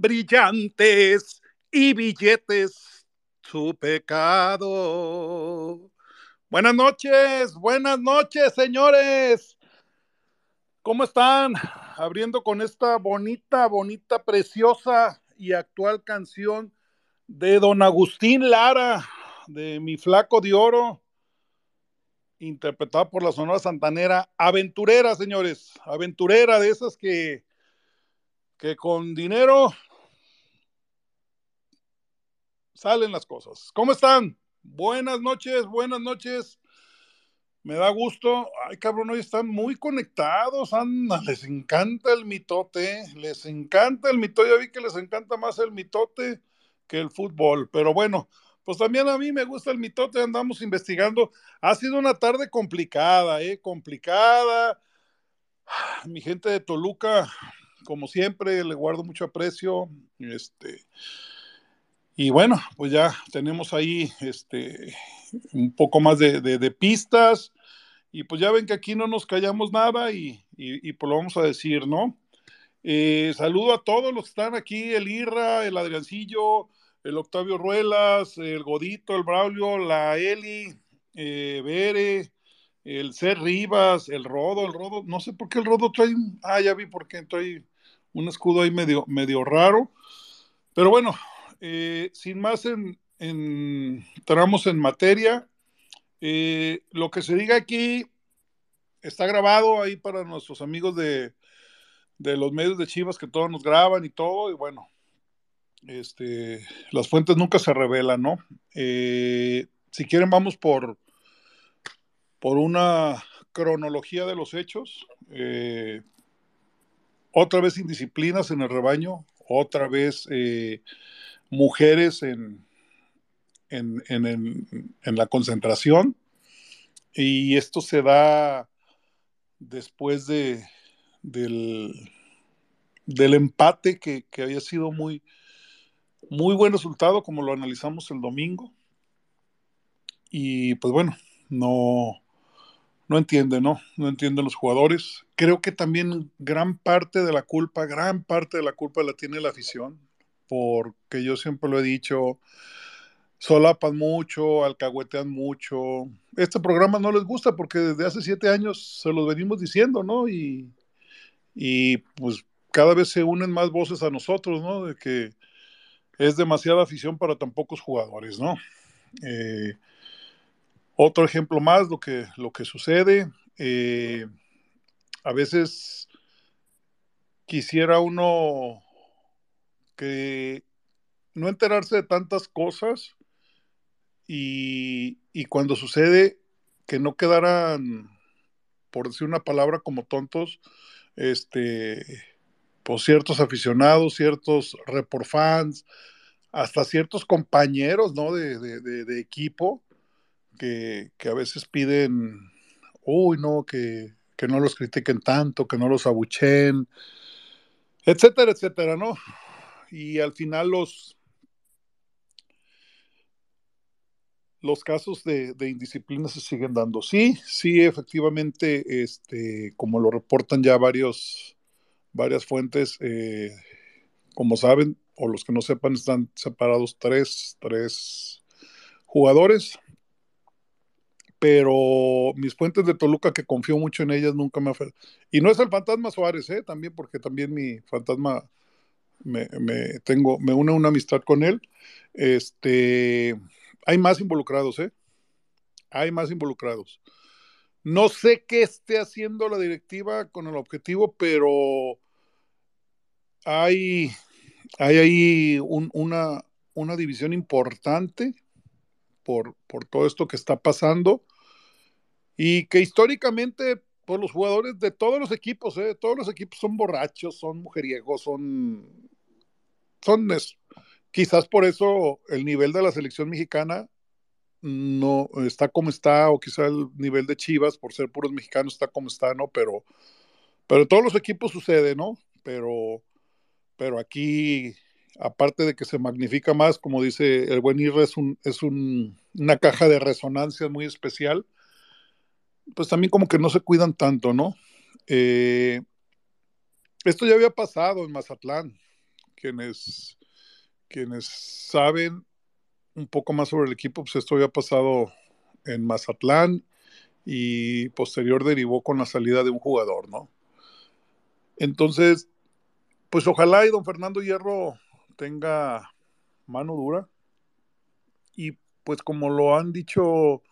brillantes y billetes su pecado. Buenas noches, buenas noches, señores. ¿Cómo están? Abriendo con esta bonita, bonita, preciosa y actual canción de don Agustín Lara, de Mi Flaco de Oro, interpretada por la Sonora Santanera. Aventurera, señores, aventurera de esas que, que con dinero salen las cosas. ¿Cómo están? Buenas noches, buenas noches. Me da gusto. Ay, cabrón, hoy están muy conectados. Anda, les encanta el mitote. Les encanta el mitote. Ya vi que les encanta más el mitote que el fútbol. Pero bueno, pues también a mí me gusta el mitote. Andamos investigando. Ha sido una tarde complicada, ¿eh? Complicada. Mi gente de Toluca, como siempre, le guardo mucho aprecio. Este y bueno, pues ya tenemos ahí este, un poco más de, pistas y pues ya ven que aquí no nos callamos nada y, y, y pues lo vamos a decir, ¿no? Eh, saludo a todos los que están aquí, el Irra, el Adriancillo, el Octavio Ruelas, el Godito, el Braulio, la Eli, eh, Bere, el C. Rivas, el Rodo, el Rodo, no sé por qué el Rodo trae, ah, ya vi por qué trae un escudo ahí medio, medio raro, pero bueno, eh, sin más en, entramos en materia. Eh, lo que se diga aquí está grabado ahí para nuestros amigos de, de, los medios de Chivas que todos nos graban y todo, y bueno, este, las fuentes nunca se revelan, ¿no? Eh, si quieren, vamos por, por una cronología de los hechos. Otra vez indisciplinas en el rebaño, otra vez mujeres en, en, en, la concentración y esto se da después de, del, del empate que, que, había sido muy, muy buen resultado como lo analizamos el domingo y pues bueno, no, no entienden, ¿no? No entienden los jugadores. Creo que también gran parte de la culpa, gran parte de la culpa la tiene la afición porque yo siempre lo he dicho, solapan mucho, alcahuetean mucho. Este programa no les gusta porque desde hace siete años se los venimos diciendo, ¿no? Y, y pues cada vez se unen más voces a nosotros, ¿no? De que es demasiada afición para tan pocos jugadores, ¿no? Eh, otro ejemplo más, lo que, lo que sucede, eh, a veces quisiera uno que no enterarse de tantas cosas y, y, cuando sucede que no quedaran, por decir una palabra, como tontos, este, pues ciertos aficionados, ciertos report fans, hasta ciertos compañeros, ¿no? De, de equipo que, que, a veces piden, uy, no, que, que no los critiquen tanto, que no los abuchen, etcétera, etcétera, ¿no? Y al final los, los casos de, indisciplina se siguen dando. Sí, sí, efectivamente, este, como lo reportan ya varios, varias fuentes, eh, como saben, o los que no sepan, están separados tres, tres jugadores. Pero mis fuentes de Toluca, que confío mucho en ellas, nunca me... Y no es el fantasma Suárez, ¿eh? También, porque también mi fantasma me, tengo, me une una amistad con él. Este, hay más involucrados, ¿eh? Hay más involucrados. No sé qué esté haciendo la directiva con el objetivo, pero hay, hay ahí un, una, una división importante por, por todo esto que está pasando y que históricamente por los jugadores de todos los equipos, ¿eh? todos los equipos son borrachos, son mujeriegos, son, son. Quizás por eso el nivel de la selección mexicana no está como está, o quizá el nivel de Chivas, por ser puros mexicanos, está como está, ¿no? Pero, pero todos los equipos sucede, ¿no? Pero, pero aquí, aparte de que se magnifica más, como dice el buen Irra, es, un, es un, una caja de resonancia muy especial, pues también como que no se cuidan tanto, ¿no? Eh, esto ya había pasado en Mazatlán. Quienes, quienes saben un poco más sobre el equipo, pues esto había pasado en Mazatlán y posterior derivó con la salida de un jugador, ¿no? Entonces, pues ojalá y don Fernando Hierro tenga mano dura y pues como lo han dicho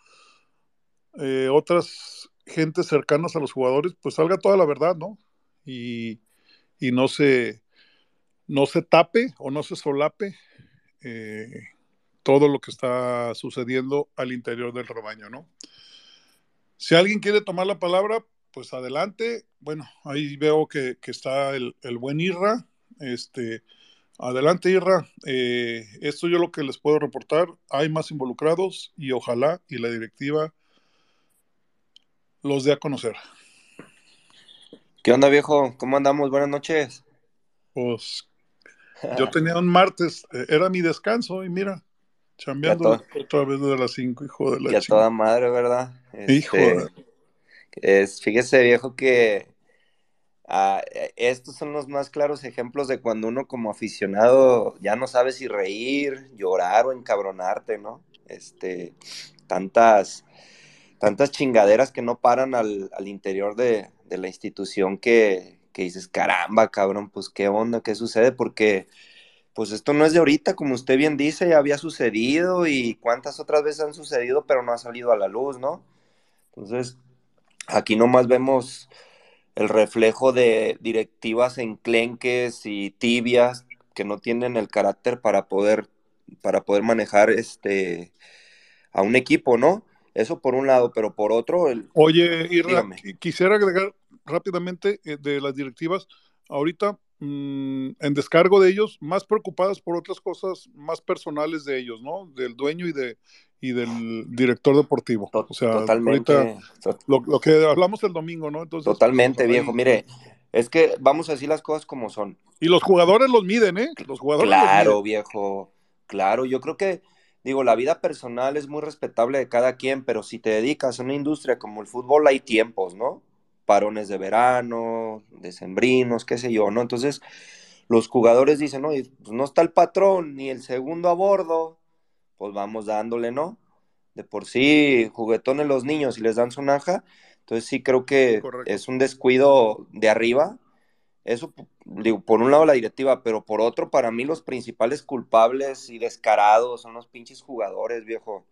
eh, otras gentes cercanas a los jugadores, pues salga toda la verdad, ¿no? Y, y no se no se tape o no se solape eh, todo lo que está sucediendo al interior del rebaño, ¿no? Si alguien quiere tomar la palabra, pues adelante. Bueno, ahí veo que, está el, buen Irra. Este, adelante, Irra. Eh, esto yo lo que les puedo reportar. Hay más involucrados y ojalá y la directiva los dé a conocer. ¿Qué onda, viejo? ¿Cómo andamos? Buenas noches. Pues yo tenía un martes, eh, era mi descanso y mira, chambeando otra vez de las 5, hijo de la Que a toda madre, ¿verdad? hijo este, Es, fíjese, viejo, que ah, estos son los más claros ejemplos de cuando uno como aficionado ya no sabe si reír, llorar o encabronarte, ¿no? Este, tantas, tantas chingaderas que no paran al, interior de, la institución que, que dices, caramba, cabrón, pues qué onda, qué sucede, porque pues esto no es de ahorita, como usted bien dice, ya había sucedido y cuántas otras veces han sucedido, pero no ha salido a la luz, ¿no? Entonces, aquí nomás vemos el reflejo de directivas enclenques y tibias que no tienen el carácter para poder, para poder manejar este a un equipo, ¿no? Eso por un lado, pero por otro, el... Oye, Irra, quisiera agregar rápidamente eh, de las directivas, ahorita mm, en descargo de ellos, más preocupadas por otras cosas más personales de ellos, ¿no? Del dueño y de y del director deportivo. o sea, totalmente. lo, que hablamos el domingo, ¿no? Entonces, totalmente, pues, viejo. Mire, es que vamos a decir las cosas como son. Y los jugadores los miden, ¿eh? Los jugadores claro, viejo. Claro, yo creo que digo, la vida personal es muy respetable de cada quien, pero si te dedicas a una industria como el fútbol hay tiempos, ¿no? parones de verano, decembrinos, qué sé yo, ¿no? Entonces, los jugadores dicen, no, pues no está el patrón ni el segundo a bordo, pues vamos dándole, ¿no? De por sí, juguetones los niños y les dan su naja, entonces sí creo que es un descuido de arriba. Eso, digo, por un lado la directiva, pero por otro, para mí los principales culpables y descarados son los pinches jugadores, viejo.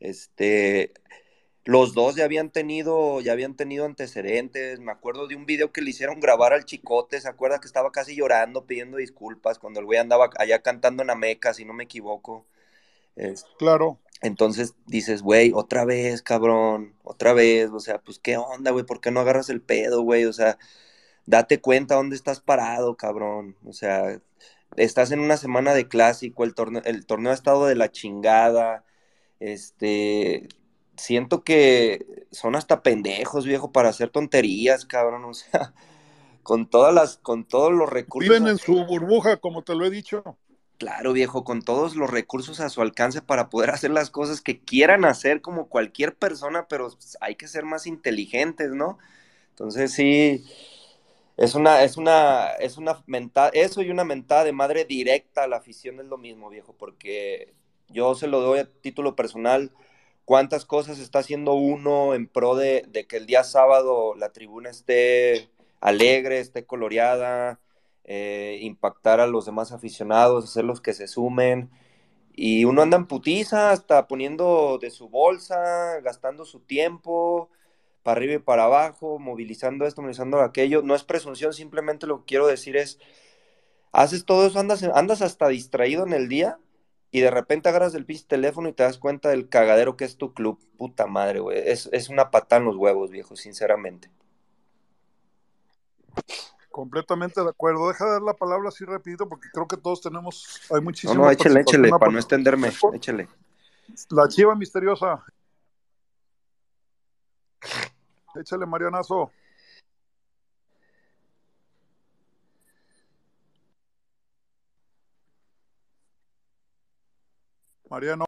Este, los dos ya habían tenido, ya habían tenido antecedentes. Me acuerdo de un video que le hicieron grabar al chicote. ¿Se acuerda que estaba casi llorando, pidiendo disculpas cuando el güey andaba allá cantando en Ameca, si no me equivoco? claro. Entonces dices, güey, otra vez, cabrón, otra vez. O sea, pues qué onda, güey, ¿por qué no agarras el pedo, güey? O sea, date cuenta dónde estás parado, cabrón. O sea, estás en una semana de clásico, el torneo, el torneo ha estado de la chingada. Este, siento que son hasta pendejos, viejo, para hacer tonterías, cabrón. O sea, con todas las, con todos los recursos. Viven en su burbuja, como te lo he dicho. Claro, viejo, con todos los recursos a su alcance para poder hacer las cosas que quieran hacer como cualquier persona, pero hay que ser más inteligentes, ¿no? Entonces sí, es una, es una, es una mentada, eso y una mentada de madre directa a la afición es lo mismo, viejo, porque yo se lo doy a título personal cuántas cosas está haciendo uno en pro de, que el día sábado la tribuna esté alegre, esté coloreada, eh, impactar a los demás aficionados, hacerlos que se sumen. Y uno anda en putiza, hasta poniendo de su bolsa, gastando su tiempo para arriba y para abajo, movilizando esto, movilizando aquello. No es presunción, simplemente lo que quiero decir es, haces todo eso, andas, andas hasta distraído en el día y de repente agarras el pinche teléfono y te das cuenta del cagadero que es tu club. Puta madre, güey. Es, es una patada en los huevos, viejo, sinceramente. Completamente de acuerdo. Deja de dar la palabra así rapidito porque creo que todos tenemos, hay muchísimo. No, no, échele, échele, para no extenderme, échele. La chiva misteriosa. Échale, Marianazo. Mariano.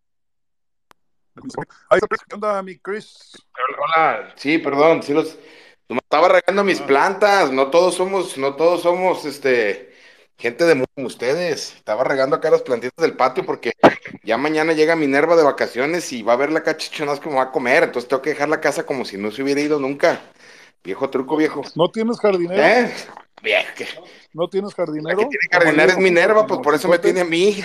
Ahí está, ¿qué onda, mi Chris? Hola, sí, perdón, sí los estaba regando mis Ah. plantas, no todos somos, no todos somos este gente de como ustedes. Estaba regando acá las plantitas del patio porque ya mañana llega Minerva de vacaciones y va a ver la cachichonas me va a comer, entonces tengo que dejar la casa como si no se hubiera ido nunca. Viejo truco, viejo. ¿No tienes jardinero? ¿Eh? Viejo, ¿No tienes la jardinero? que tiene jardinera es Minerva, pues por eso me tiene a mí.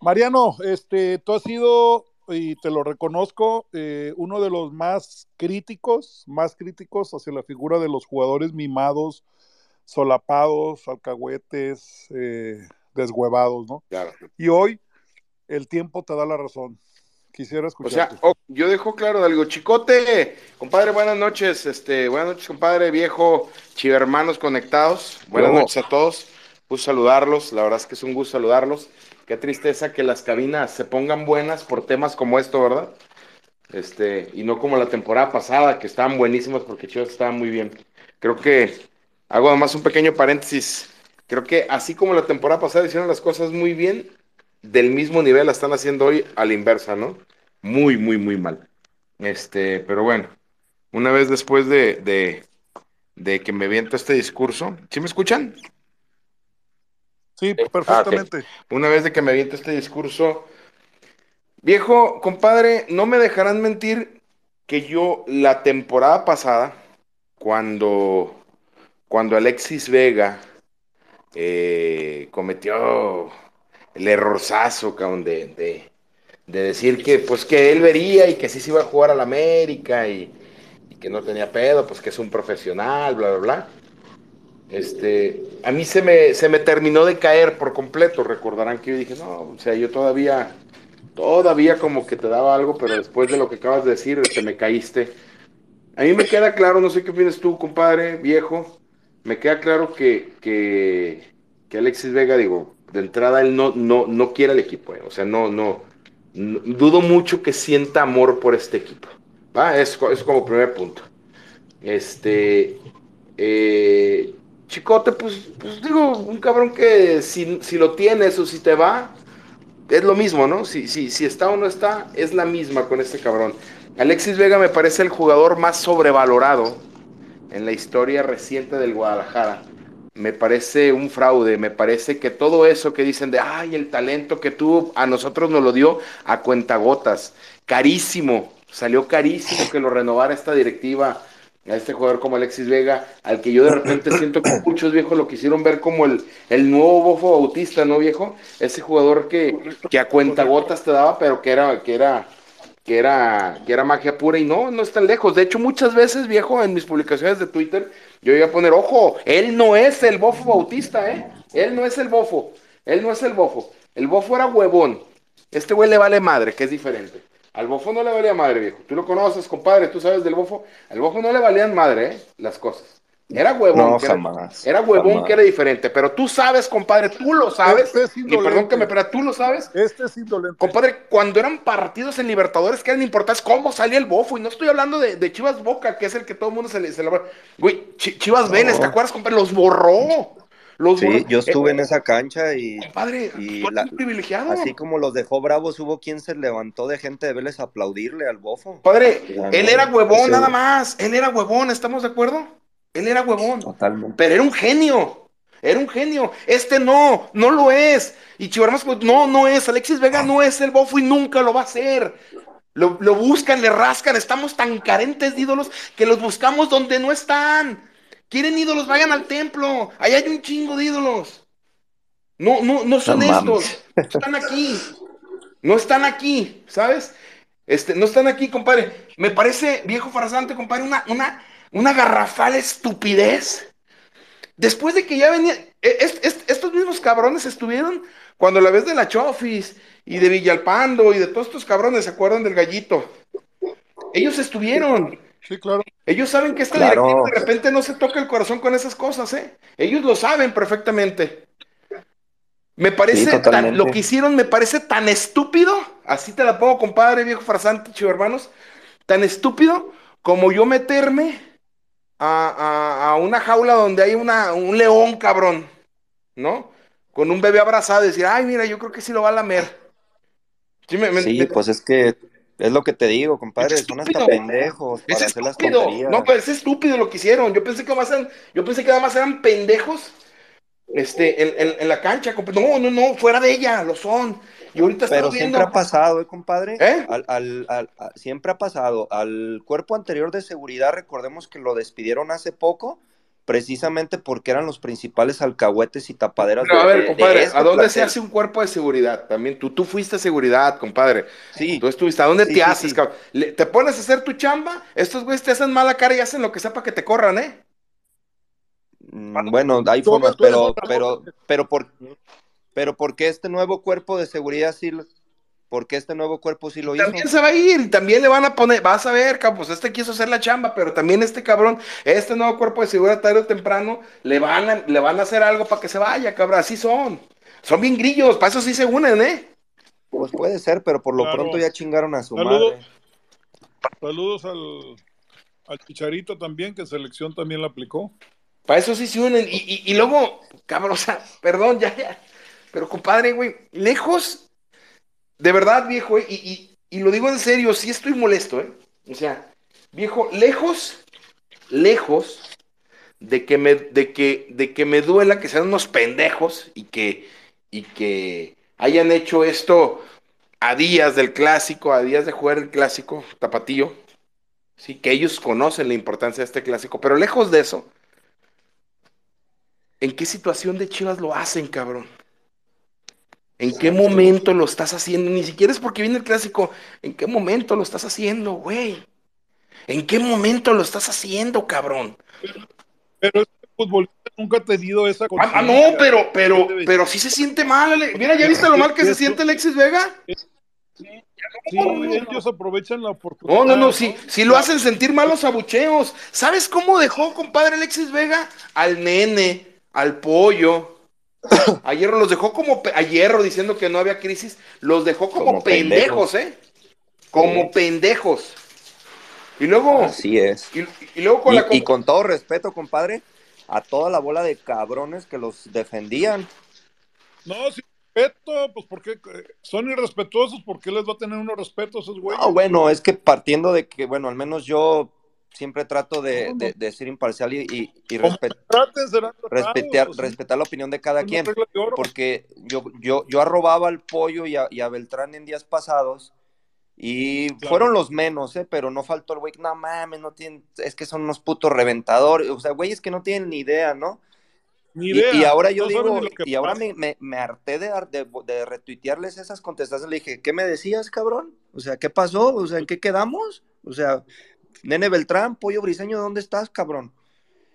Mariano, este, tú has sido, y te lo reconozco, eh, uno de los más críticos, más críticos hacia la figura de los jugadores mimados, solapados, alcahuetes, eh, deshuevados, ¿no? Claro. Y hoy el tiempo te da la razón. Quisiera O escucharte. sea, oh, yo dejo claro de algo. Chicote, compadre, buenas noches. Este, buenas noches, compadre, viejo, chivermanos conectados. Buenas Luego. noches a todos. Gusto saludarlos. La verdad es que es un gusto saludarlos. Qué tristeza que las cabinas se pongan buenas por temas como esto, ¿verdad? Este, y no como la temporada pasada, que estaban buenísimas porque Chivas estaba muy bien. Creo que hago además un pequeño paréntesis. Creo que así como la temporada pasada hicieron las cosas muy bien, del mismo nivel la están haciendo hoy a la inversa, ¿no? Muy, muy, muy mal. Este, pero bueno, una vez después de, de, de que me viento este discurso, ¿sí me escuchan? Sí, perfectamente. Una vez de que me viento este discurso, viejo, compadre, no me dejarán mentir que yo la temporada pasada, cuando, cuando Alexis Vega eh, cometió el errorzazo, cabrón, de, de, de decir que, pues, que él vería y que sí se iba a jugar a la América y, y que no tenía pedo, pues que es un profesional, bla, bla, bla. Este, a mí se me, se me terminó de caer por completo. Recordarán que yo dije, no, o sea, yo todavía, todavía como que te daba algo, pero después de lo que acabas de decir, te me caíste. A mí me queda claro, no sé qué opinas tú, compadre, viejo, me queda claro que, que, Alexis Vega, digo, de entrada él no, no, no quiere el equipo, eh, o sea, no, no, dudo mucho que sienta amor por este equipo. ¿va? Es, es como primer punto. Este, eh, Chicote, pues, pues digo, un cabrón que si, si lo tienes o si te va, es lo mismo, ¿no? Si, si, si está o no está, es la misma con este cabrón. Alexis Vega me parece el jugador más sobrevalorado en la historia reciente del Guadalajara. Me parece un fraude, me parece que todo eso que dicen de, ay, el talento que tuvo, a nosotros nos lo dio a cuentagotas, carísimo, salió carísimo que lo renovara esta directiva a este jugador como Alexis Vega, al que yo de repente siento que muchos viejos lo quisieron ver como el, el nuevo Bofo Bautista, ¿no, viejo? Ese jugador que, que a cuentagotas te daba, pero que era, que era, que era, que era magia pura y no, no es tan lejos. De hecho, muchas veces, viejo, en mis publicaciones de Twitter, yo iba a poner, ojo, él no es el Bofo Bautista, ¿eh? Él no es el Bofo, él no es el Bofo. El Bofo era huevón. Este güey le vale madre, que es diferente. Al bofo no le valía madre, viejo. Tú lo conoces, compadre, tú sabes del bofo. Al bofo no le valían madre, ¿eh? Las cosas. Era huevón. No, que era- jamás, Era, huevón jamás. que era diferente. Pero tú sabes, compadre, tú lo sabes. Este es y perdón que me pero tú lo sabes. Este es indolente. Compadre, cuando eran partidos en Libertadores que eran importantes, ¿cómo salía el bofo? Y no estoy hablando de, de Chivas Boca, que es el que todo el mundo se le. Güey, Chi- Chivas Vélez, ¿te acuerdas, compadre? Los borró. Los. Sí, yo estuve Eh, en esa cancha y Compadre, y la- privilegiado. así como los dejó bravos, hubo quien se levantó de gente de Vélez a aplaudirle al bofo. Padre, él no, era huevón nada más. Él era huevón, ¿estamos de acuerdo? Él era huevón. Totalmente. Pero era un genio. Era un genio. Este no, no lo es. Y Chivarmas, no, no es. Alexis Vega no es el bofo y nunca lo va a ser. Lo, lo buscan, le rascan. Estamos tan carentes de ídolos que los buscamos donde no están. Quieren ídolos, vayan al templo. Ahí hay un chingo de ídolos. No, no, no son No estos. Están aquí. No están aquí, ¿sabes? Este, no están aquí, compadre. Me parece, viejo farsante, compadre, una, una, una garrafal estupidez. Después de que ya venía, e- es- es- estos mismos cabrones estuvieron cuando la vez de la Chofis y de Villalpando y de todos estos cabrones, ¿se acuerdan del gallito? Ellos estuvieron. Sí, claro. Ellos saben que esta Claro. directiva de repente no se toca el corazón con esas cosas, ¿eh? Ellos lo saben perfectamente. Me parece, Sí, tan- lo que hicieron me parece tan estúpido, así te la pongo, compadre, viejo farsante, chivo hermanos, tan estúpido como yo meterme a, a- a una jaula donde hay una, un león, cabrón, ¿no? Con un bebé abrazado y decir, ay, mira, yo creo que sí lo va a lamer. Sí, me- me- Sí, me- pues es que es lo que te digo, compadre, Es son hasta pendejos Es para hacer las tonterías. No, pues es estúpido lo que hicieron. Yo pensé que más eran, yo pensé que nada más eran pendejos este, en, en- en la cancha. compa- No, no, no, fuera de ella, lo son. Y ahorita Pero siempre viendo. ha pasado, ¿eh, compadre? ¿Eh? Al, al- al- siempre ha pasado. Al cuerpo anterior de seguridad, recordemos que lo despidieron hace poco, precisamente porque eran los principales alcahuetes y tapaderas Pero, a ver, de- de compadre, este ¿a dónde se hace un cuerpo de seguridad? También tú, tú fuiste seguridad, compadre. Sí, Tú estuviste, ¿a dónde Sí, te sí, haces, sí. cabrón? Le- ¿Te pones a hacer tu chamba? Estos güeyes te hacen mala cara y hacen lo que sea para que te corran, ¿eh? mm, bueno, hay formas, pero, pero, pero, por, pero ¿por qué este nuevo cuerpo de seguridad sí lo, por qué este nuevo cuerpo sí lo hizo? También se va a ir y también le van a poner, vas a ver, cabrón, pues este quiso hacer la chamba, pero también este cabrón, este nuevo cuerpo de seguridad tarde o temprano, le van a, le van a hacer algo para que se vaya, cabrón, así son. Son bien grillos, para eso sí se unen, ¿eh? Pues puede ser, pero por lo Claro. pronto ya chingaron a su Saludos. madre. Saludos al, al Chicharito también, que selección también la aplicó. Para eso sí se unen. Y, y- y luego, cabrón, o sea, perdón, ya, ya. Pero compadre, güey, lejos, de verdad, viejo, eh, y, y- y lo digo en serio, sí estoy molesto, ¿eh? O sea, viejo, lejos, lejos de que me, de que, de que me duela que sean unos pendejos y que, y que hayan hecho esto a días del clásico, a días de jugar el clásico, tapatío. Sí, que ellos conocen la importancia de este clásico, pero lejos de eso, ¿En qué situación de Chivas lo hacen, cabrón? ¿En qué momento lo estás haciendo? Ni siquiera es porque viene el clásico. ¿En qué momento lo estás haciendo, güey? ¿En qué momento lo estás haciendo, cabrón? Pero este futbolista nunca ha tenido esa Ah, ah, no, pero, pero, pero sí se siente mal. Ale- Mira, ¿ya viste lo mal que se siente Alexis Vega? Sí, ellos aprovechan la oportunidad. No, no, no, sí, sí lo hacen sentir mal los abucheos. ¿Sabes cómo dejó, compadre Alexis Vega? Al nene, al pollo. A Hierro los dejó como, a Hierro diciendo que no había crisis, los dejó como, Como pendejos, ¿eh? Como Sí. pendejos. Y luego, Así es. y, y luego con Y, la... y con todo respeto, compadre, a toda la bola de cabrones que los defendían. No, sí, respeto, pues porque eh, son irrespetuosos, ¿por qué les va a tener unos respetos esos güeyes? No, bueno, es que partiendo de que, bueno, al menos yo siempre trato de, de- de ser imparcial y, respet- respetar, sí, respetar la opinión de cada quien. Porque yo, yo, yo arrobaba al pollo y a, y a Beltrán en días pasados y Claro. fueron los menos, ¿eh? Pero no faltó el güey, no mames, no tienen, es que son unos putos reventadores, o sea, güeyes que no tienen ni idea, ¿no? Ni Y, idea, y ahora yo no digo, y ahora me, me, me harté de, de, de retuitearles esas contestaciones. Le dije, ¿qué me decías, cabrón? O sea, ¿qué pasó? O sea, ¿en qué quedamos? O sea, Nene Beltrán, Pollo Briseño, ¿dónde estás, cabrón?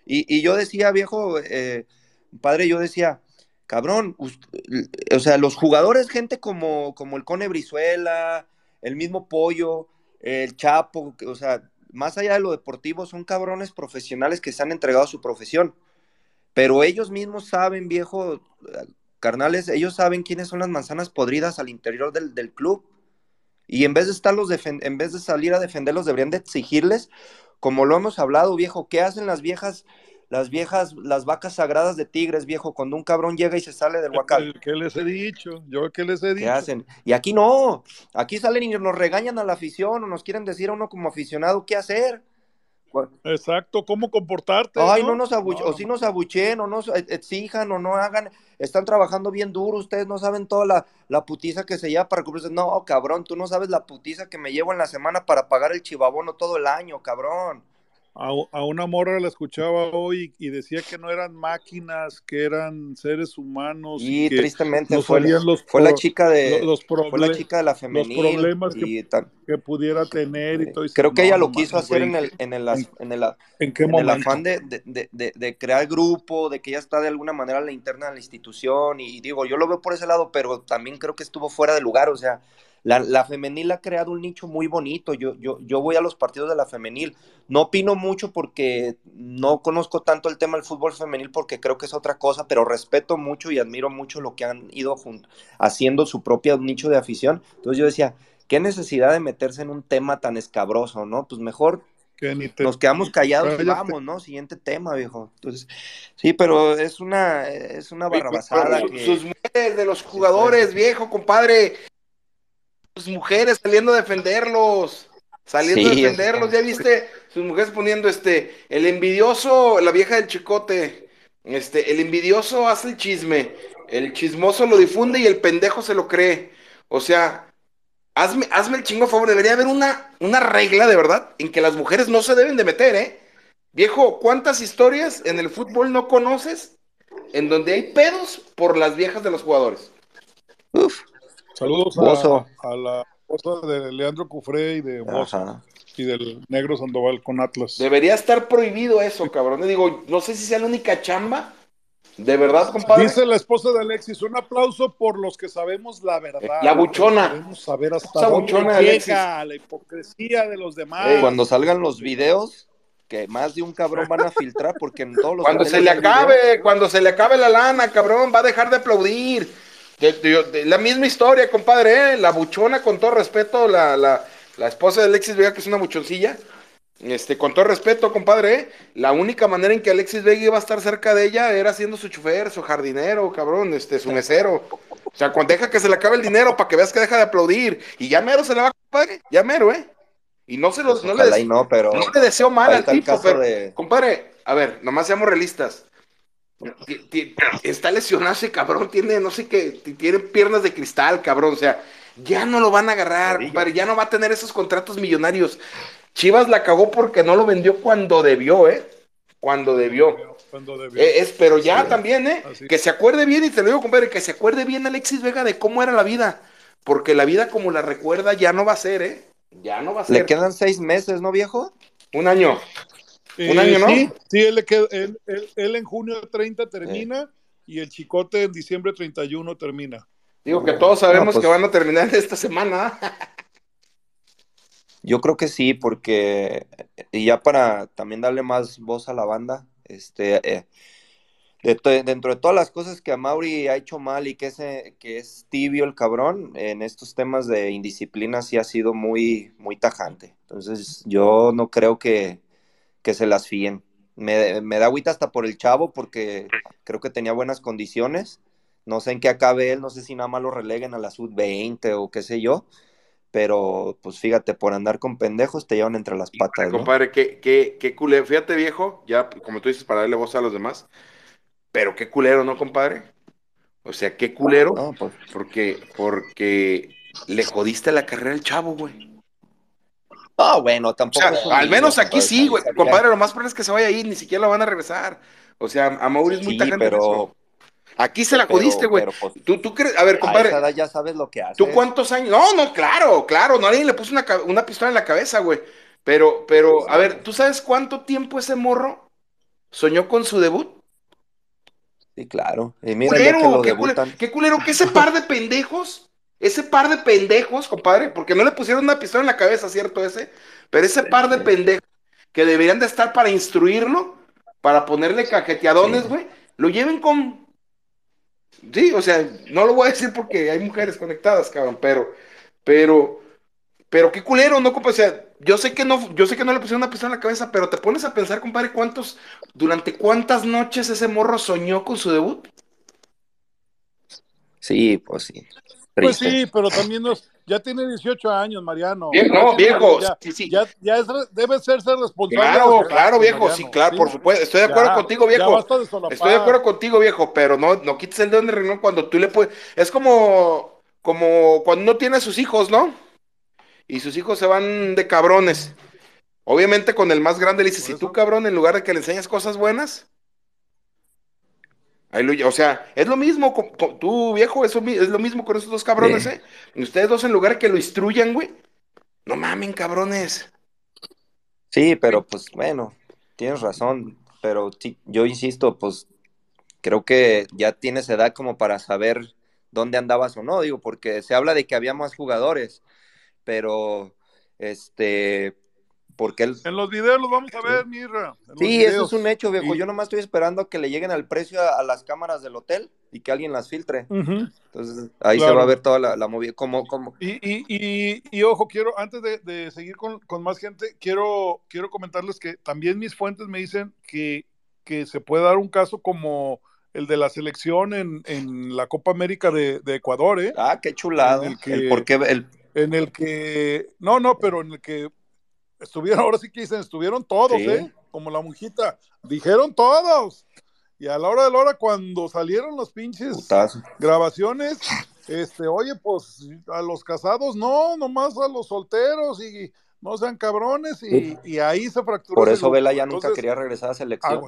Y, y yo decía, viejo, eh, padre, yo decía, cabrón, ust- o sea, los jugadores, gente como, como el Cone Brizuela, el mismo Pollo, el Chapo, o sea, más allá de lo deportivo, son cabrones profesionales que se han entregado a su profesión. Pero ellos mismos saben, viejo, eh, carnales, ellos saben quiénes son las manzanas podridas al interior del, del club. Y en vez de estarlos en vez de salir a defenderlos, deberían de exigirles, como lo hemos hablado, viejo, ¿qué hacen las viejas, las viejas, las vacas sagradas de Tigres, viejo, cuando un cabrón llega y se sale del huacal? ¿Qué les he dicho? Yo qué les he ¿Qué dicho. hacen? Y aquí no, aquí salen y nos regañan a la afición o nos quieren decir a uno como aficionado qué hacer. Exacto, cómo comportarte. Ay, no nos abuchen, No, o sí nos abuchen, o nos exijan, o no hagan, están trabajando bien duro, ustedes no saben toda la, la putiza que se lleva para cubrirse. No, cabrón, tú no sabes la putiza que me llevo en la semana para pagar el chivabono todo el año, cabrón. A, a una morra la escuchaba hoy y decía que no eran máquinas, que eran seres humanos. Y que tristemente no fue, la- los fue la chica de, lo- los, fue la proble- chica de la femenil. problemas que- y pudiera tener y todo. y creo que ella no lo quiso hacer en el, en el, en el, ¿En qué el afán de, de- de- de- crear grupo, de que ella está de alguna manera en la interna de la institución, y, digo, yo lo veo por ese lado, pero también creo que estuvo fuera de lugar, o sea, la, la, femenil ha creado un nicho muy bonito. Yo, yo, yo voy a los partidos de la femenil. No opino mucho porque no conozco tanto el tema del fútbol femenil porque creo que es otra cosa, pero respeto mucho y admiro mucho lo que han ido haciendo su propio nicho de afición. Entonces yo decía, qué necesidad de meterse en un tema tan escabroso, ¿no? Pues mejor nos quedamos callados y vamos, ¿no? Siguiente tema, viejo. Entonces, sí, pero es una, es una barrabasada. Sus mujeres de los jugadores, viejo, compadre. Sus mujeres saliendo a defenderlos. Saliendo a defenderlos, ya viste, sus mujeres poniendo este, el envidioso, la vieja del chicote, este, el envidioso hace el chisme, el chismoso lo difunde y el pendejo se lo cree. O sea, hazme, hazme el chingo favor, debería haber una, una regla de verdad en que las mujeres no se deben de meter, ¿eh? Viejo, ¿cuántas historias en el fútbol no conoces en donde hay pedos por las viejas de los jugadores? Uf. Saludos a, a, la esposa de Leandro Cufré y de y del Negro Sandoval con Atlas. Debería estar prohibido eso, cabrón. Digo, no sé si sea la única chamba de verdad, compadre. Dice la esposa de Alexis, un aplauso por los que sabemos la verdad. La buchona. Queremos saber hasta dónde llega la hipocresía de los demás. Cuando salgan los videos, que más de un cabrón van a filtrar, porque en todos los Cuando se le acabe, cuando se le acabe la lana, cabrón, va a dejar de aplaudir. La misma historia, compadre, ¿eh? la buchona, con todo respeto, la, la, la esposa de Alexis Vega, que es una buchoncilla, este, con todo respeto, compadre, ¿eh? la única manera en que Alexis Vega iba a estar cerca de ella era siendo su chofer, su jardinero, cabrón, este, su mesero. O sea, cuando deja que se le acabe el dinero para que veas que deja de aplaudir. Y ya mero se le va, compadre, ya mero, ¿eh? Y no se lo, pues no, le no, pero no le deseo mal al tipo, pero, compadre, a ver, nomás seamos realistas. Está lesionado ese cabrón, tiene, no sé qué, tiene piernas de cristal, cabrón, o sea, ya no lo van a agarrar, compadre, ya no va a tener esos contratos millonarios. Chivas la cagó porque no lo vendió cuando debió, ¿eh? Cuando debió. Cuando debió. Eh, es, pero ya también, ¿eh? Que se acuerde bien, y te lo digo, compadre, que se acuerde bien Alexis Vega de cómo era la vida. Porque la vida como la recuerda ya no va a ser, ¿eh? Ya no va a ser. Le quedan seis meses, ¿no, viejo? Un año. Un año, ¿no? Sí, sí él, él, él, en junio 30 termina y el Chicote en diciembre 31 termina. Digo que todos sabemos pues que van a terminar esta semana. Yo creo que sí, porque y ya para también darle más voz a la banda, este, eh, dentro de todas las cosas que a Mauri ha hecho mal y que es, eh, que es tibio el cabrón, en estos temas de indisciplina sí ha sido muy, muy tajante. Entonces yo no creo que, que se las fíen. Me, me da agüita hasta por el chavo porque creo que tenía buenas condiciones. No sé en qué acabe él, no sé si nada más lo releguen a la sub-20 o qué sé yo pero pues fíjate, por andar con pendejos te llevan entre las patas. Compadre, qué, qué, qué culero, fíjate viejo, ya como tú dices, para darle voz a los demás, pero qué culero, ¿no, compadre? O sea, qué culero, pues. porque, porque le jodiste la carrera al chavo, güey. Ah, bueno, tampoco. al menos aquí sí, güey. Compadre, lo más probable es que se vaya a ir, ni siquiera lo van a regresar. O sea, a Mauri es muy sí, pero, Aquí se la jodiste, güey. Pues, ¿Tú, tú crees, a ver, compadre. A ya sabes lo que hace. ¿Tú cuántos años? No, no, claro, claro. No, alguien le puso una, una pistola en la cabeza, güey. Pero, pero, a ver, ¿tú sabes cuánto tiempo ese morro soñó con su debut? Sí, claro. Y mira, culero, que lo qué, culero, qué culero que ese par de pendejos, ese par de pendejos, compadre, porque no le pusieron una pistola en la cabeza, ¿cierto? Ese, pero ese par de pendejos que deberían de estar para instruirlo, para ponerle cajeteadones, güey, lo lleven con Sí, o sea, no lo voy a decir porque hay mujeres conectadas, cabrón, pero, pero, pero qué culero, ¿no, compa? O sea, yo sé que no, yo sé que no le pusieron una pistola en la cabeza, pero te pones a pensar, compadre, cuántos, durante cuántas noches ese morro soñó con su debut. Sí, pues sí. Pues sí, pero también nos, ya tiene 18 años, Mariano. no, viejo, ya, sí, sí. Ya, ya es, debe ser ser responsable. Claro, claro, viejo, sí, claro, por supuesto. Estoy de acuerdo contigo, viejo. Estoy de acuerdo contigo, viejo, pero no, no quites el dedo en el renglón cuando tú le puedes. Es como, como cuando uno tiene a sus hijos, ¿no? Y sus hijos se van de cabrones. Obviamente con el más grande le dices, si tú cabrón, en lugar de que le enseñes cosas buenas, o sea, es lo mismo, con, tú viejo, eso es lo mismo con esos dos cabrones, ¿eh? ustedes dos en lugar que lo instruyan, güey, no mamen, cabrones. Sí, pero pues bueno, tienes razón, pero yo insisto, pues creo que ya tienes edad como para saber dónde andabas o no, digo, porque se habla de que había más jugadores, pero este, porque él... En los videos los vamos a ver, Mirra. Sí, eso es un hecho, viejo. Yo nomás estoy esperando que le lleguen al precio a, las cámaras del hotel y que alguien las filtre. Entonces, ahí se va a ver toda la, movida. Como, como... Y, y, y, ojo, quiero, antes de, seguir con, más gente, quiero, quiero comentarles que también mis fuentes me dicen que, que se puede dar un caso como el de la selección en, en la Copa América de, Ecuador, ¿eh? Ah, qué chulado. En el que, ¿por qué? El... En el que, no, no, pero en el que estuvieron, ahora sí que dicen, estuvieron todos, ¿eh? Como la mujita, dijeron todos. Y a la hora de la hora, cuando salieron los pinches grabaciones, este, oye, pues a los casados no, nomás a los solteros y no sean cabrones y, ahí se fracturó. Por eso Vela ya nunca quería regresar a selección.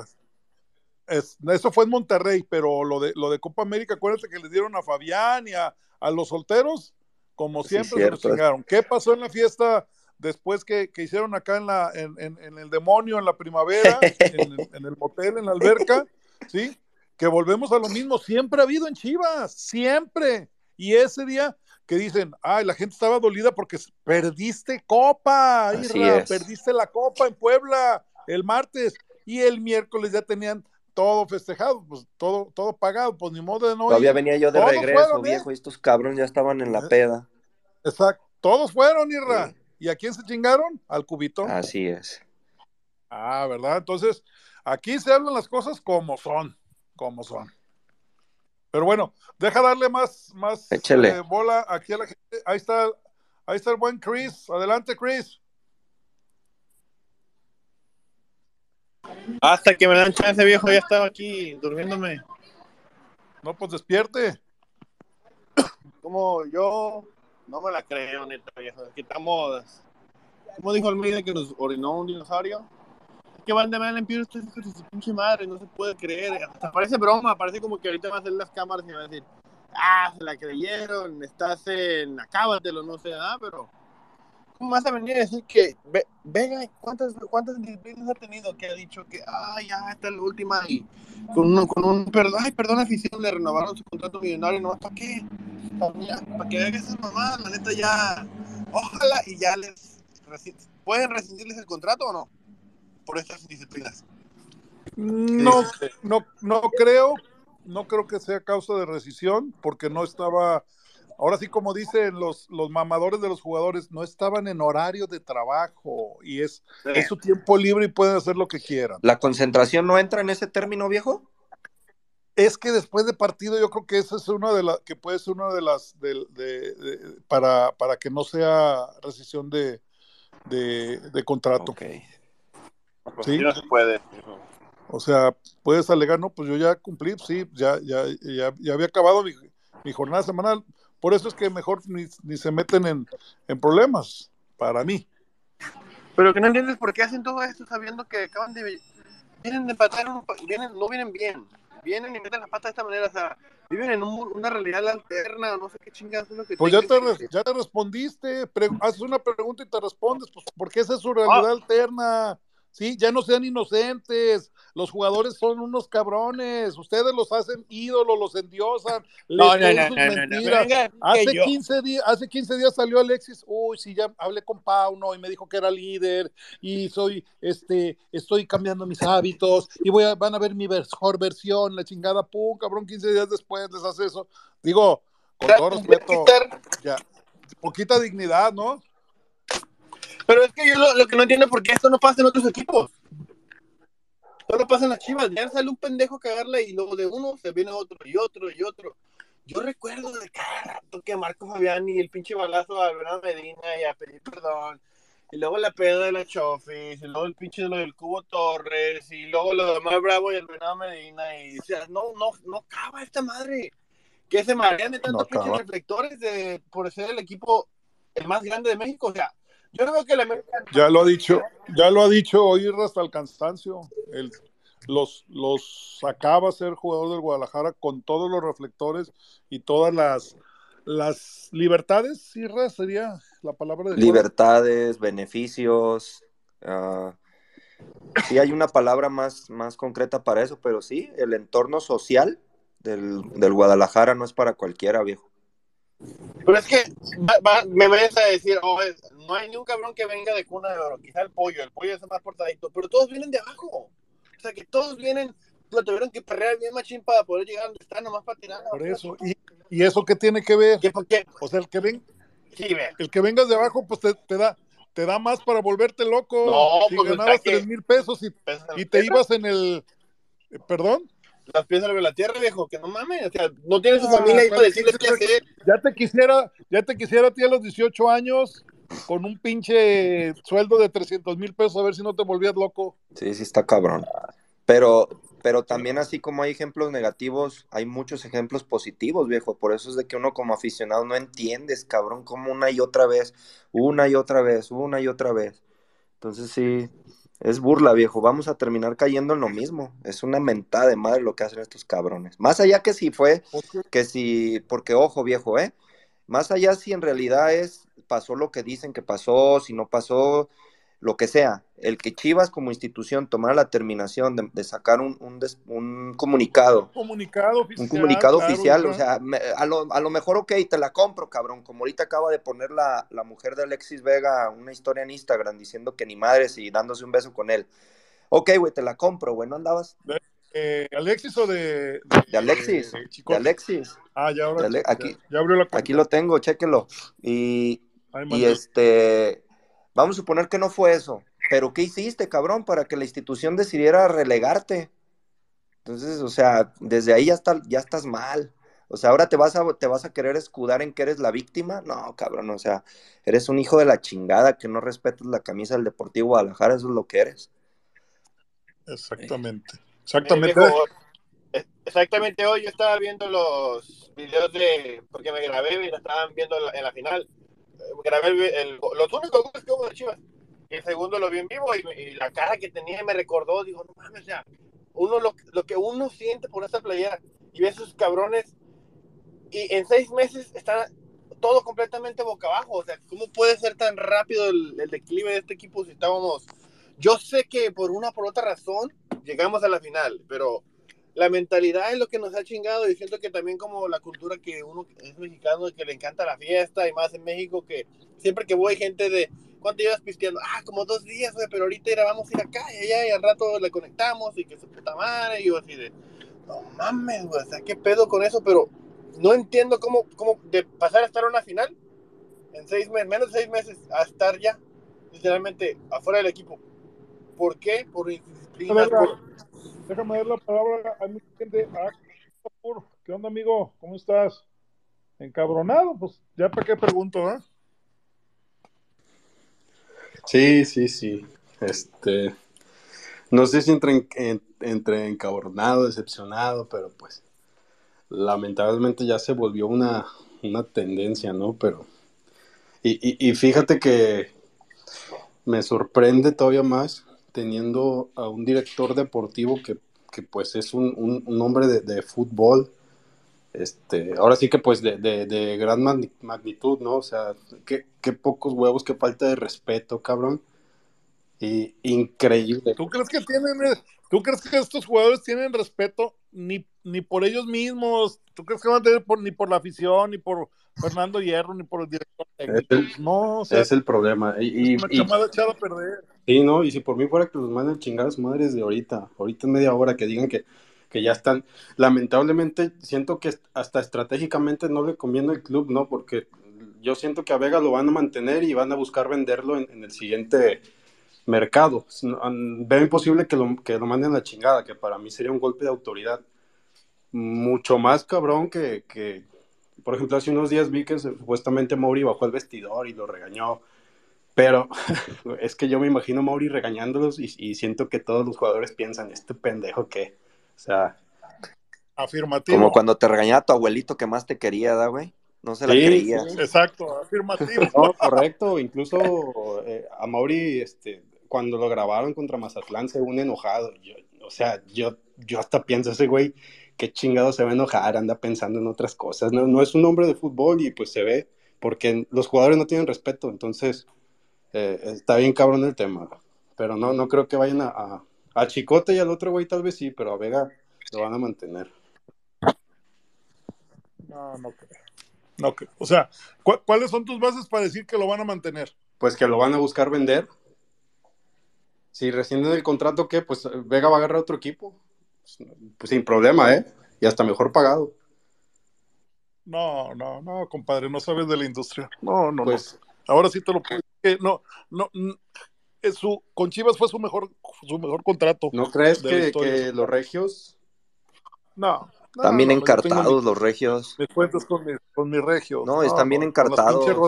eso fue en Monterrey, pero lo de, lo de Copa América, acuérdate que le dieron a Fabián y a, los solteros, como siempre, se chingaron. ¿Qué pasó en la fiesta después que, hicieron acá en, la, en, el demonio, en la primavera, en, el motel, en la alberca, ¿sí? Que volvemos a lo mismo, siempre ha habido en Chivas, siempre. Y ese día que dicen, ay, la gente estaba dolida porque perdiste copa, perdiste la copa en Puebla el martes y el miércoles ya tenían todo festejado, pues todo, todo pagado, pues ni modo de no. Todavía venía yo de regreso, ¿eh? viejo, y estos cabrones ya estaban en la eh, peda. Exacto, todos fueron, Irra. ¿Y a quién se chingaron? Al cubito. Así es. Ah, ¿verdad? Entonces, aquí se hablan las cosas como son, como son. Pero bueno, deja darle más, más eh, bola aquí a la gente. Ahí está, ahí está el buen Chris. Adelante, Chris. Hasta que me dan chance, viejo, ya estaba aquí durmiéndome. No, pues despierte. Como yo no me la creo, neta, viejo. Quitamos. Como dijo Almeida que nos orinó un dinosaurio? que van de mal en estos hijos de su pinche madre, no se puede creer. Hasta parece broma, parece como que ahorita van a hacer las cámaras y van a decir, ah, se la creyeron, estás en, acábatelo, no sé, ah, pero. ¿Cómo vas a venir a decir que, ve, venga, ¿cuántas, cuántas disciplinas ha tenido que ha dicho que, ah, ya, esta es la última y con un, con un perdón, ay, perdón, afición, le renovaron su contrato millonario, no, ¿para qué? Para que vean esas mamadas, la neta ya, ojalá y ya les, ¿pueden rescindirles el contrato o no? Por estas disciplinas. No, este. no, no creo, no creo que sea causa de rescisión, porque no estaba, ahora sí como dicen los, los mamadores de los jugadores, no estaban en horario de trabajo y es, es su tiempo libre y pueden hacer lo que quieran. ¿La concentración no entra en ese término, viejo? Es que después de partido yo creo que esa es una de las que puede ser una de las de, para, para que no sea rescisión de, de, contrato. ¿Sí? no se puede. O sea, puedes alegar, no, pues yo ya cumplí, sí, ya, ya, ya, había acabado mi, jornada semanal. Por eso es que mejor ni, se meten en, en, problemas, para mí. Pero que no entiendes por qué hacen todo esto sabiendo que acaban de... Vienen de empatar, vienen, no vienen bien vienen y meten las patas de esta manera, o sea, viven en una realidad alterna, no sé qué chingados es lo que Pues ya te, ya te respondiste, haces una pregunta y te respondes, pues porque esa es su realidad ah. alterna. Sí, ya no sean inocentes. Los jugadores son unos cabrones. Ustedes los hacen ídolos, los endiosan. No, no, no, no, hace, 15 días, hace 15 días salió Alexis. Uy, sí, ya hablé con Pauno y me dijo que era líder. Y soy, este, estoy cambiando mis hábitos. Y voy a, van a ver mi mejor versión. La chingada, pum, cabrón, 15 días después les hace eso. Digo, con todo respeto. Ya, poquita dignidad, ¿no? Pero es que yo lo, que no entiendo es por qué esto no pasa en otros equipos. Solo pasa en las chivas. Ya sale un pendejo a cagarla y luego de uno se viene otro y otro y otro. Yo recuerdo de cada rato que Marco Fabián y el pinche balazo a Bernardo Medina y a pedir perdón. Y luego la peda de la Chofis, y luego el pinche de lo del Cubo Torres, y luego lo de Mar Bravo y el Bernardo Medina. Y o sea, no, no, no acaba esta madre. Que se marean de tantos pinches reflectores de, por ser el equipo el más grande de México. O sea, yo creo que el América... Ya lo ha dicho, ya lo ha dicho hoy hasta el cansancio. El, los, los sacaba a ser jugador del Guadalajara con todos los reflectores y todas las, las libertades, Irra, sería la palabra de Libertades, beneficios. Uh, sí hay una palabra más, más concreta para eso, pero sí, el entorno social del, del Guadalajara no es para cualquiera, viejo. Pero es que va- va- me vayas a decir, oh, es- no hay ni un cabrón que venga de cuna de oro, quizá el pollo, el pollo es el más portadito, pero todos vienen de abajo. O sea, que todos vienen, lo tuvieron que perrear bien machín para poder llegar donde están, nomás para tirar. Por eso. ¿Y, y eso qué tiene que ver? ¿Qué, por qué? O sea, el que, ven, Sí, el que vengas de abajo, pues te, te da te da más para volverte loco. No, si pues, ganabas tres mil pesos y, te ibas en el... eh, ¿Perdón? Las pies sobre la tierra, viejo, que no mames. O sea, no tiene su Ah, familia ahí para decirles qué hacer. Ya te quisiera, ya te quisiera a ti a los 18 años con un pinche sueldo de 300 mil pesos a ver si no te volvías loco. Sí, sí está cabrón. Pero, pero también así como hay ejemplos negativos, hay muchos ejemplos positivos, viejo. Por eso es de que uno como aficionado no entiendes, cabrón, como una y otra vez, una y otra vez, una y otra vez. Entonces sí, es burla, viejo. Vamos a terminar cayendo en lo mismo. Es una mentada de madre lo que hacen estos cabrones. Más allá que si fue, que si, porque ojo, viejo, ¿eh? Más allá si en realidad es, pasó lo que dicen que pasó, si no pasó, lo que sea, el que Chivas como institución tomara la terminación de, de sacar un, un, des- un comunicado, comunicado oficial. un comunicado claro, oficial, o sea, me- a, lo, a lo mejor, ok, te la compro, cabrón, como ahorita acaba de poner la, la mujer de Alexis Vega una historia en Instagram diciendo que ni madres y dándose un beso con él. Ok, güey, te la compro, güey, ¿no andabas? Eh, ¿Alexis o de, De Alexis, de de? Alexis, Ah, ya ahora. Ale- ya- aquí- ya, abrió la cuenta. aquí lo tengo, chéquelo. Y, Ay, Y este, vamos a suponer que no fue eso, pero ¿qué hiciste, cabrón, para que la institución decidiera relegarte? Entonces, o sea, desde ahí ya, está, ya estás mal. O sea, ahora te vas, a, te vas a querer escudar en que eres la víctima. No, cabrón, o sea, eres un hijo de la chingada que no respetas la camisa del Deportivo Guadalajara, eso es lo que eres. Exactamente. Eh, Exactamente. viejo, exactamente hoy yo estaba viendo los videos de. Porque me grabé y la estaban viendo en la, en la final. Grabé el, el- los únicos goles que hubo de Chivas. El segundo lo vi en vivo y, y la cara que tenía me recordó. Digo, no mames, o sea, uno lo, lo que uno siente por esa playera. Y ve a esos cabrones. Y en seis meses está todo completamente boca abajo. O sea, ¿cómo puede ser tan rápido el, el declive de este equipo si estábamos. Yo sé que por una por otra razón llegamos a la final, pero la mentalidad es lo que nos ha chingado y siento que también como la cultura que uno es mexicano y que le encanta la fiesta y más en México que siempre que voy gente de ¿cuánto llevas pisteando? Ah, como dos días, güey, pero ahorita era, vamos a ir acá y allá y al rato le conectamos y que su puta madre y yo así de no mames, güey, o sea, qué pedo con eso, pero no entiendo cómo, cómo de pasar a estar en una final en seis meses, menos de seis meses a estar ya literalmente afuera del equipo. ¿Por qué? Por indisciplina, por, Déjame dar la palabra a mi gente. ¿Qué onda, amigo? ¿Cómo estás? Encabronado, pues ya para qué pregunto, ¿eh? Sí, sí, sí. Este, no sé si entre, en- entre encabronado, decepcionado, pero pues lamentablemente ya se volvió una, una tendencia, ¿no? Pero, y, y, y fíjate que me sorprende todavía más teniendo a un director deportivo que, que pues es un, un- hombre de, fútbol, este, ahora sí que pues de, de- gran magni- magnitud, ¿no? O sea, qué, qué pocos huevos, qué falta de respeto, cabrón. Y increíble. ¿Tú crees que tienen, eh, tú crees que estos jugadores tienen respeto ni, ni por ellos mismos? ¿Tú crees que van a tener por, ni por la afición, ni por Fernando Hierro, ni por el director técnico? Es no, o sea, Es el problema. Y, y- es una y- chamada echada a perder. sí, ¿no? Y si por mí fuera que los manden a chingar a su madre desde ahorita, ahorita en media hora, que digan que, que ya están. Lamentablemente, siento que hasta estratégicamente no le conviene al club, ¿no? Porque yo siento que a Vega lo van a mantener y van a buscar venderlo en, en el siguiente mercado. Veo imposible que lo, que lo manden a la chingada, que para mí sería un golpe de autoridad mucho más cabrón que, que, por ejemplo, hace unos días vi que supuestamente Mauri bajó al vestidor y lo regañó, pero es que yo me imagino a Mauri regañándolos y, y siento que todos los jugadores piensan, este pendejo que, o sea, Afirmativo. Como cuando te regañaba tu abuelito que más te quería, ¿da, güey? No se la Sí, creía. sí. Exacto, afirmativo. no, correcto, incluso eh, a Mauri, este, cuando lo grabaron contra Mazatlán se une enojado, yo, o sea, yo, yo hasta pienso ese güey, qué chingado se va a enojar, anda pensando en otras cosas, no, no es un hombre de fútbol y pues se ve, porque los jugadores no tienen respeto, entonces eh, está bien cabrón el tema, pero no, no creo que vayan a, a, a Chicote y al otro güey tal vez sí, pero a Vega lo van a mantener. No, no creo. No creo. O sea, ¿cu- ¿cuáles son tus bases para decir que lo van a mantener? Pues que lo van a buscar vender. Si rescinden el contrato, ¿qué? Pues Vega va a agarrar otro equipo. Pues sin problema, ¿eh? Y hasta mejor pagado. No, no, no, compadre, no sabes de la industria. No, no, Pues no. Ahora sí te lo puedo decir. No, no, es su, con Chivas fue su mejor, su mejor contrato. ¿no crees que, los regios No. no, tengo encartados los regios. Mis cuentas con mis, con mis regios. No, están bien con- con las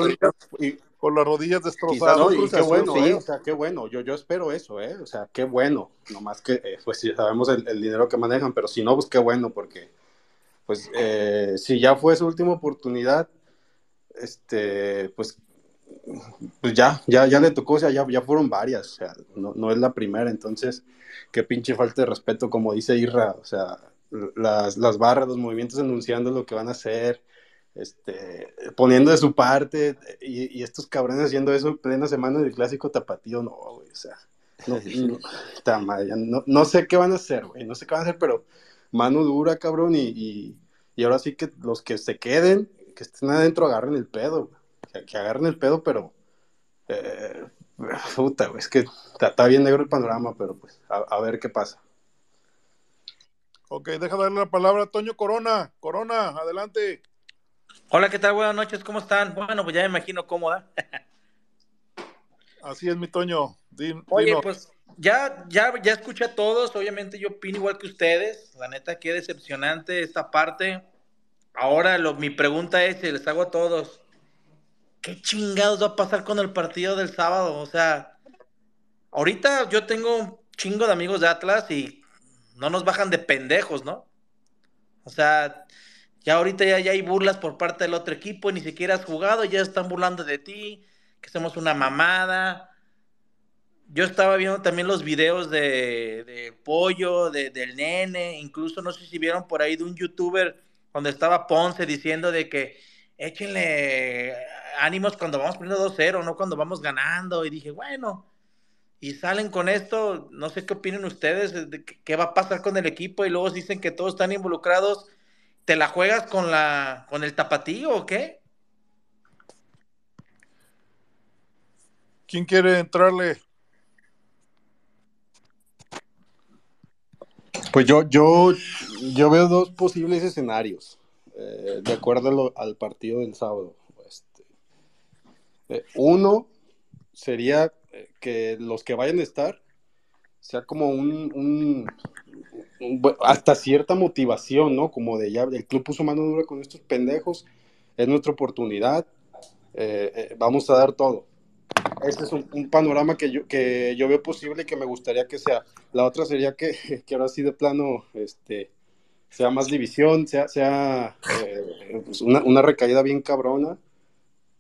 encartados. y, con las rodillas destrozadas. No, y qué bueno, sí. ¿eh? O sea, qué bueno. Yo, yo espero eso, ¿eh? O sea, qué bueno. Nomás que, eh, pues sí, sabemos el, el dinero que manejan, pero si no, pues qué bueno, porque, pues, eh, si ya fue su última oportunidad, este, pues, pues ya, ya, ya le tocó, o sea, ya, ya fueron varias, o sea, no, no es la primera, entonces, qué pinche falta de respeto, como dice Irra, o sea, las, las barras, los movimientos anunciando lo que van a hacer, este, poniendo de su parte y, y estos cabrones haciendo eso en plena semana del clásico tapatío, no, güey, o sea, no, sé qué van a hacer, güey, no sé qué van a hacer, pero mano dura, cabrón, y, y, y ahora sí que los que se queden, que estén adentro, agarren el pedo, que, que agarren el pedo, pero, eh, puta, güey, es que está, está bien negro el panorama, pero pues, a, a ver qué pasa. Ok, deja darle la palabra a Toño Corona. Corona, adelante. Hola, ¿qué tal? Buenas noches, ¿cómo están? Bueno, pues ya me imagino cómoda. Así es mi Toño. Din- Oye, pues ya, ya, ya escuché a todos, obviamente yo opino igual que ustedes. La neta, qué decepcionante esta parte. Ahora lo, mi pregunta es, y les hago a todos, ¿qué chingados va a pasar con el partido del sábado? O sea, ahorita yo tengo un chingo de amigos de Atlas y no nos bajan de pendejos, ¿no? O sea, ya ahorita ya, ya hay burlas por parte del otro equipo, ni siquiera has jugado, ya están burlando de ti, que somos una mamada. Yo estaba viendo también los videos de, de Pollo, de, del nene, incluso no sé si vieron por ahí de un youtuber cuando estaba Ponce diciendo de que échenle ánimos cuando vamos perdiendo 2-0, no cuando vamos ganando. Y dije, bueno, y salen con esto, no sé qué opinan ustedes, de qué qué va a pasar con el equipo y luego dicen que todos están involucrados. ¿Te la juegas con la con el tapatío o qué? ¿Quién quiere entrarle? Pues yo, yo, yo veo dos posibles escenarios, eh, de acuerdo lo- al partido del sábado. Este, eh, uno sería eh, que los que vayan a estar sea como un, un- hasta cierta motivación, ¿no? Como de ya, el club puso mano dura con estos pendejos, es nuestra oportunidad, eh, eh, vamos a dar todo. Este es un, panorama que yo, que yo veo posible y que me gustaría que sea. La otra sería que, que ahora sí de plano este, sea más división, sea, sea eh, pues una, una recaída bien cabrona.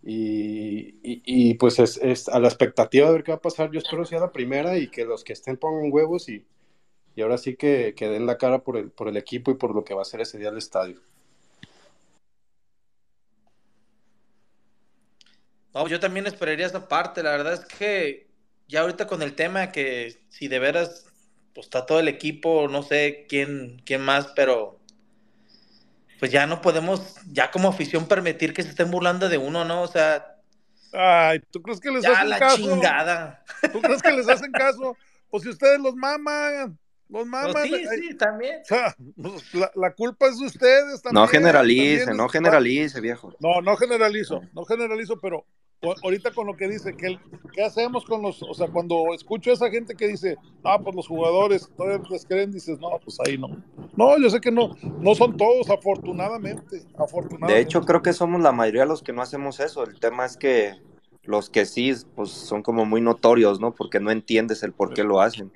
Y, y- pues es, es a la expectativa de ver qué va a pasar. Yo espero sea la primera y que los que estén pongan huevos y, y ahora sí que, que den la cara por el, por el equipo y por lo que va a ser ese día el estadio. No, yo también esperaría esa parte. La verdad es que ya ahorita con el tema que si de veras pues está todo el equipo, no sé quién, quién más, pero pues ya no podemos, ya como afición, permitir que se estén burlando de uno, ¿no? O sea, Ay, ¿tú crees que les ya hacen la caso? chingada. ¿Tú crees que les hacen caso? Pues si ustedes los maman, los maman. Pues sí, ay, sí, también. O sea, pues, la, la culpa es de ustedes también. No generalice, también no generalice, viejo. No, no generalizo, no generalizo, pero ahorita con lo que dice, que el- ¿qué hacemos con los, o sea, cuando escucho a esa gente que dice, ah, pues los jugadores todavía les creen, dices, no, pues ahí no. No, yo sé que no, no son todos, afortunadamente, afortunadamente. De hecho, creo que somos la mayoría los que no hacemos eso. El tema es que los que sí, pues son como muy notorios, ¿no? Porque no entiendes el por qué lo hacen.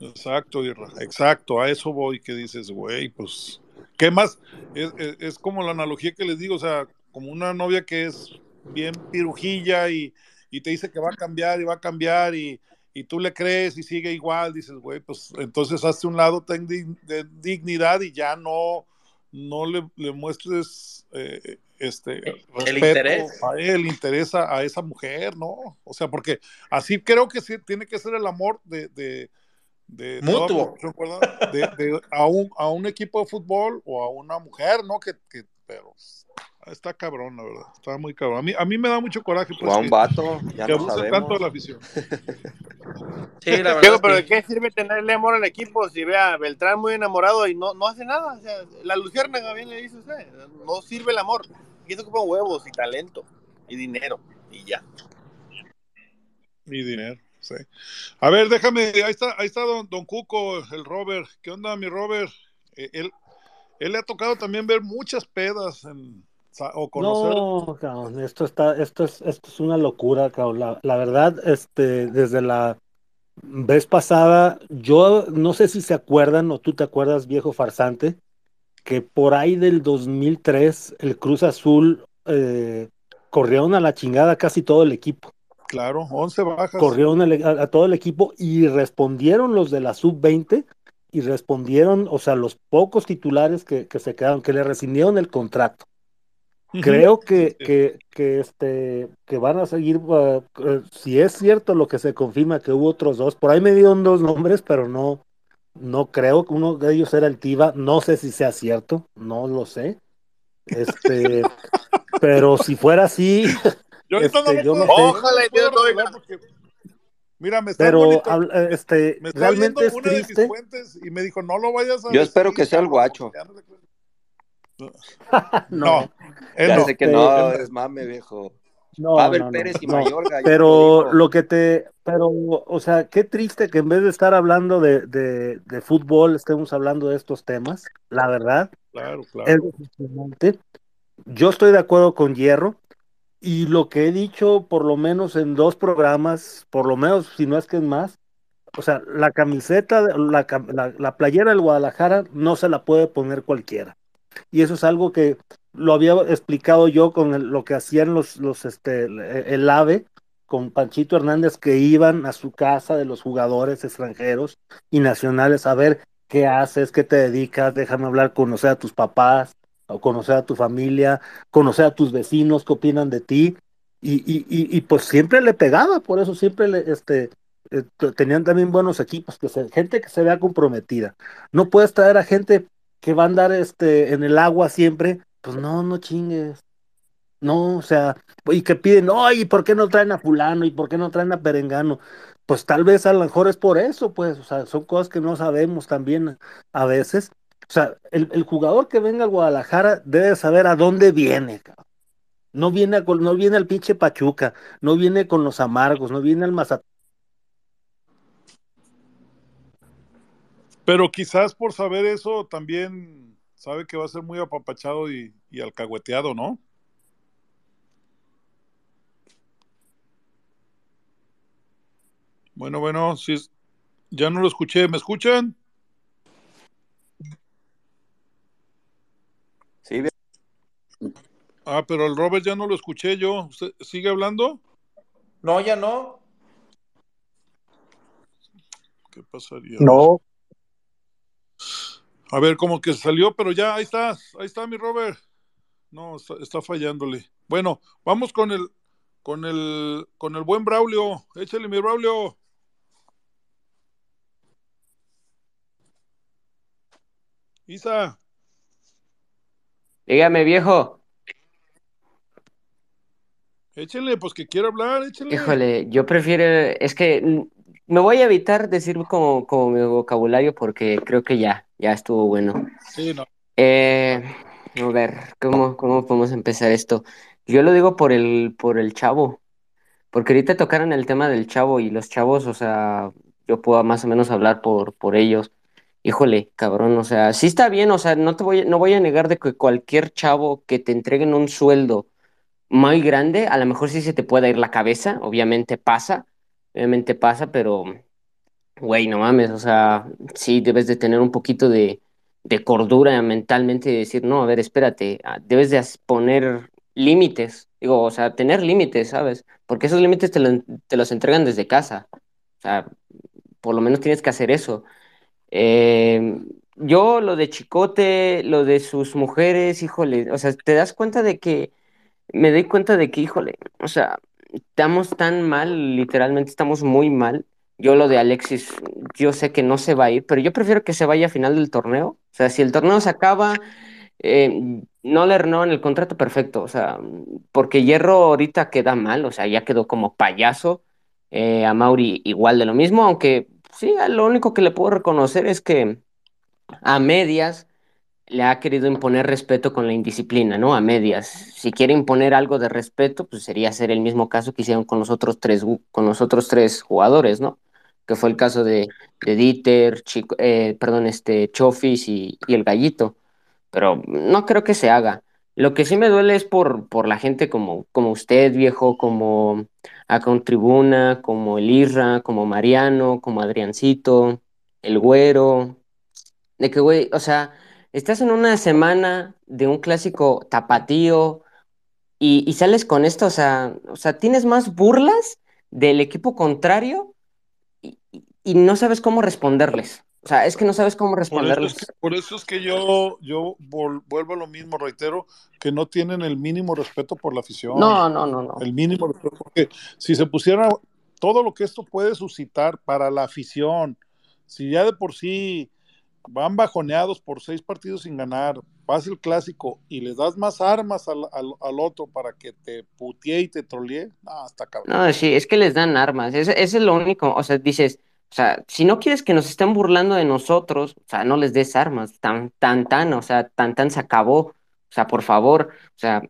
Exacto, exacto, a eso voy, que dices, güey, pues, ¿qué más? Es, es- es como la analogía que les digo, o sea, como una novia que es bien pirujilla y, y te dice que va a cambiar y va a cambiar y, y tú le crees y sigue igual, dices, güey, pues entonces hazte un lado ten de dignidad y ya no, no le, le muestres eh, este respeto interés. a él, interés a, a esa mujer, ¿no? O sea, porque así creo que sí tiene que ser el amor de, de, de toda Mutuo. ¿verdad? De- de- a, un, a un equipo de fútbol o a una mujer, ¿no? Que, que pero está cabrón, la verdad. Está muy cabrón. A mí, a mí me da mucho coraje. Pues, O a un vato, ya que no abuse sabemos. tanto de la afición. Sí, la verdad. Pero que- ¿de qué sirve tenerle amor al equipo si ve a Beltrán muy enamorado y no, no hace nada? O sea, la luciérnaga, bien le dice usted, no sirve el amor. Aquí se ocupan huevos y talento y dinero y ya. Y dinero, A ver, déjame, ahí está, ahí está don, don Cuco, el Robert. ¿Qué onda, mi Robert? Eh, él, él le ha tocado también ver muchas pedas en, o conocer. No, cabrón, esto está, esto es, esto es una locura, cabrón. La, la verdad, este, desde la vez pasada, yo no sé si se acuerdan o tú te acuerdas, viejo farsante, que por ahí del 2003 el Cruz Azul eh, corrieron a la chingada casi todo el equipo. Claro, 11 bajas. Corrieron el- a, a todo el equipo y respondieron los de la sub-20 y respondieron, o sea, los pocos titulares que, que se quedaron, que le rescindieron el contrato. Creo que, que, este, que van a seguir, uh, eh, si es cierto lo que se confirma que hubo otros dos, por ahí me dieron dos nombres, pero no, no creo que uno de ellos era el Tiva, no sé si sea cierto, no lo sé. Este, pero si fuera así, Yo este, no yo lo no puedo, sé. Ojalá y puedo porque- Mira, me está pero bonito. habla- este, Me está realmente es una de mis fuentes y me dijo, no lo vayas a Yo espero que sea el guacho. no recuerdo". No, él Ya no. sé que Este, no, es mame, viejo. no, Pavel no, no, Pérez y. Mayorga. ya Pero lo que te, pero, o sea, qué triste que en vez de estar hablando de, de, de fútbol, estemos hablando de estos temas, la verdad, Claro, es claro. decepcionante. Yo estoy de acuerdo con Hierro y lo que he dicho por lo menos en dos programas, por lo menos si no es que es más, o sea, la camiseta, la, la, la playera del Guadalajara no se la puede poner cualquiera. Y eso es algo que lo había explicado yo con el- lo que hacían los, los este, el, el AVE con Panchito Hernández que iban a su casa de los jugadores extranjeros y nacionales a ver qué haces, qué te dedicas, déjame hablar, conocer a tus papás, o conocer a tu familia, conocer a tus vecinos, qué opinan de ti. Y, y, y, pues siempre le pegaba, por eso siempre le, este, eh, tenían también buenos equipos, que se- gente que se vea comprometida. No puedes traer a gente que va a andar este, en el agua siempre, pues no, no chingues. No, o sea, y que piden, oye, ¿por qué no traen a fulano? ¿Y por qué no traen a perengano? Pues tal vez a lo mejor es por eso, pues, o sea, son cosas que no sabemos también a veces. O sea, el, el jugador que venga al Guadalajara debe saber a dónde viene. No viene, a- no viene al pinche Pachuca, no viene con los amargos, no viene al Mazatlán. Pero quizás por saber eso también sabe que va a ser muy apapachado y, y alcahueteado, ¿no? Bueno, bueno, si ya no lo escuché, ¿me escuchan? Sí, bien. Ah, pero el Robert ya no lo escuché yo. ¿Usted sigue hablando? No, ya no. ¿Qué pasaría? No, A ver, como que salió, pero ya, ahí está, ahí está mi Robert. No, está, está fallándole. Bueno, vamos con el, con el, con el buen Braulio. Échale mi Braulio. Isa, Dígame, viejo. échale, pues que quiera hablar, échale. Híjole, yo prefiero, es que me voy a evitar decir como, como mi vocabulario porque creo que ya, ya estuvo bueno. Sí, no. Eh, a ver, ¿cómo, cómo podemos empezar esto? Yo lo digo por el, por el chavo, porque ahorita tocaron el tema del chavo y los chavos, o sea, yo puedo más o menos hablar por, por ellos. Híjole, cabrón, o sea, sí está bien, o sea, no te voy, no voy a negar de que cualquier chavo que te entreguen un sueldo muy grande, a lo mejor sí se te puede ir la cabeza, obviamente pasa, obviamente pasa, pero, güey, no mames, o sea, sí debes de tener un poquito de, de cordura mentalmente y decir, no, a ver, espérate, ah, debes de poner límites, digo, o sea, tener límites, ¿sabes? Porque esos límites te, te los entregan desde casa, o sea, por lo menos tienes que hacer eso. Eh, yo, lo de Chicote, lo de sus mujeres, híjole, o sea, te das cuenta de que me doy cuenta de que, híjole, o sea, estamos tan mal, literalmente estamos muy mal. Yo lo de Alexis, yo sé que no se va a ir, pero yo prefiero que se vaya a final del torneo. O sea, si el torneo se acaba, eh, no le renovan el contrato perfecto, o sea, porque Hierro ahorita queda mal, o sea, ya quedó como payaso, eh, a Mauri igual de lo mismo, aunque sí, lo único que le puedo reconocer es que a medias le ha querido imponer respeto con la indisciplina, ¿no? A medias. Si quiere imponer algo de respeto, pues sería hacer el mismo caso que hicieron con los otros tres, con los otros tres jugadores, ¿no? Que fue el caso de, de Dieter, Chico, eh, perdón, este, Chofis y, y el Gallito. Pero no creo que se haga. Lo que sí me duele es por, por la gente como, como usted, viejo, como acá un Tribuna, como el Irra, como Mariano, como Adriancito, el Güero, de que, güey, o sea, estás en una semana de un clásico tapatío y, sales con esto, o sea, o sea, tienes más burlas del equipo contrario y no sabes cómo responderles. O sea, es que no sabes cómo Por eso es que, responderles. por eso es que yo, yo vol- vuelvo a lo mismo, reitero, que no tienen el mínimo respeto por la afición. No, no, no, no. El mínimo respeto, porque si se pusiera todo lo que esto puede suscitar para la afición, si ya de por sí van bajoneados por seis partidos sin ganar, vas el clásico y le das más armas al, al- al otro para que te putee y te trolee, no, hasta cabrón. No, sí, es que les dan armas. Ese, ese es lo único. O sea, dices, o sea, si no quieres que nos estén burlando de nosotros, o sea, no les des armas. Tan, tan, tan, o sea, tan, tan se acabó. O sea, por favor. O sea,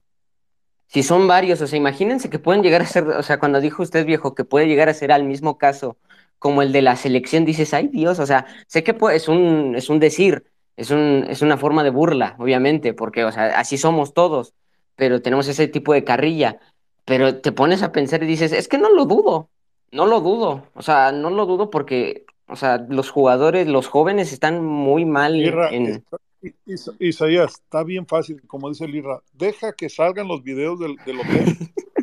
si son varios, o sea, imagínense que pueden llegar a ser, o sea, cuando dijo usted, viejo, que puede llegar a ser al mismo caso como el de la selección, dices, ay Dios, o sea, sé que es un, es un decir, es un, es una forma de burla, obviamente, porque, o sea, así somos todos, pero tenemos ese tipo de carrilla, pero te pones a pensar y dices, es que no lo dudo, no lo dudo, o sea, no lo dudo porque, o sea, los jugadores, los jóvenes están muy mal en... Is- Isaías, está bien fácil, como dice el Irra, deja que salgan los videos del, del hotel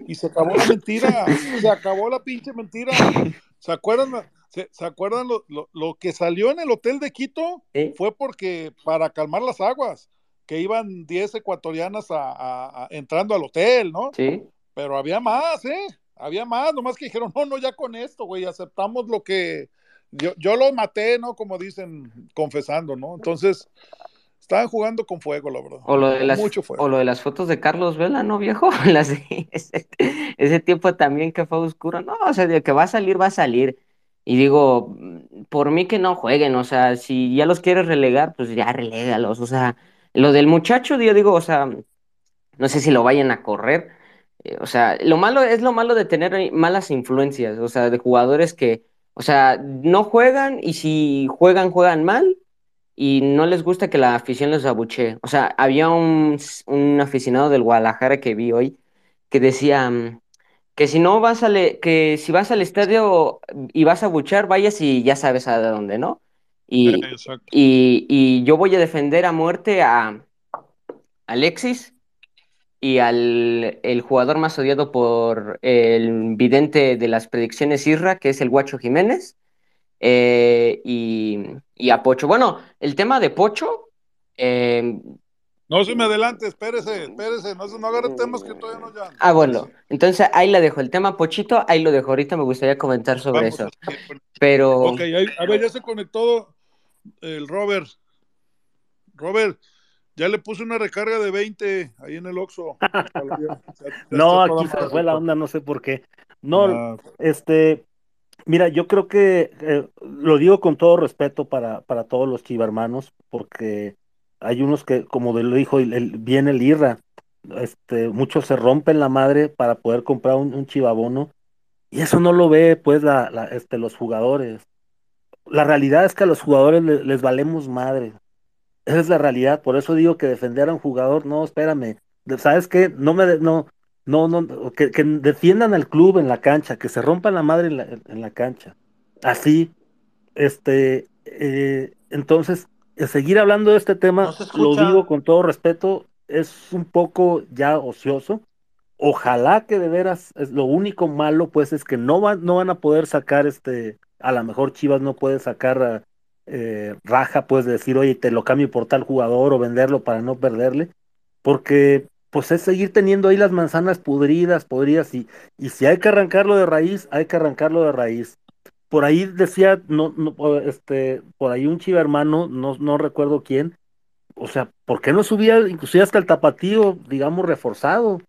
y se acabó la mentira, se acabó la pinche mentira. ¿Se acuerdan, se, se acuerdan lo, lo- lo que salió en el hotel de Quito? Fue porque para calmar las aguas, que iban 10 ecuatorianas a- a- a- entrando al hotel, ¿no? ¿Sí? Pero había más, ¿eh? Había más, nomás que dijeron, no, no, ya con esto, güey, aceptamos lo que yo, yo lo maté, ¿no? Como dicen, confesando, ¿no? Entonces, estaban jugando con fuego, la verdad. O lo de las, mucho fuego. o lo de las fotos de Carlos Vela, ¿no, viejo? Las de ese, ese tiempo también que fue oscuro. No, o sea, de que va a salir, va a salir. Y digo, por mí que no jueguen, o sea, si ya los quieres relegar, pues ya relégalos. O sea, lo del muchacho, yo digo, o sea, no sé si lo vayan a correr. O sea, lo malo es lo malo de tener malas influencias, o sea, de jugadores que, o sea, no juegan y si juegan, juegan mal y no les gusta que la afición los abuchee. O sea, había un, un aficionado del Guadalajara que vi hoy que decía mm, que si no vas al, e- que si vas al estadio y vas a abuchear, vayas y ya sabes a dónde, ¿no? Y, y, y yo voy a defender a muerte a Alexis y al el jugador más odiado por el vidente de las predicciones Isra, que es el Guacho Jiménez, eh, y, y a Pocho. Bueno, el tema de Pocho, eh, No se me adelante, espérese, espérese, no, no agarre temas que todavía no ya. ah, bueno, entonces ahí la dejo. El tema Pochito, ahí lo dejo. Ahorita me gustaría comentar sobre Vamos eso. Pero Ok, ahí- a ver, ya se conectó el Robert. Robert, ya le puse una recarga de 20 ahí en el Oxxo. No, aquí se fue la onda, no sé por qué. No, Ah, este, mira, yo creo que eh, lo digo con todo respeto para, para todos los chivarmanos, porque hay unos que, como lo dijo el, el- bien el Irra, este, muchos se rompen la madre para poder comprar un, un chivabono, y eso no lo ve, pues, la, la- este, los jugadores. La realidad es que a los jugadores le- les valemos madre. Esa es la realidad, por eso digo que defender a un jugador, no, espérame, ¿sabes qué? No me, de- no, no, no, que, que defiendan al club en la cancha, que se rompan la madre en la, en la cancha. Así, este, eh, entonces, eh, seguir hablando de este tema, No lo digo con todo respeto, es un poco ya ocioso. Ojalá que de veras, es lo único malo, pues, es que no van, no van a poder sacar este, a lo mejor Chivas no puede sacar a, eh, raja, pues, de decir, oye, te lo cambio por tal jugador o venderlo para no perderle, porque pues es seguir teniendo ahí las manzanas podridas, podridas, y, y si hay que arrancarlo de raíz, hay que arrancarlo de raíz. Por ahí decía, no, no, este, por ahí un chiva hermano, no, no recuerdo quién, o sea, ¿por qué no subía inclusive hasta el tapatío, digamos, reforzado?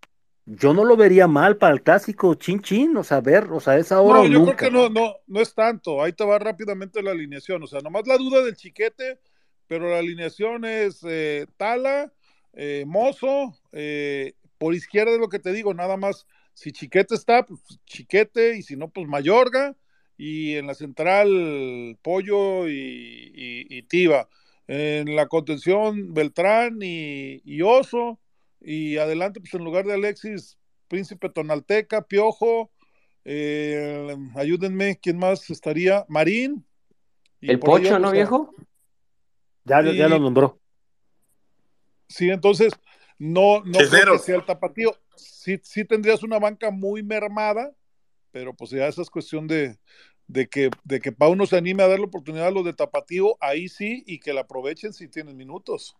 Yo no lo vería mal para el clásico chin chin, o sea, ver, o sea, esa hora No, o yo nunca. creo que no, no, no es tanto. Ahí te va rápidamente la alineación. O sea, nomás la duda del chiquete, pero la alineación es eh, Tala, eh, Mozo, eh, por izquierda es lo que te digo, nada más. Si Chiquete está, pues Chiquete, y si no, pues Mayorga, y en la central Pollo y, y, y Tiva. En la contención Beltrán y, y Oso, y adelante, pues en lugar de Alexis, Príncipe Tonalteca, Piojo, eh, ayúdenme, ¿quién más estaría? Marín. y El Pocho, ¿no, viejo? Ya, ya y- lo nombró. Sí, entonces no, no creo que sea el tapatío. Sí, sí tendrías una banca muy mermada, pero pues ya esa es cuestión de, de que, de que Pau no se anime a dar la oportunidad a los de tapatío, ahí sí, y que la aprovechen si tienen minutos.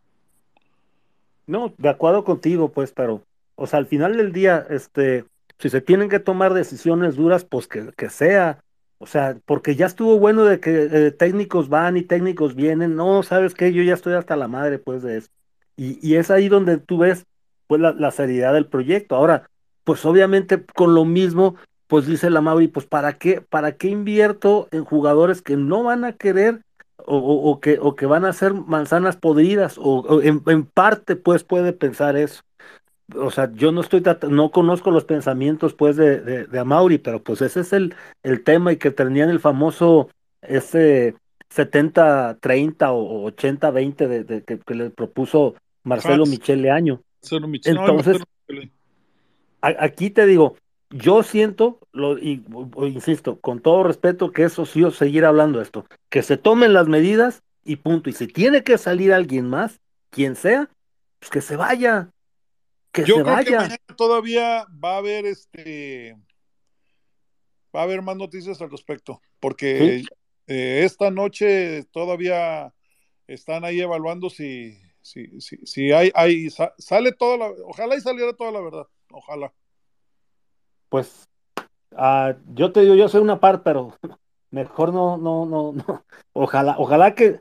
No, de acuerdo contigo, pues, pero, o sea, al final del día, este, si se tienen que tomar decisiones duras, pues que, que sea. O sea, porque ya estuvo bueno de que eh, técnicos van y técnicos vienen. No, ¿sabes qué? Yo ya estoy hasta la madre, pues, de eso. Y, y es ahí donde tú ves, pues, la, la seriedad del proyecto. Ahora, pues, obviamente, con lo mismo, pues, dice la Mauri, pues, ¿para qué, para qué invierto en jugadores que no van a querer o, o- o que, o que van a ser manzanas podridas, o, o en, en parte pues puede pensar eso. O sea, yo no estoy, no conozco los pensamientos pues de, de, de Amauri, pero pues ese es el, el tema y que tenían el famoso ese 70-30 o 80-20 de, de que, que le propuso Marcelo Hans. Michele Año. No, Entonces, A- aquí te digo, yo siento, lo, y insisto, con todo respeto, que eso sí, o seguir hablando de esto, que se tomen las medidas y punto. Y si tiene que salir alguien más, quien sea, pues que se vaya, que Yo se creo que mañana todavía va a haber este va a haber más noticias al respecto, porque eh, esta noche todavía están ahí evaluando si, si, si, si hay, hay sa- sale toda la, ojalá y saliera toda la verdad, ojalá. Pues ah, yo te digo, yo soy una par, pero mejor no, no, no, no. Ojalá, ojalá que,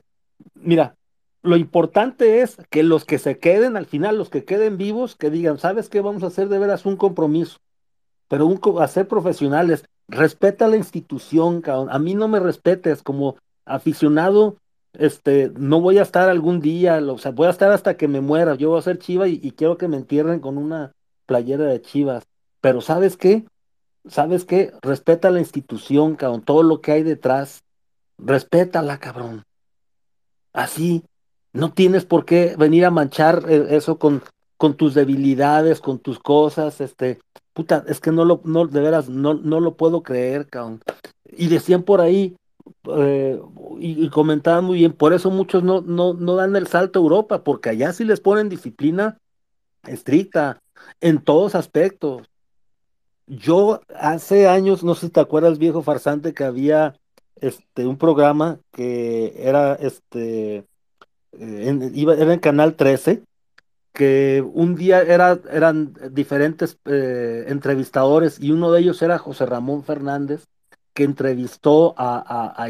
mira, lo importante es que los que se queden al final, los que queden vivos, que digan, ¿sabes qué? Vamos a hacer de veras un compromiso, pero un, a ser profesionales. Respeta la institución, cabrón. A mí no me respetes como aficionado. Este, no voy a estar algún día, o sea, voy a estar hasta que me muera. Yo voy a ser chiva y, y quiero que me entierren con una playera de chivas. Pero ¿sabes qué? ¿Sabes qué? Respeta la institución, cabrón, todo lo que hay detrás. Respétala, cabrón. Así. No tienes por qué venir a manchar eh, eso con, con tus debilidades, con tus cosas, este, puta, es que no lo, no, de veras, no, no lo puedo creer, cabrón. Y decían por ahí, eh, y, y comentaban muy bien, por eso muchos no, no, no dan el salto a Europa, porque allá sí les ponen disciplina estricta, en todos aspectos. Yo hace años, no sé si te acuerdas, viejo farsante, que había este un programa que era este eh, en, iba, era en Canal 13, que un día era, eran diferentes eh, entrevistadores y uno de ellos era José Ramón Fernández, que entrevistó a, a,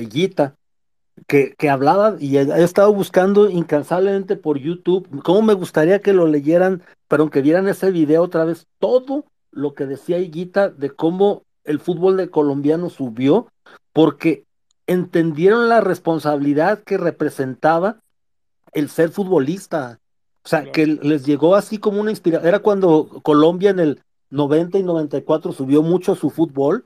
que, que hablaba y he, estado buscando incansablemente por YouTube, cómo me gustaría que lo leyeran, pero que vieran ese video otra vez, todo lo que decía Higuita de cómo el fútbol de colombiano subió, porque entendieron la responsabilidad que representaba el ser futbolista. O sea, Claro. que les llegó así como una inspiración. Era cuando Colombia en el 90 y 94 subió mucho su fútbol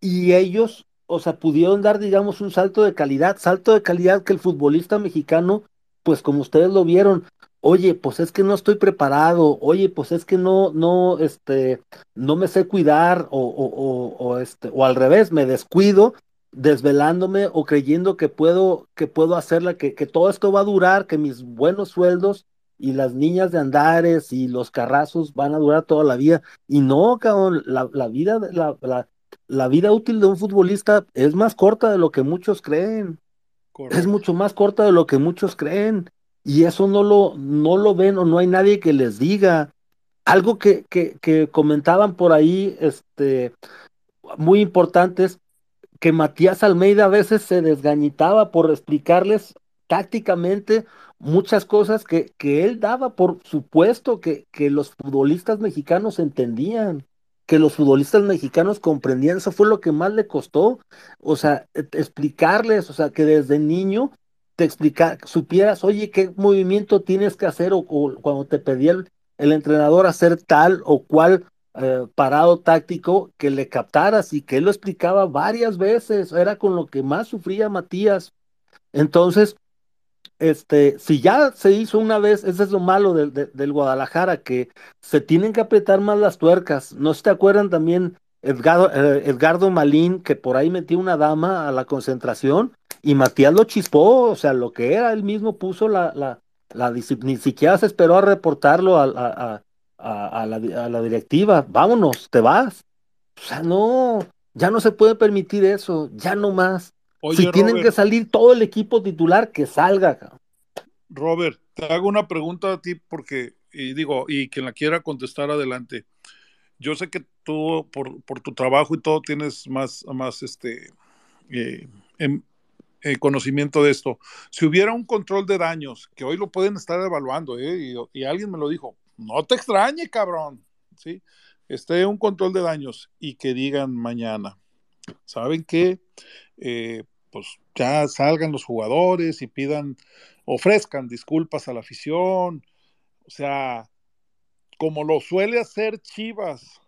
y ellos, o sea, pudieron dar, digamos, un salto de calidad, salto de calidad que el futbolista mexicano, pues como ustedes lo vieron, oye, pues es que no estoy preparado, oye, pues es que no, no, este, no me sé cuidar, o, o, o, o, este, o al revés, me descuido desvelándome o creyendo que puedo, que puedo hacerla, que, que todo esto va a durar, que mis buenos sueldos y las niñas de Andares y los carrazos van a durar toda la vida. Y no, cabrón, la, la vida, la, la, la vida útil de un futbolista es más corta de lo que muchos creen. Correcto. Es mucho más corta de lo que muchos creen. Y eso no lo, no lo ven o no hay nadie que les diga. Algo que, que, comentaban por ahí, este, muy importantes, que Matías Almeida a veces se desgañitaba por explicarles tácticamente muchas cosas que, que él daba por supuesto que, que los futbolistas mexicanos entendían, que los futbolistas mexicanos comprendían, eso fue lo que más le costó, o sea, e- explicarles, o sea, que desde niño te explica, supieras, oye, qué movimiento tienes que hacer, o, cuando te pedía el, entrenador hacer tal o cual eh, parado táctico, que le captaras y que él lo explicaba varias veces, era con lo que más sufría Matías. Entonces, este, si ya se hizo una vez, ese es lo malo del Guadalajara, que se tienen que apretar más las tuercas. ¿No se te acuerdan también Edgardo, eh, Edgardo Malín, que por ahí metió una dama a la concentración y Matías lo chispó? O sea, lo que era, él mismo puso la, la, la ni siquiera se esperó a reportarlo a, a- a- la, a la directiva. Vámonos, te vas. O sea, no, ya no se puede permitir eso, ya no más. Oye, Si tienen que salir todo el equipo titular, que salga. cabrón. Robert, te hago una pregunta a ti porque, y digo, y quien la quiera contestar adelante. Yo sé que tú, por, por tu trabajo y todo, tienes más, más este, eh, em- eh, conocimiento de esto. Si hubiera un control de daños, que hoy lo pueden estar evaluando, ¿eh? y, alguien me lo dijo, no te extrañe, cabrón, ¿sí? Esté un control de daños y que digan mañana, ¿saben qué? Eh, pues ya salgan los jugadores y pidan, ofrezcan disculpas a la afición, o sea, como lo suele hacer Chivas,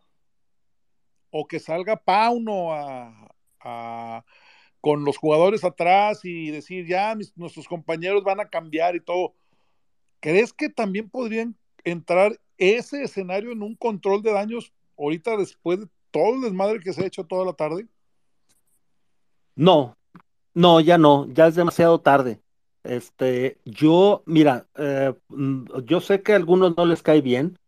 o que salga Pauno a- con los jugadores atrás y decir, ya mis- nuestros compañeros van a cambiar y todo. ¿Crees que también podrían entrar ese escenario en un control de daños ahorita después de todo el desmadre que se ha hecho toda la tarde? No, no, ya no, ya es demasiado tarde. Este, yo, mira, eh, mm, yo sé que a algunos no les cae bien,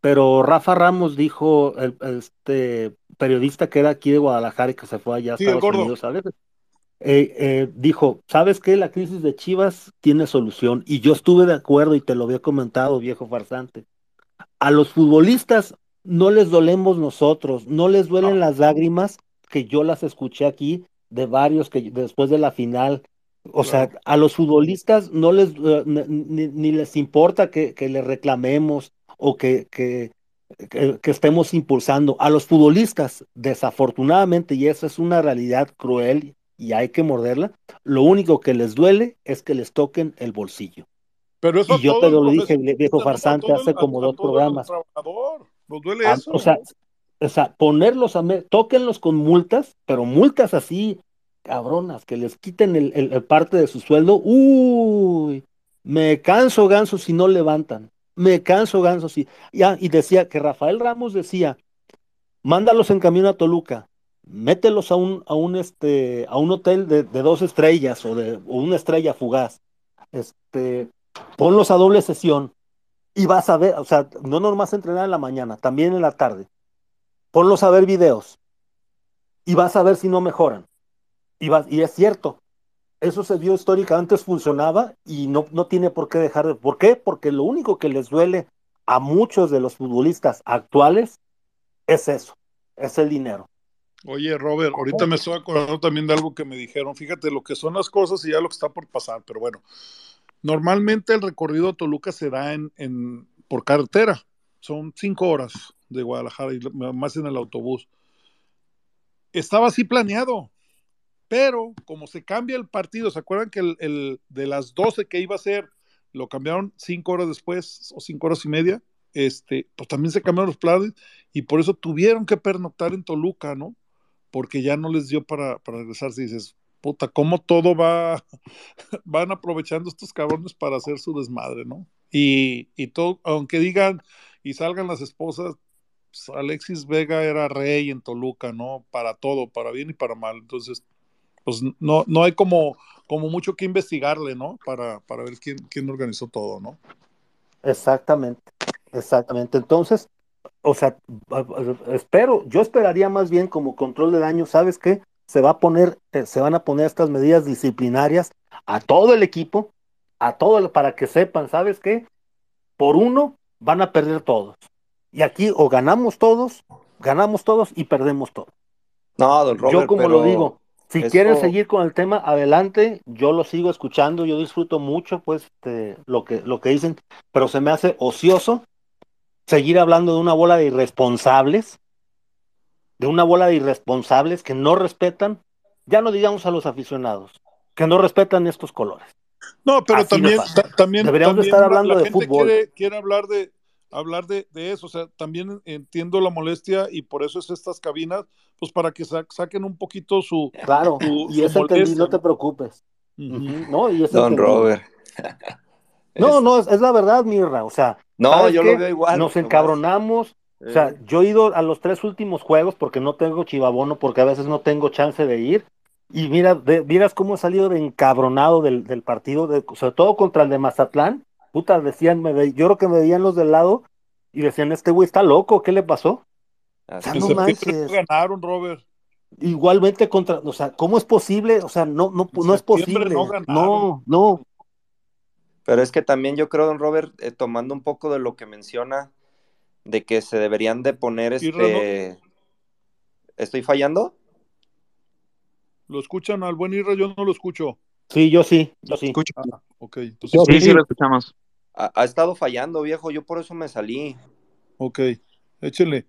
pero Rafa Ramos dijo, el, este periodista que era aquí de Guadalajara y que se fue allá a Sí, Estados. Unidos, ¿sabes? Eh, eh, dijo, ¿sabes qué? La crisis de Chivas tiene solución. Y yo estuve de acuerdo y te lo había comentado, viejo farsante. A los futbolistas no les dolemos nosotros, no les duelen las lágrimas que yo las escuché aquí de varios que después de la final. O sea, a los futbolistas no les eh, ni, ni- ni les importa que, que les reclamemos o que, que, que- que estemos impulsando. A los futbolistas, desafortunadamente, y esa es una realidad cruel y hay que morderla, lo único que les duele es que les toquen el bolsillo. Pero eso Y yo te lo dije, viejo farsante, hace como dos programas. ¿Nos duele Ah, eso? o sea, o sea, ponerlos a, tóquenlos con multas, pero multas así, cabronas, que les quiten el, el- el parte de su sueldo. Uy, me canso ganso si no levantan. Me canso ganso si. Ya, y decía que Rafael Ramos decía, mándalos en camión a Toluca, mételos a un, a un, este, a un hotel de, de dos estrellas o de una estrella fugaz. Este, ponlos a doble sesión y vas a ver, o sea, no nomás entrenar en la mañana, también en la tarde. Ponlos a ver videos y vas a ver si no mejoran. Y, y es cierto, eso se vio históricamente, funcionaba y no, no tiene por qué dejar de... ¿Por qué? Porque lo único que les duele a muchos de los futbolistas actuales es eso, es el dinero. Oye, Robert, ahorita me estoy acordando también de algo que me dijeron. Fíjate lo que son las cosas y ya lo que está por pasar, pero bueno. Normalmente el recorrido a Toluca se da en, en por carretera. Son cinco horas de Guadalajara y más en el autobús. Estaba así planeado, pero como se cambia el partido, ¿se acuerdan que el, el de las 12 que iba a ser lo cambiaron cinco horas después o cinco horas y media? Este, pues también se cambiaron los planes y por eso tuvieron que pernoctar en Toluca, ¿no? Porque ya no les dio para, para regresarse. Y dices, puta, ¿cómo todo va? van aprovechando estos cabrones para hacer su desmadre, ¿no? Y, y todo, aunque digan y salgan las esposas, pues Alexis Vega era rey en Toluca, ¿no? Para todo, para bien y para mal. Entonces, pues no, no hay como, como mucho que investigarle, ¿no? Para, para ver quién, quién organizó todo, ¿no? Exactamente, exactamente. Entonces, o sea, espero, yo esperaría más bien como control de daño, ¿sabes qué? Se va a poner, eh, se van a poner estas medidas disciplinarias a todo el equipo, a todo el, para que sepan, ¿sabes qué? Por uno van a perder todos. Y aquí o ganamos todos, ganamos todos y perdemos todos. No, don Robert, Yo como pero lo digo, Si quieren seguir con el tema, adelante. Yo lo sigo escuchando, yo disfruto mucho, pues, este, lo que, lo que dicen, pero se me hace ocioso seguir hablando de una bola de irresponsables, de una bola de irresponsables que no respetan, ya no digamos a los aficionados, que no respetan estos colores. No, pero Así también, también, Deberíamos de también estar la- hablando la de gente fútbol. Quiere, quiere hablar de hablar de, de eso, o sea, también entiendo la molestia y por eso es estas cabinas, pues para que sa- saquen un poquito su, Claro, su, y su eso no te preocupes. No, y Don. Robert. No, no, es, es la verdad, Mirra. O sea, No, ¿sabes yo qué? lo veo igual. Nos encabronamos. O sea, Eh, yo he ido a los tres últimos juegos porque no tengo chivabono, porque a veces no tengo chance de ir. Y mira, de- miras cómo he salido de encabronado del, del partido, de- sobre todo contra el de Mazatlán. Puta, decían, me ve- yo creo que me veían los del lado y decían, este güey está loco, ¿qué le pasó? Ah, En no es. septiembre manches. ganaron, Robert. Igualmente contra, o sea, ¿cómo es posible? O sea, no, no, no es posible. No, no. Pero es que también yo creo, don Robert, eh, tomando un poco de lo que menciona, de que se deberían de poner este... ¿Estoy fallando? ¿Lo escuchan al buen Irra? Yo no lo escucho. Sí, yo sí, yo sí. Escucho. Ah, ok, entonces, Sí, sí, lo escuchamos. Ha, ha estado fallando, viejo, yo por eso me salí. ok, échenle.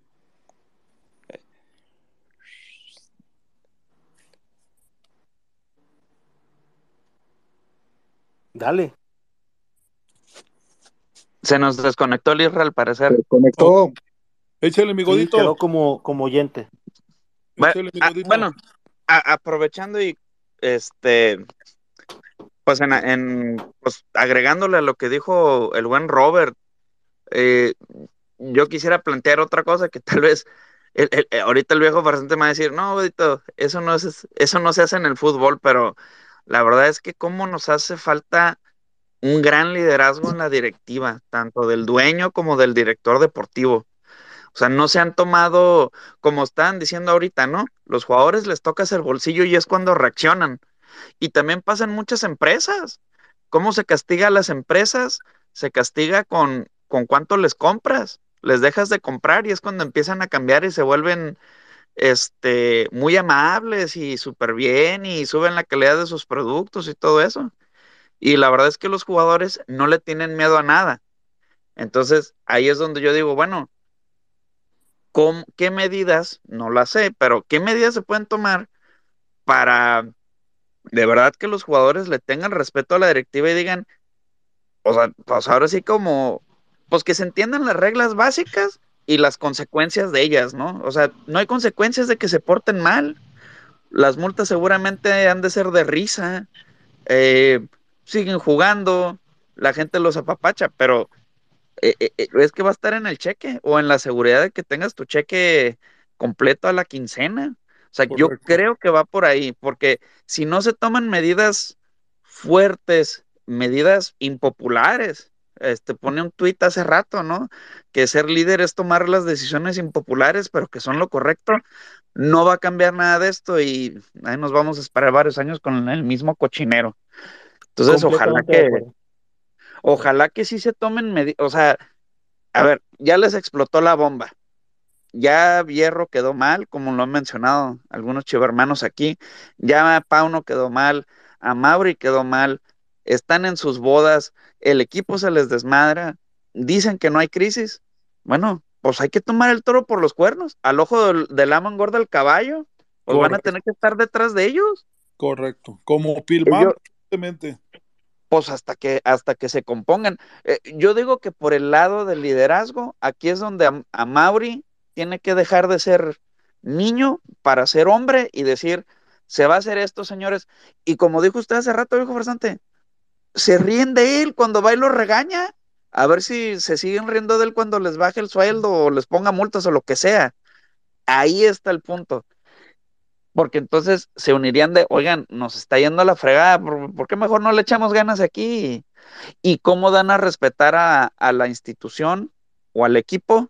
Dale. Se nos desconectó el Isra al parecer. Conectó. Échale, mi Sí, godito. quedó como, como oyente. Bueno, Échale, mi ah, bueno, a- aprovechando y este, pues en, en- pues agregándole a lo que dijo el buen Robert, eh, yo quisiera plantear otra cosa que tal vez el- el- el- ahorita el viejo farsante me va a decir, no, godito, eso no es, eso no se hace en el fútbol, pero la verdad es que cómo nos hace falta un gran liderazgo en la directiva, tanto del dueño como del director deportivo. O sea, no se han tomado, como están diciendo ahorita, ¿no? Los jugadores les tocas el bolsillo y es cuando reaccionan. Y también pasa en muchas empresas. ¿Cómo se castiga a las empresas? Se castiga con, con cuánto les compras. Les dejas de comprar y es cuando empiezan a cambiar y se vuelven este, muy amables y súper bien y suben la calidad de sus productos y todo eso. Y la verdad es que los jugadores no le tienen miedo a nada. Entonces, ahí es donde yo digo, bueno, ¿cómo- ¿qué medidas? No las sé, pero ¿qué medidas se pueden tomar para de verdad que los jugadores le tengan respeto a la directiva y digan, o sea, pues ahora sí como, pues que se entiendan las reglas básicas y las consecuencias de ellas, ¿no? O sea, no hay consecuencias de que se porten mal. Las multas seguramente han de ser de risa, eh, siguen jugando, la gente los apapacha, pero eh, eh, eh, es que va a estar en el cheque o en la seguridad de que tengas tu cheque completo a la quincena. O sea, yo creo que va por ahí, porque si no se toman medidas fuertes, medidas impopulares, este pone un tuit hace rato, ¿no? Que ser líder es tomar las decisiones impopulares, pero que son lo correcto. No va a cambiar nada de esto y ahí nos vamos a esperar varios años con el mismo cochinero. Entonces, ojalá que, ojalá que sí se tomen medidas, o sea, a ver, ya les explotó la bomba. Ya Hierro quedó mal, como lo han mencionado algunos chivermanos aquí. Ya Pauno quedó mal, a Mauri quedó mal. Están en sus bodas, el equipo se les desmadra. Dicen que no hay crisis. Bueno, pues hay que tomar el toro por los cuernos. Al ojo del, del amo engorda el caballo. Pues van a tener que estar detrás de ellos. Correcto. Como Pilmar, pues hasta que, hasta que se compongan. Eh, yo digo que por el lado del liderazgo, aquí es donde a, a Mauri tiene que dejar de ser niño para ser hombre y decir, se va a hacer esto, señores. Y como dijo usted hace rato, viejo farsante, se ríen de él cuando va y lo regaña. A ver si se siguen riendo de él cuando les baje el sueldo o les ponga multas o lo que sea. Ahí está el punto. Porque entonces se unirían de, oigan, nos está yendo a la fregada, ¿por, qué mejor no le echamos ganas aquí? ¿Y cómo dan a respetar a, la institución o al equipo?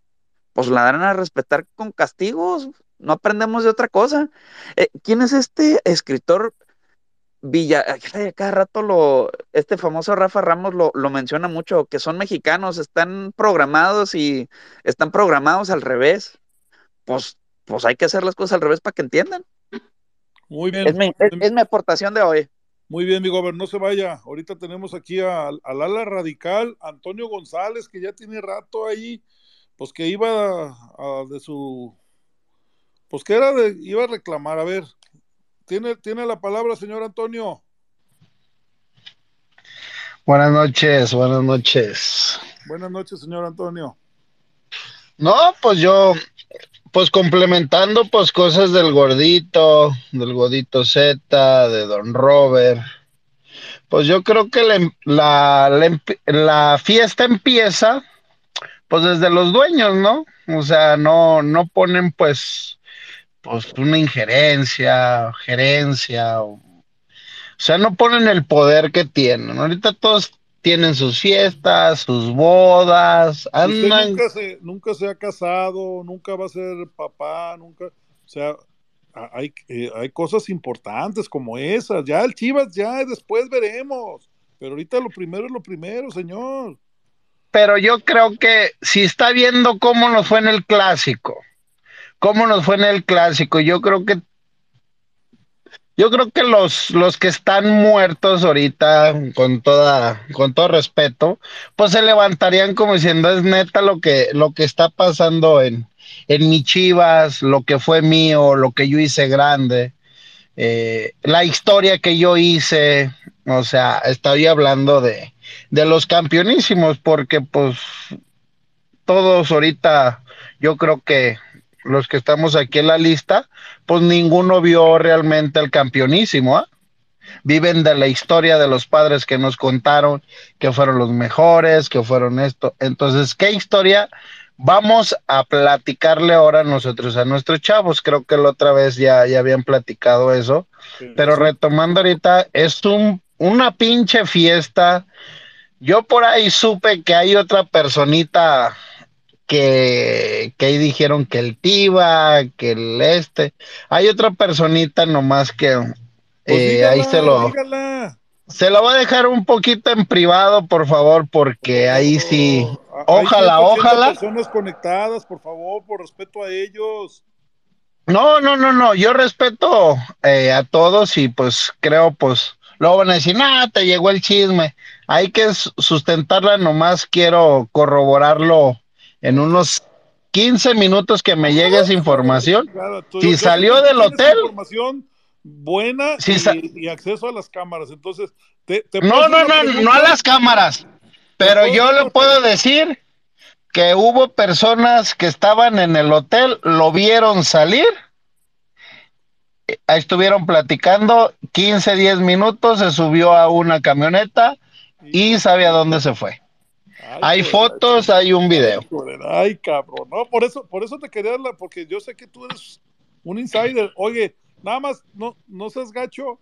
Pues la dan a respetar con castigos, no aprendemos de otra cosa. Eh, ¿Quién es este escritor Villa? Cada rato lo, este famoso Rafa Ramos lo, lo menciona mucho, que son mexicanos, están programados y están programados al revés. Pues, pues hay que hacer las cosas al revés para que entiendan. Muy bien. Es mi, es, es mi aportación de hoy. Muy bien, mi gobernador, no se vaya. Ahorita tenemos aquí al, al ala radical, Antonio González, que ya tiene rato ahí, pues que iba a, a de su, pues que era de, iba a reclamar. A ver, tiene, tiene la palabra, señor Antonio. Buenas noches, buenas noches. Buenas noches, señor Antonio. No, pues yo, pues complementando pues cosas del gordito, del gordito Z, de Don Robert. Pues yo creo que la, la, la, la fiesta empieza pues desde los dueños, ¿no? O sea, no, no ponen pues, pues una injerencia, gerencia, o, o sea, no ponen el poder que tienen. Ahorita todos tienen sus fiestas, sus bodas, andan. nunca se, nunca se ha casado, nunca va a ser papá, nunca, o sea, hay, eh, hay cosas importantes como esas. Ya el Chivas, ya después veremos. Pero ahorita lo primero es lo primero, señor. Pero yo creo que si está viendo cómo nos fue en el clásico, cómo nos fue en el clásico, yo creo que yo creo que los, los que están muertos ahorita, con toda, con todo respeto, pues se levantarían como diciendo, es neta lo que, lo que está pasando en, en mi Chivas, lo que fue mío, lo que yo hice grande, eh, la historia que yo hice, o sea, estoy hablando de, de los campeonísimos, porque pues todos ahorita, yo creo que los que estamos aquí en la lista, pues ninguno vio realmente el campeonísimo, ¿ah? Viven de la historia de los padres que nos contaron que fueron los mejores, que fueron esto. Entonces, ¿qué historia vamos a platicarle ahora nosotros a nuestros chavos? Creo que la otra vez ya, ya habían platicado eso, pero retomando ahorita, es un, una pinche fiesta. Yo por ahí supe que hay otra personita que, que ahí dijeron que el Tiva, que el este. Hay otra personita nomás que Pues eh, dígala, ahí se lo, dígala. se lo voy a dejar un poquito en privado, por favor, porque ahí sí. Hay Ojalá, 100% ojalá. personas conectadas, por favor, por respeto a ellos. No, no, no, no. Yo respeto eh, a todos y pues creo, pues, luego van a decir, nada, te llegó el chisme. Hay que sustentarla, nomás quiero corroborarlo en unos 15 minutos que me llegue esa información. Tú- Si salió del hotel, información buena Si y, acceso a las cámaras. Entonces, te, te No, no, no, pregunta? no a las cámaras. Pero yo le puedo decir que hubo personas que estaban en el hotel, lo vieron salir, eh, estuvieron platicando 15, 10 minutos, se subió a una camioneta y sabe a dónde se fue. Hay fotos, hay un video. Ay, cabrón. No, por eso, por eso te quería hablar, porque yo sé que tú eres un insider. Oye, nada más, no, no seas gacho.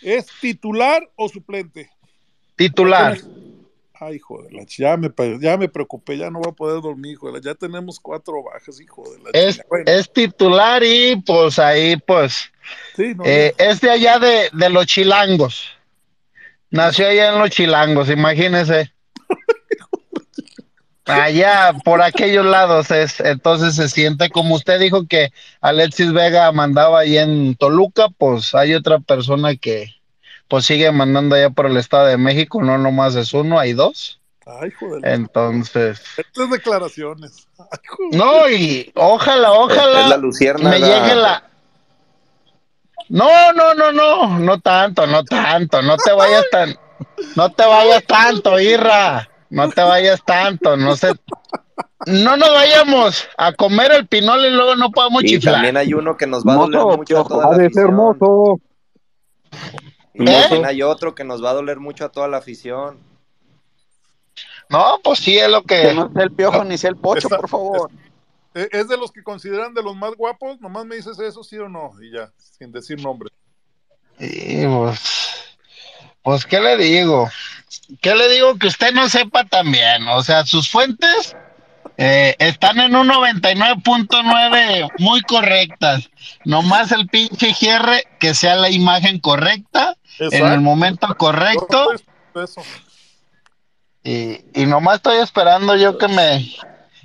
¿Es titular o suplente? Titular. Ay, joder, la ch- ya me, ya me preocupé, ya no voy a poder dormir, hijo de la- Ya tenemos cuatro bajas, hijo de la Es. Bueno, es titular y pues ahí pues sí, no, eh, es de allá de, de los chilangos. Nació allá en los chilangos, imagínese. Allá, por aquellos lados es, entonces se siente como usted dijo que Alexis Vega mandaba ahí en Toluca, pues hay otra persona que pues sigue mandando allá por el Estado de México, no nomás es uno, hay dos. Ay, hijo de la- Entonces, Estas declaraciones. Ay, no, y ojalá, ojalá Es la luciérnaga. me llegue la. No, no, no, no, no tanto, no tanto, no te vayas tan, no te vayas tanto, Irra, no te vayas tanto, no sé, no nos vayamos a comer el pinol y luego no podamos Y chiflar. también hay uno que nos va a doler mucho a toda Ha la de ser afición. mozo. Y ¿Eh? también hay otro que nos va a doler mucho a toda la afición. No, pues sí es lo Que que, no sea el piojo ni sea el pocho, Está- por favor. ¿E- ¿Es de los que consideran de los más guapos? Nomás me dices eso, sí o no, y ya, sin decir nombre. Sí, pues, pues, ¿qué le digo? ¿Qué le digo que usted no sepa también? O sea, sus fuentes eh, están en un 99.9 muy correctas. Nomás el pinche cierre que sea la imagen correcta, en el momento correcto. Eso. Y, y nomás estoy esperando yo que me,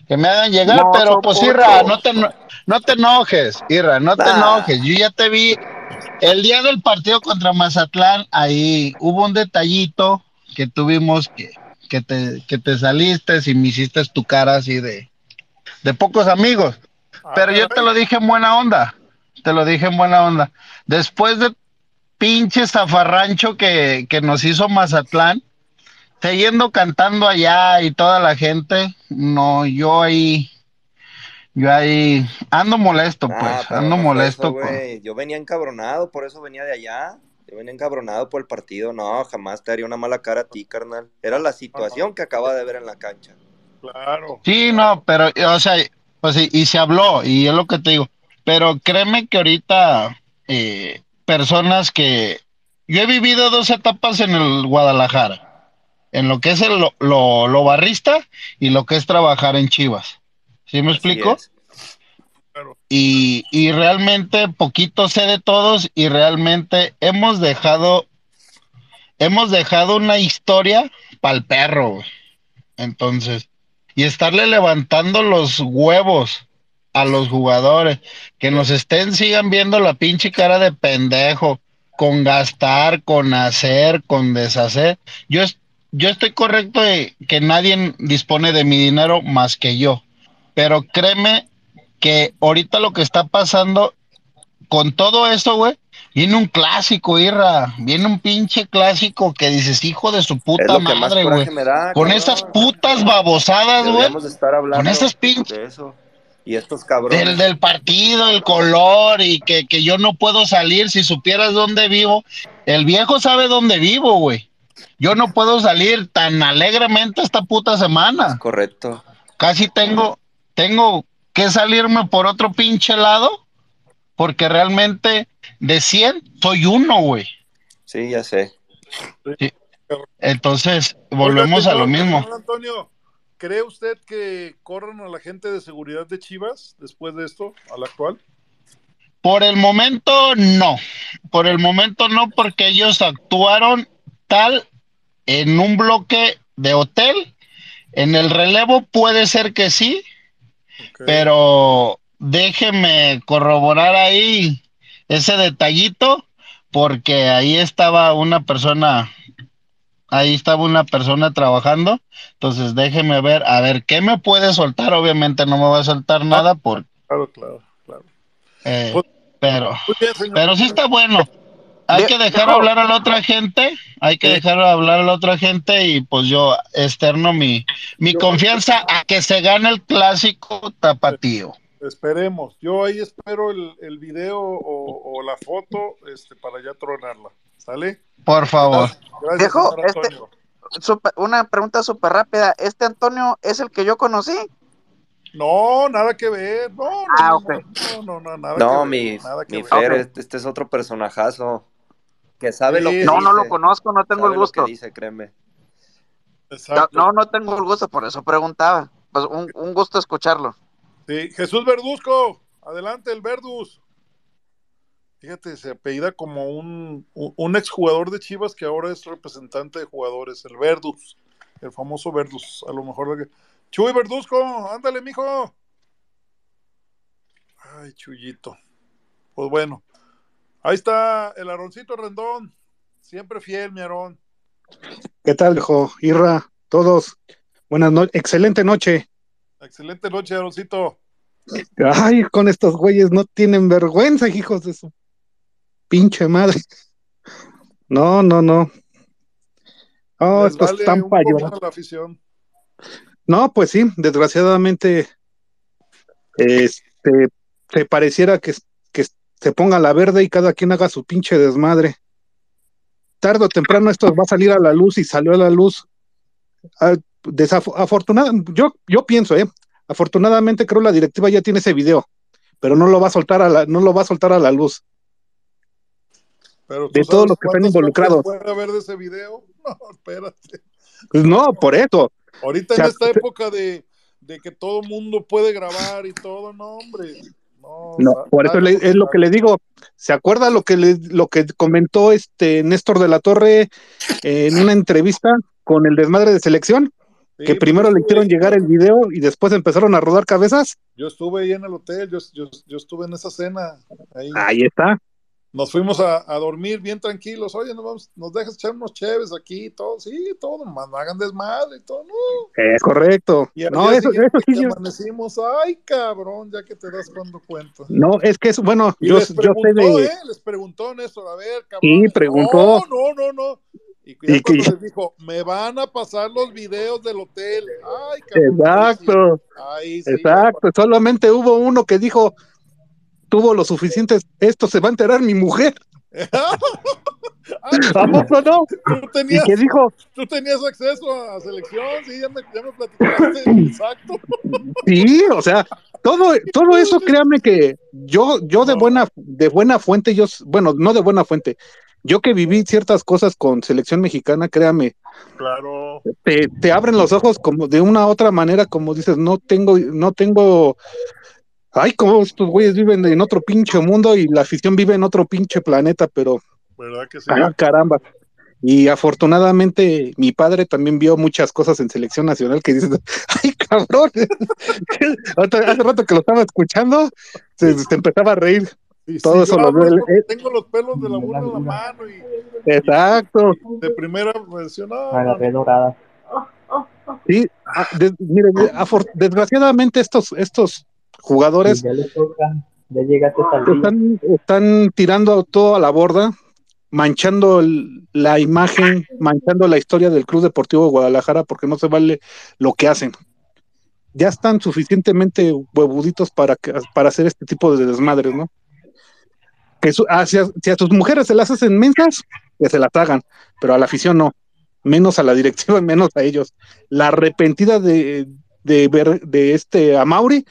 que me hagan llegar, No, pero pues. Irra, no te, no te enojes, Irra, no te enojes. Yo ya te vi, El día del partido contra Mazatlán, ahí hubo un detallito que tuvimos que, que, te, que te saliste y me hiciste tu cara así de, de pocos amigos. Pero yo te lo dije en buena onda. Te lo dije en buena onda. Después de pinche zafarrancho que, que nos hizo Mazatlán, siguiendo cantando allá y toda la gente, no, yo ahí, yo ahí ando molesto, Ah, pues, ando molesto eso, con. Yo venía encabronado, por eso venía de allá. Yo venía encabronado por el partido. No, jamás te haría una mala cara a ti, carnal. Era la situación que acaba de ver en la cancha. Claro. Sí, no, pero, o sea, pues y, y se habló, y es lo que te digo. Pero créeme que ahorita, eh, personas que. Yo he vivido dos etapas en el Guadalajara, en lo que es el, lo, lo, lo barrista y lo que es trabajar en Chivas. ¿Sí me Así explico? es. y, y realmente poquito sé de todos y realmente hemos dejado, hemos dejado una historia para el perro. Entonces, y estarle levantando los huevos a los jugadores, que nos estén, sigan viendo la pinche cara de pendejo, con gastar, con hacer, con deshacer. Yo, es- yo estoy correcto de que nadie dispone de mi dinero más que yo, pero créeme que ahorita lo que está pasando con todo esto, güey, viene un clásico, Irra, viene un pinche clásico que dices, hijo de su puta madre, güey. Con esas putas babosadas, güey, con esas pinches eso. Y estos cabrones. del, del partido, el color y que, que yo no puedo salir si supieras dónde vivo. El viejo sabe dónde vivo, güey. Yo no puedo salir tan alegremente esta puta semana. Correcto. Casi tengo, tengo que salirme por otro pinche lado porque realmente de 100 soy uno, güey. Sí, ya sé. Entonces, volvemos Oiga, a lo mismo. señor Antonio, ¿cree usted que corran a la gente de seguridad de Chivas después de esto, al actual? Por el momento no, por el momento no, porque ellos actuaron tal en un bloque de hotel. En el relevo puede ser que sí, Pero déjeme corroborar ahí ese detallito, porque ahí estaba una persona, ahí estaba una persona trabajando. Entonces déjeme ver, a ver, ¿qué me puede soltar? Obviamente no me va a soltar nada, por, Claro, claro, claro. eh, Pues- pero... Señor. Pero sí está bueno. Hay que dejar hablar a la otra gente, hay que dejar hablar a la otra gente y pues yo externo mi, mi Yo- confianza a que se gane el clásico tapatío. Esperemos. Yo ahí espero el, el video o, o la foto este, para ya tronarla. ¿Sale? Por favor. Gracias, señor este- una pregunta súper rápida. ¿Este Antonio es el que yo conocí? No, nada que ver. No, no, Ah, no, ok. no, no, no, nada No, que mi, ver. Nada que mi ver. Fer, este, este es otro personajazo. Que sabe Sí, lo que No, dice. no lo conozco, no tengo sabe el lo que gusto. dice, créeme. No, Exacto. no, no tengo el gusto, por eso preguntaba. Pues un, un gusto escucharlo. Sí, Jesús Verduzco, adelante el Verdus. Fíjate, se apellida como un, un, exjugador de Chivas que ahora es representante de jugadores, el Verdus, el famoso Verdus, a lo mejor. Chuy Verduzco, ándale, mijo. Ay, Chuyito. Pues bueno, ahí está el Aroncito Rendón, siempre fiel, mi Arón. ¿Qué tal, viejo? Irra, todos. Buenas noches, excelente noche. Excelente noche, Aroncito. Ay, con estos güeyes no tienen vergüenza, hijos de su pinche madre. No, no, no. Oh, Les esto vale están. No, pues sí, desgraciadamente, este, se pareciera que se ponga la verde y cada quien haga su pinche desmadre. Tarde o temprano esto va a salir a la luz y salió a la luz. Ah, desaf- afortunada- yo, yo pienso, eh, afortunadamente creo la directiva ya tiene ese video, pero no lo va a soltar a la, no lo va a soltar a la luz. Pero ¿tú De todos los que están involucrados. puede haber de ese video? No, espérate. Pues no, por eso. Ahorita O sea, en esta época de, de que todo mundo puede grabar y todo, no, hombre. No, No, por eso le- es lo que le digo. ¿Se acuerda lo que le, lo que comentó este Néstor de la Torre en una entrevista con el desmadre de selección? Sí, que pues primero le hicieron llegar el video y después empezaron a rodar cabezas. Yo estuve ahí en el hotel, yo, yo, yo estuve en esa cena. Ahí. Ahí está. Nos fuimos a, a dormir bien tranquilos. Oye, nos, vamos, nos dejas echar unos cheves aquí y todo. Sí, todo, no hagan desmadre y todo. No. Es correcto. Y No, eso, eso sí. yo- amanecimos, ay, cabrón, ya que te das cuando cuenta. No, es que es, bueno, Y yo, les yo sé preguntó, de. ¿eh? Les preguntó Néstor, a ver, cabrón. Sí, preguntó. No, no, no, no. Y Y que- les dijo, me van a pasar los videos del hotel. Ay, cabrón. Exacto, sí. exacto. Solamente hubo uno que dijo, tuvo lo suficiente, esto se va a enterar mi mujer. ¿A poco no? Tú Y tenías, que dijo, tú tenías acceso a selección, sí, ya me, ya me platicaste. Exacto. sí, o sea, todo, todo eso, créame que yo, yo de buena, de buena fuente, yo, bueno, no de buena fuente, yo que viví ciertas cosas con selección mexicana, créame, Claro. te, te abren los ojos como de una u otra manera, como dices, no tengo, no tengo, ay, como estos güeyes viven en otro pinche mundo y la afición vive en otro pinche planeta, pero ¿Verdad que sí? ah, caramba. Y afortunadamente mi padre también vio muchas cosas en selección nacional que dices, ay, cabrón, hace rato que lo estaba escuchando, se, se empezaba a reír. Y Todo si eso yo lo veo es él- porque él- tengo los pelos de la burla en la mano y Exacto. de primera versión. No, Agarré dorada. Sí, ah, de- mire, desgraciadamente estos, estos jugadores Ya. Ya llegaste están, están tirando todo a la borda, manchando el- la imagen, manchando la historia del Club Deportivo Guadalajara porque no se vale lo que hacen. Ya están suficientemente huevuditos para, que- para hacer este tipo de desmadres, ¿no? Que su- hacia- si a sus mujeres se las hacen mensas, que se las hagan, pero a la afición no, menos a la directiva, menos a ellos. La arrepentida de, de ver de este a Mauri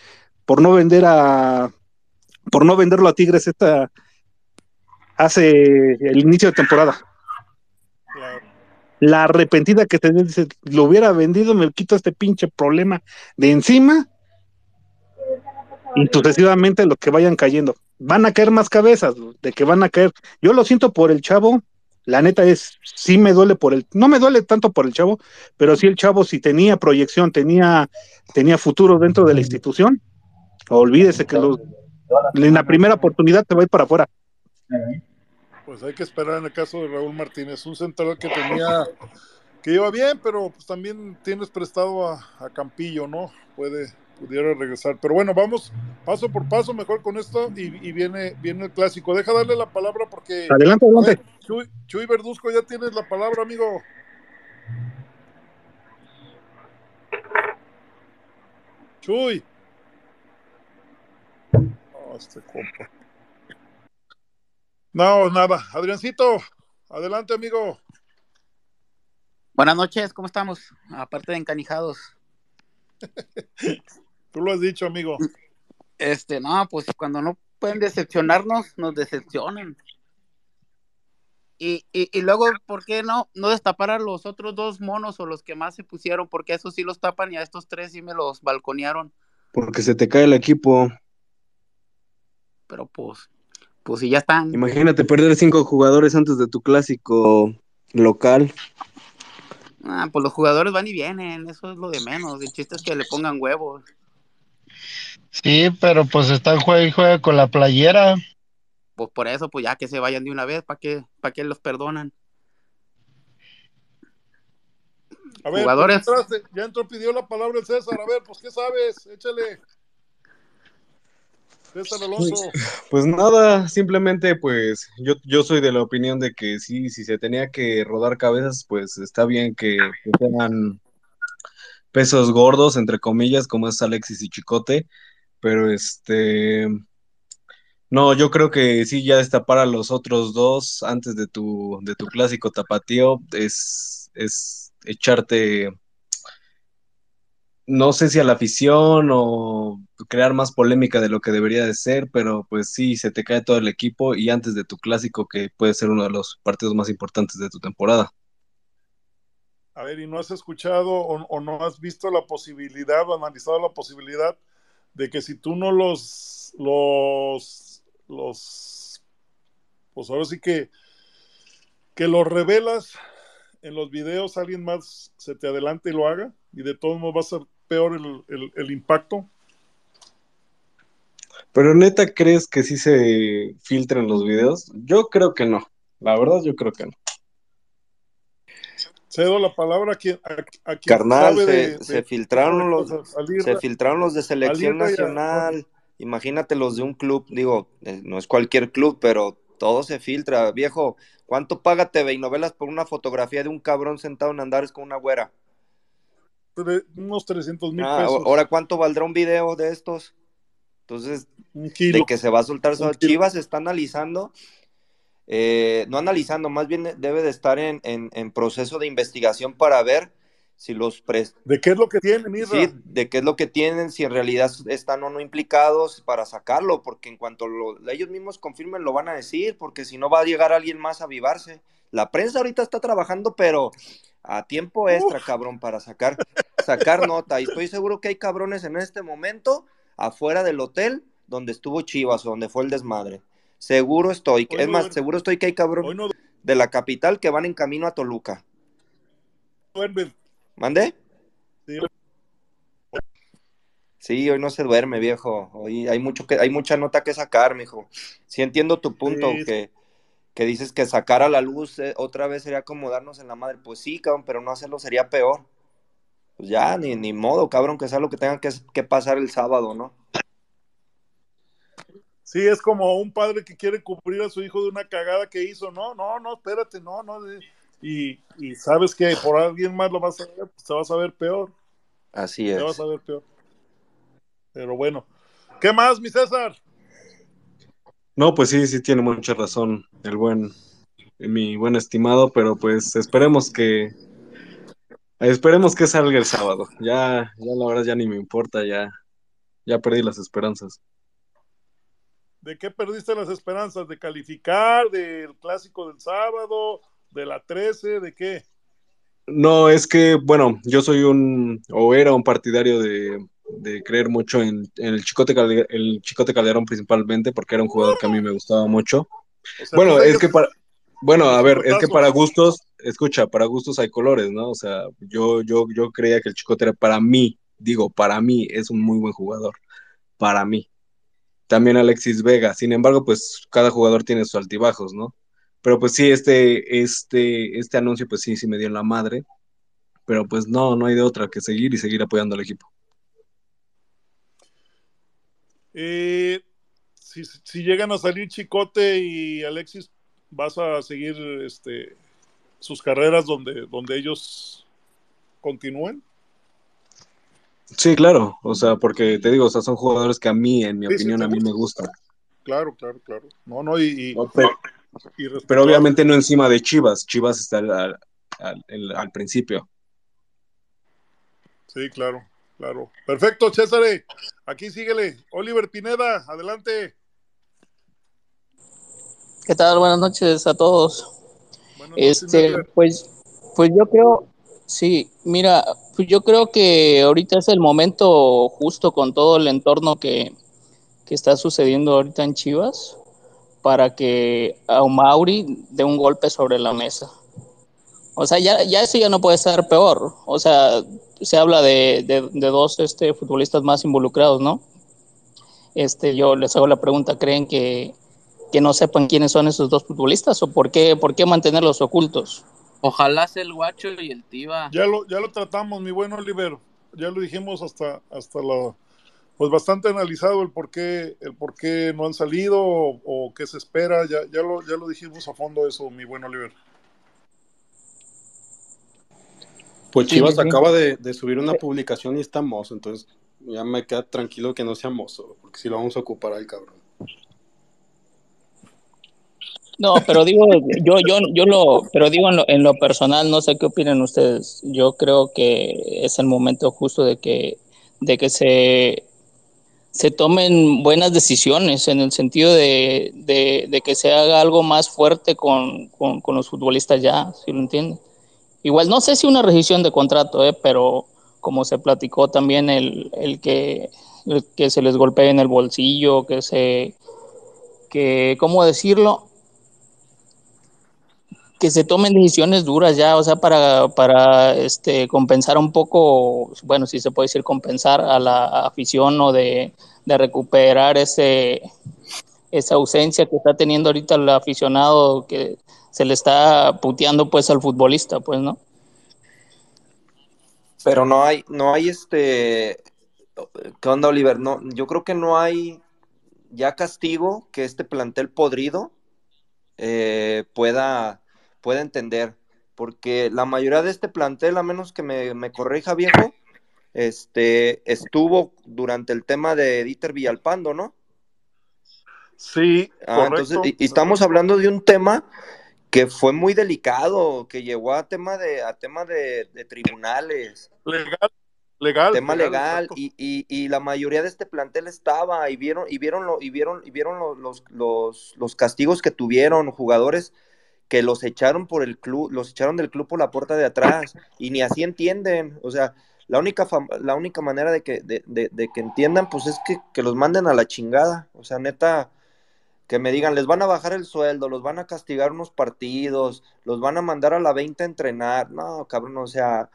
por no vender a por no venderlo a Tigres esta hace el inicio de temporada. La arrepentida que te dice, lo hubiera vendido, me quito este pinche problema de encima y sucesivamente los que vayan cayendo. Van a caer más cabezas, de que van a caer. Yo lo siento por el chavo, la neta es, sí me duele por el, no me duele tanto por el chavo, pero sí el chavo si tenía proyección, tenía, tenía futuro dentro de la institución, olvídese que los, en la primera oportunidad te va a ir para afuera. Pues hay que esperar en el caso de Raúl Martínez, un central que tenía, que iba bien, pero pues también tienes prestado a, a Campillo, ¿no? Puede, pudiera regresar. Pero bueno, vamos paso por paso, mejor con esto, y, y viene, viene el clásico. Deja darle la palabra porque. Adelante, adelante. Chuy, Chuy Verduzco, ya tienes la palabra, amigo. Chuy. Oh, este compa. No, nada. Adriancito, adelante, amigo. Buenas noches, ¿cómo estamos? Aparte de encanijados. Tú lo has dicho, amigo. Este, no, pues cuando no pueden decepcionarnos, nos decepcionan. Y, y, y luego, ¿por qué no, no destapar a los otros dos monos o los que más se pusieron? Porque a esos sí los tapan y a estos tres sí me los balconearon. Porque se te cae el equipo. Pero pues, pues si ya están. Imagínate perder cinco jugadores antes de tu clásico local. Ah, pues los jugadores van y vienen, eso es lo de menos. El chiste es que le pongan huevos. Sí, pero pues están juega y juega con la playera. Pues por eso, pues ya que se vayan de una vez, ¿para qué, para qué los perdonan? A ver, Jugadores. entraste, ya entró, pidió la palabra el César. A ver, pues, ¿qué sabes? Échale. César Alonso. Pues nada, simplemente pues yo, yo soy de la opinión de que sí, si se tenía que rodar cabezas, pues está bien que, que sean pesos gordos, entre comillas, como es Alexis y Chicote, pero este, no, yo creo que sí, ya destapar a los otros dos antes de tu, de tu clásico tapatío es, es echarte, no sé si a la afición o crear más polémica de lo que debería de ser, pero pues sí, se te cae todo el equipo y antes de tu clásico, que puede ser uno de los partidos más importantes de tu temporada. A ver, ¿y no has escuchado o, no has visto la posibilidad o analizado la posibilidad de que si tú no los, los, los, pues ahora sí que, que los revelas en los videos, alguien más se te adelante y lo haga? Y de todos modos va a peor el, el, el impacto. Pero neta, ¿crees que sí se filtran los videos? Yo creo que no. La verdad, yo creo que no. Cedo la palabra a quien, a, a quien Carnal, sabe se, de, se de- filtraron de los, se filtraron los de selección a- nacional. Imagínate los de un club, digo, eh, no es cualquier club, pero todo se filtra. Viejo, ¿cuánto paga TV y novelas por una fotografía de un cabrón sentado en Andares con una güera? Unos 300 mil Ah, pesos. ahora, ¿cuánto valdrá un video de estos? Entonces, de que se va a soltar. Chivas está analizando, eh, no analizando, más bien debe de estar en, en- en proceso de investigación para ver si los pres- ¿De qué es lo que tienen, Irra? sí, de qué es lo que tienen, si en realidad están o no implicados para sacarlo, porque en cuanto lo- ellos mismos confirmen lo van a decir, porque si no va a llegar alguien más a avivarse. La prensa ahorita está trabajando, pero a tiempo extra, cabrón, para sacar, sacar nota. Y estoy seguro que hay cabrones en este momento afuera del hotel donde estuvo Chivas o donde fue el desmadre. Seguro estoy. Hoy es no más, duerme. seguro estoy que hay cabrones no de la capital que van en camino a Toluca. duermen. ¿Mande? Sí. Sí, hoy no se duerme, viejo. Hoy hay mucho que, hay mucha nota que sacar, mijo. Sí entiendo tu punto, Sí. que, que dices que sacar a la luz eh, otra vez sería como darnos en la madre. Pues sí, cabrón, pero no hacerlo sería peor. Pues ya, ni, ni modo, cabrón, que sea lo que tenga que, que pasar el sábado, ¿no? Sí, es como un padre que quiere cubrir a su hijo de una cagada que hizo. No, no, no, espérate, no, no. Y, y sabes que por alguien más lo vas a ver, pues te vas a ver peor. Así Te vas es. a ver peor. Pero bueno. ¿Qué más, mi César? No, pues sí, sí tiene mucha razón el buen, mi buen estimado, pero pues esperemos que, esperemos que salga el sábado. Ya, ya la verdad ya ni me importa, ya, ya perdí las esperanzas. ¿De qué perdiste las esperanzas? ¿De calificar? ¿Del clásico del sábado? ¿De la 13? ¿De qué? No, es que, bueno, yo soy un, o era un partidario de, de creer mucho en, en el Chicote, Calde- el Chicote Calderón principalmente, porque era un jugador que a mí me gustaba mucho. O sea, Bueno, es que para, bueno, a ver, es que para gustos, escucha, para gustos hay colores, ¿no? O sea, yo, yo, yo creía que el Chicote era para mí, digo, para mí es un muy buen jugador, para mí. También Alexis Vega, sin embargo, pues cada jugador tiene sus altibajos, ¿no? Pero pues sí, este, este, este anuncio, pues sí, sí me dio en la madre, pero pues no, no hay de otra que seguir y seguir apoyando al equipo. Eh, si, si llegan a salir Chicote y Alexis, vas a seguir este, sus carreras donde, donde ellos continúen. Sí, claro, o sea, porque te digo, o sea, son jugadores que a mí, en mi Sí, opinión, a mí me gustan. Claro, claro, claro. No, no, y, y, No, pero, y pero respetable. obviamente no encima de Chivas, Chivas está al, al- al- al principio. Sí, claro, claro. Perfecto, César. Aquí síguele. Oliver Pineda, adelante. ¿Qué tal? Buenas noches a todos. Noches, Este, Oliver. pues, pues yo creo, sí, mira, pues yo creo que ahorita es el momento justo con todo el entorno que, que está sucediendo ahorita en Chivas para que a Mauri dé un golpe sobre la mesa. O sea, ya, ya eso ya no puede estar peor. O sea, se habla de, de, de dos este, futbolistas más involucrados, ¿no? Este, yo les hago la pregunta, ¿creen que, que no sepan quiénes son esos dos futbolistas o por qué, por qué mantenerlos ocultos? Ojalá sea el guacho y el Tiva. Ya lo, ya lo tratamos, mi buen Oliver. Ya lo dijimos hasta, hasta la, pues bastante analizado el por qué, el por qué no han salido o, o qué se espera. Ya, ya lo, ya lo dijimos a fondo eso, mi buen Oliver. Pues Sí, Chivas sí, sí. acaba de, de subir una publicación y está mozo, entonces ya me queda tranquilo que no sea mozo, porque si lo vamos a ocupar al cabrón. No, pero digo, yo, yo, yo lo, pero digo en lo, en lo personal, no sé qué opinan ustedes. Yo creo que es el momento justo de que, de que se, se tomen buenas decisiones en el sentido de, de, de que se haga algo más fuerte con, con, con los futbolistas ya, si lo entienden. Igual no sé si una rescisión de contrato, eh, pero como se platicó también el, el que, que se les golpee en el bolsillo, que se, que, ¿cómo decirlo? que se tomen decisiones duras ya, o sea, para, para este, compensar un poco, bueno, si se puede decir compensar a la afición o de, de recuperar ese, esa ausencia que está teniendo ahorita el aficionado que se le está puteando pues al futbolista, pues, ¿no? Pero no hay, no hay este, ¿qué onda, Oliver? No, yo creo que no hay ya castigo que este plantel podrido eh, pueda, pueda entender, porque la mayoría de este plantel, a menos que me, me corrija viejo, este, estuvo durante el tema de Dieter Villalpando, ¿no? Sí, Ah, correcto. entonces, y, y estamos hablando de un tema que fue muy delicado, que llegó a tema de, a tema de, de tribunales. Legal, legal. tema legal, y, y, y la mayoría de este plantel estaba y vieron y vieron lo, y vieron y vieron lo- los, los, los castigos que tuvieron jugadores que los echaron por el club, los echaron del club por la puerta de atrás y ni así entienden, o sea, la única la única manera de que de, de- de que entiendan pues es que, que los manden a la chingada, o sea, neta que me digan, les van a bajar el sueldo, los van a castigar unos partidos, los van a mandar a la 20 a entrenar. No, cabrón, o sea,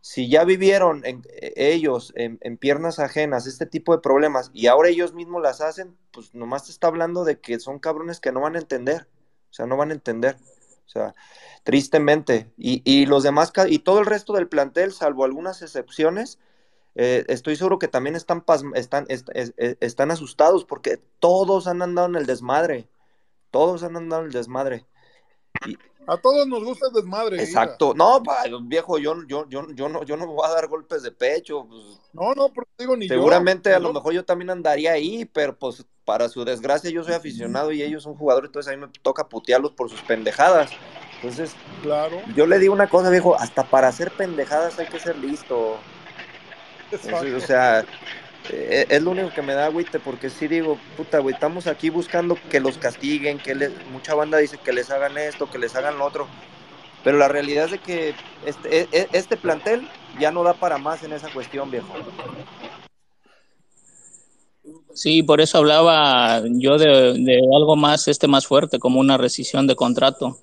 si ya vivieron en- eh, ellos en, piernas ajenas este tipo de problemas y ahora ellos mismos las hacen, pues nomás te está hablando de que son cabrones que no van a entender, o sea, no van a entender, o sea, tristemente. Y, y los demás, y todo el resto del plantel, salvo algunas excepciones, eh, estoy seguro que también están, están, est- es- es- están asustados porque todos han andado en el desmadre, todos han andado en el desmadre. A todos nos gusta el desmadre. Exacto. No, pa, viejo, yo, yo, yo, yo, no, yo no voy a dar golpes de pecho. pues, No, no, porque digo ni yo. seguramente a lo mejor yo también andaría ahí, pero pues para su desgracia yo soy aficionado y ellos son jugadores, entonces a mí me toca putearlos por sus pendejadas. Entonces, Claro. yo le digo una cosa, viejo, hasta para hacer pendejadas hay que ser listo. Eso, o sea, eh, es lo único que me da agüite, porque sí digo, puta, güey, estamos aquí buscando que los castiguen, que les, mucha banda dice que les hagan esto, que les hagan lo otro, pero la realidad es de que este, e- e- este plantel ya no da para más en esa cuestión, viejo. Sí, por eso hablaba yo de, de algo más, este más fuerte, como una rescisión de contrato.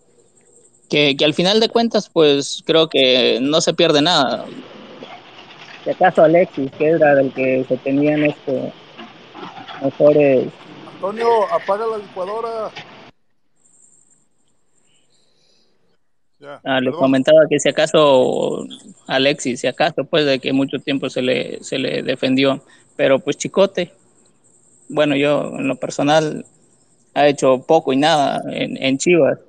Que, que al final de cuentas, pues creo que no se pierde nada. Si acaso Alexis, que era del que se tenían este mejores Antonio, apaga la licuadora. Ya, Ah, les perdón. comentaba que si acaso Alexis, si acaso, pues de que mucho tiempo se le, se le defendió, pero pues Chicote, bueno, yo en lo personal ha hecho poco y nada en, en Chivas.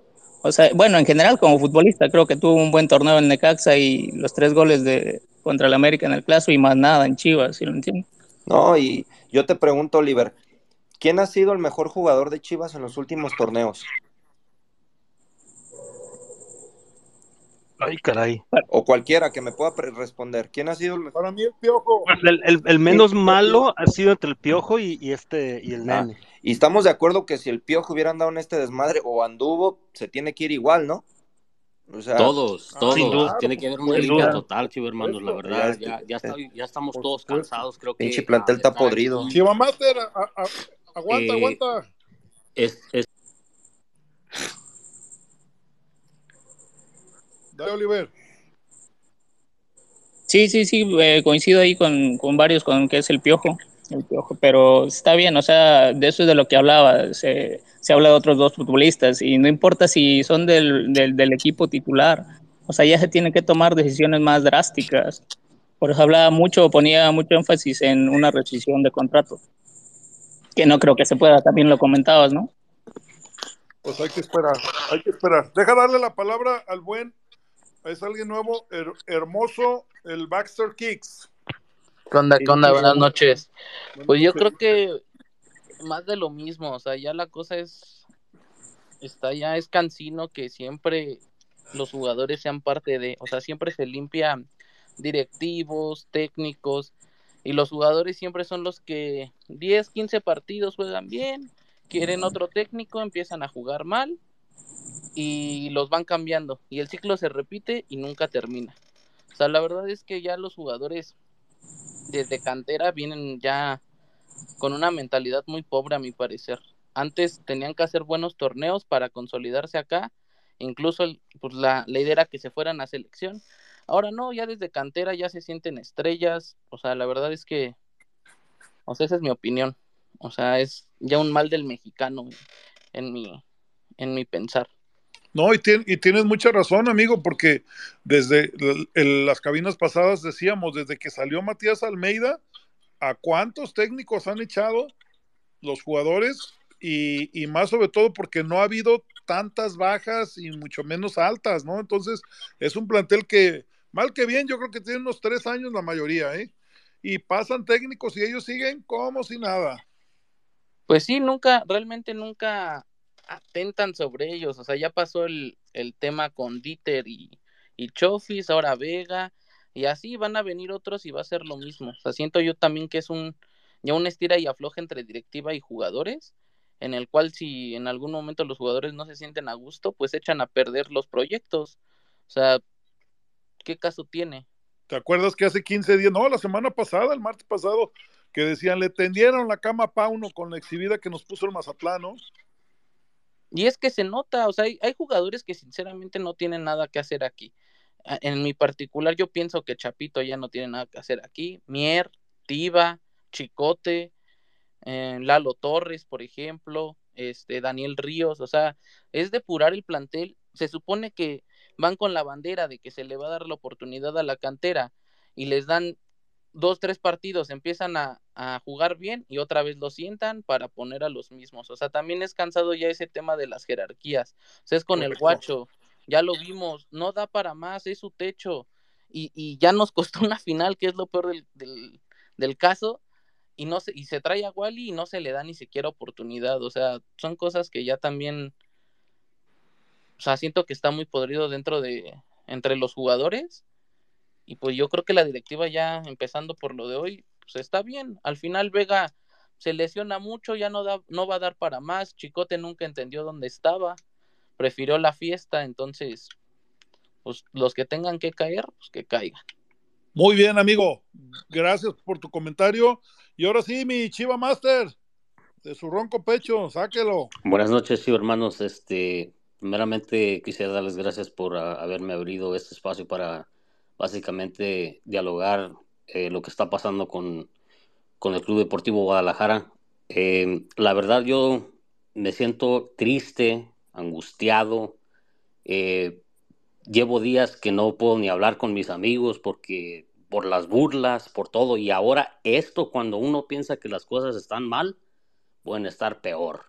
O sea, bueno, en general como futbolista creo que tuvo un buen torneo en Necaxa y los tres goles de contra el América en el Clásico y más nada en Chivas, ¿sí lo entiendes? No, y yo te pregunto, Oliver, ¿quién ha sido el mejor jugador de Chivas en los últimos torneos? Ay, caray. O cualquiera que me pueda responder. ¿Quién ha sido el mejor? Para mí el piojo. Pues el, el- el menos malo ha sido entre el piojo y, y este y el Ah, nene. y estamos de acuerdo que si el Piojo hubiera andado en este desmadre o anduvo, se tiene que ir igual, ¿no? O sea, Todos, Ah, todos. Sin duda. Tiene que haber una duda. total, chivo hermanos, la verdad. este- Ya, ya, está- ya estamos todos cansados, creo que. pinche plantel ah, está podrido. aquí Chivamaster, a- a- aguanta, Eh, aguanta. es, es Dale, Oliver. Sí, sí, sí, eh, coincido ahí con, con varios, con que es el piojo, pero está bien, o sea, de eso es de lo que hablaba, se, se habla de otros dos futbolistas y no importa si son del, del, del equipo titular, o sea, ya se tienen que tomar decisiones más drásticas. Por eso hablaba mucho, ponía mucho énfasis en una rescisión de contrato, que no creo que se pueda, también lo comentabas, ¿no? Pues hay que esperar, hay que esperar. Deja darle la palabra al buen, es alguien nuevo, her- hermoso, el Baxter Kicks. ¿Qué onda? Buenas sí. noches. Pues yo creo que más de lo mismo, o sea, ya la cosa es, está ya es cansino que siempre los jugadores sean parte de, o sea, siempre se limpia directivos, técnicos, y los jugadores siempre son los que 10, 15 partidos juegan bien, quieren otro técnico, empiezan a jugar mal y los van cambiando, y el ciclo se repite y nunca termina. O sea, la verdad es que ya los jugadores desde cantera vienen ya con una mentalidad muy pobre a mi parecer. Antes tenían que hacer buenos torneos para consolidarse acá Incluso pues, la, la idea era que se fueran a selección. Ahora no, ya desde cantera ya se sienten estrellas. O sea, la verdad es que, o sea, esa es mi opinión. O sea, es ya un mal del mexicano en mi, en mi pensar. No, y, tien- y tienes mucha razón, amigo, porque desde las cabinas pasadas decíamos, desde que salió Matías Almeida, ¿a cuántos técnicos han echado los jugadores? Y, y más sobre todo porque no ha habido tantas bajas y mucho menos altas, ¿no? Entonces, es un plantel que, mal que bien, yo creo que tiene unos tres años la mayoría, ¿eh? Y pasan técnicos y ellos siguen como si nada. Pues sí, nunca, realmente nunca atentan sobre ellos. O sea, ya pasó el, el tema con Dieter y, y Chofis, ahora Vega, y así van a venir otros y va a ser lo mismo. O sea, siento yo también que es un, ya un estira y afloja entre directiva y jugadores, en el cual si en algún momento los jugadores no se sienten a gusto, pues echan a perder los proyectos. O sea, ¿qué caso tiene? ¿Te acuerdas que hace 15 días, no, la semana pasada, el martes pasado, que decían, le tendieron la cama a Pauno con la exhibida que nos puso el Mazatlán. Y es que se nota, o sea, hay, hay jugadores que sinceramente no tienen nada que hacer aquí. En mi particular, yo pienso que Chapito ya no tiene nada que hacer aquí. Mier, Tiva, Chicote, eh, Lalo Torres, por ejemplo, este, Daniel Ríos, o sea, es depurar el plantel. Se supone que van con la bandera de que se le va a dar la oportunidad a la cantera y les dan dos, tres partidos, empiezan a, a jugar bien y otra vez lo sientan para poner a los mismos. O sea, también es cansado ya ese tema de las jerarquías. O sea, es con el guacho, ya lo vimos, no da para más, es su techo. Y, y ya nos costó una final, que es lo peor del, del, del caso, y no se, y se trae a Wally y no se le da ni siquiera oportunidad. O sea, son cosas que ya también, o sea, siento que está muy podrido dentro de, entre los jugadores. Y pues yo creo que la directiva ya, empezando por lo de hoy, pues está bien. Al final Vega se lesiona mucho, ya no da, no va a dar para más. Chicote nunca entendió dónde estaba, prefirió la fiesta, entonces, pues los que tengan que caer, pues que caigan. Muy bien, amigo. Gracias por tu comentario. Y ahora sí, mi Chiva Master, de su ronco pecho, sáquelo. Buenas noches, sí, hermanos. Este, primeramente quisiera darles gracias por ah, haberme abrido este espacio para básicamente dialogar eh, lo que está pasando con, con el Club Deportivo Guadalajara. Eh, la verdad, yo me siento triste, angustiado. eh, llevo días que no puedo ni hablar con mis amigos porque por las burlas, por todo. Y ahora esto, cuando uno piensa que las cosas están mal, pueden estar peor.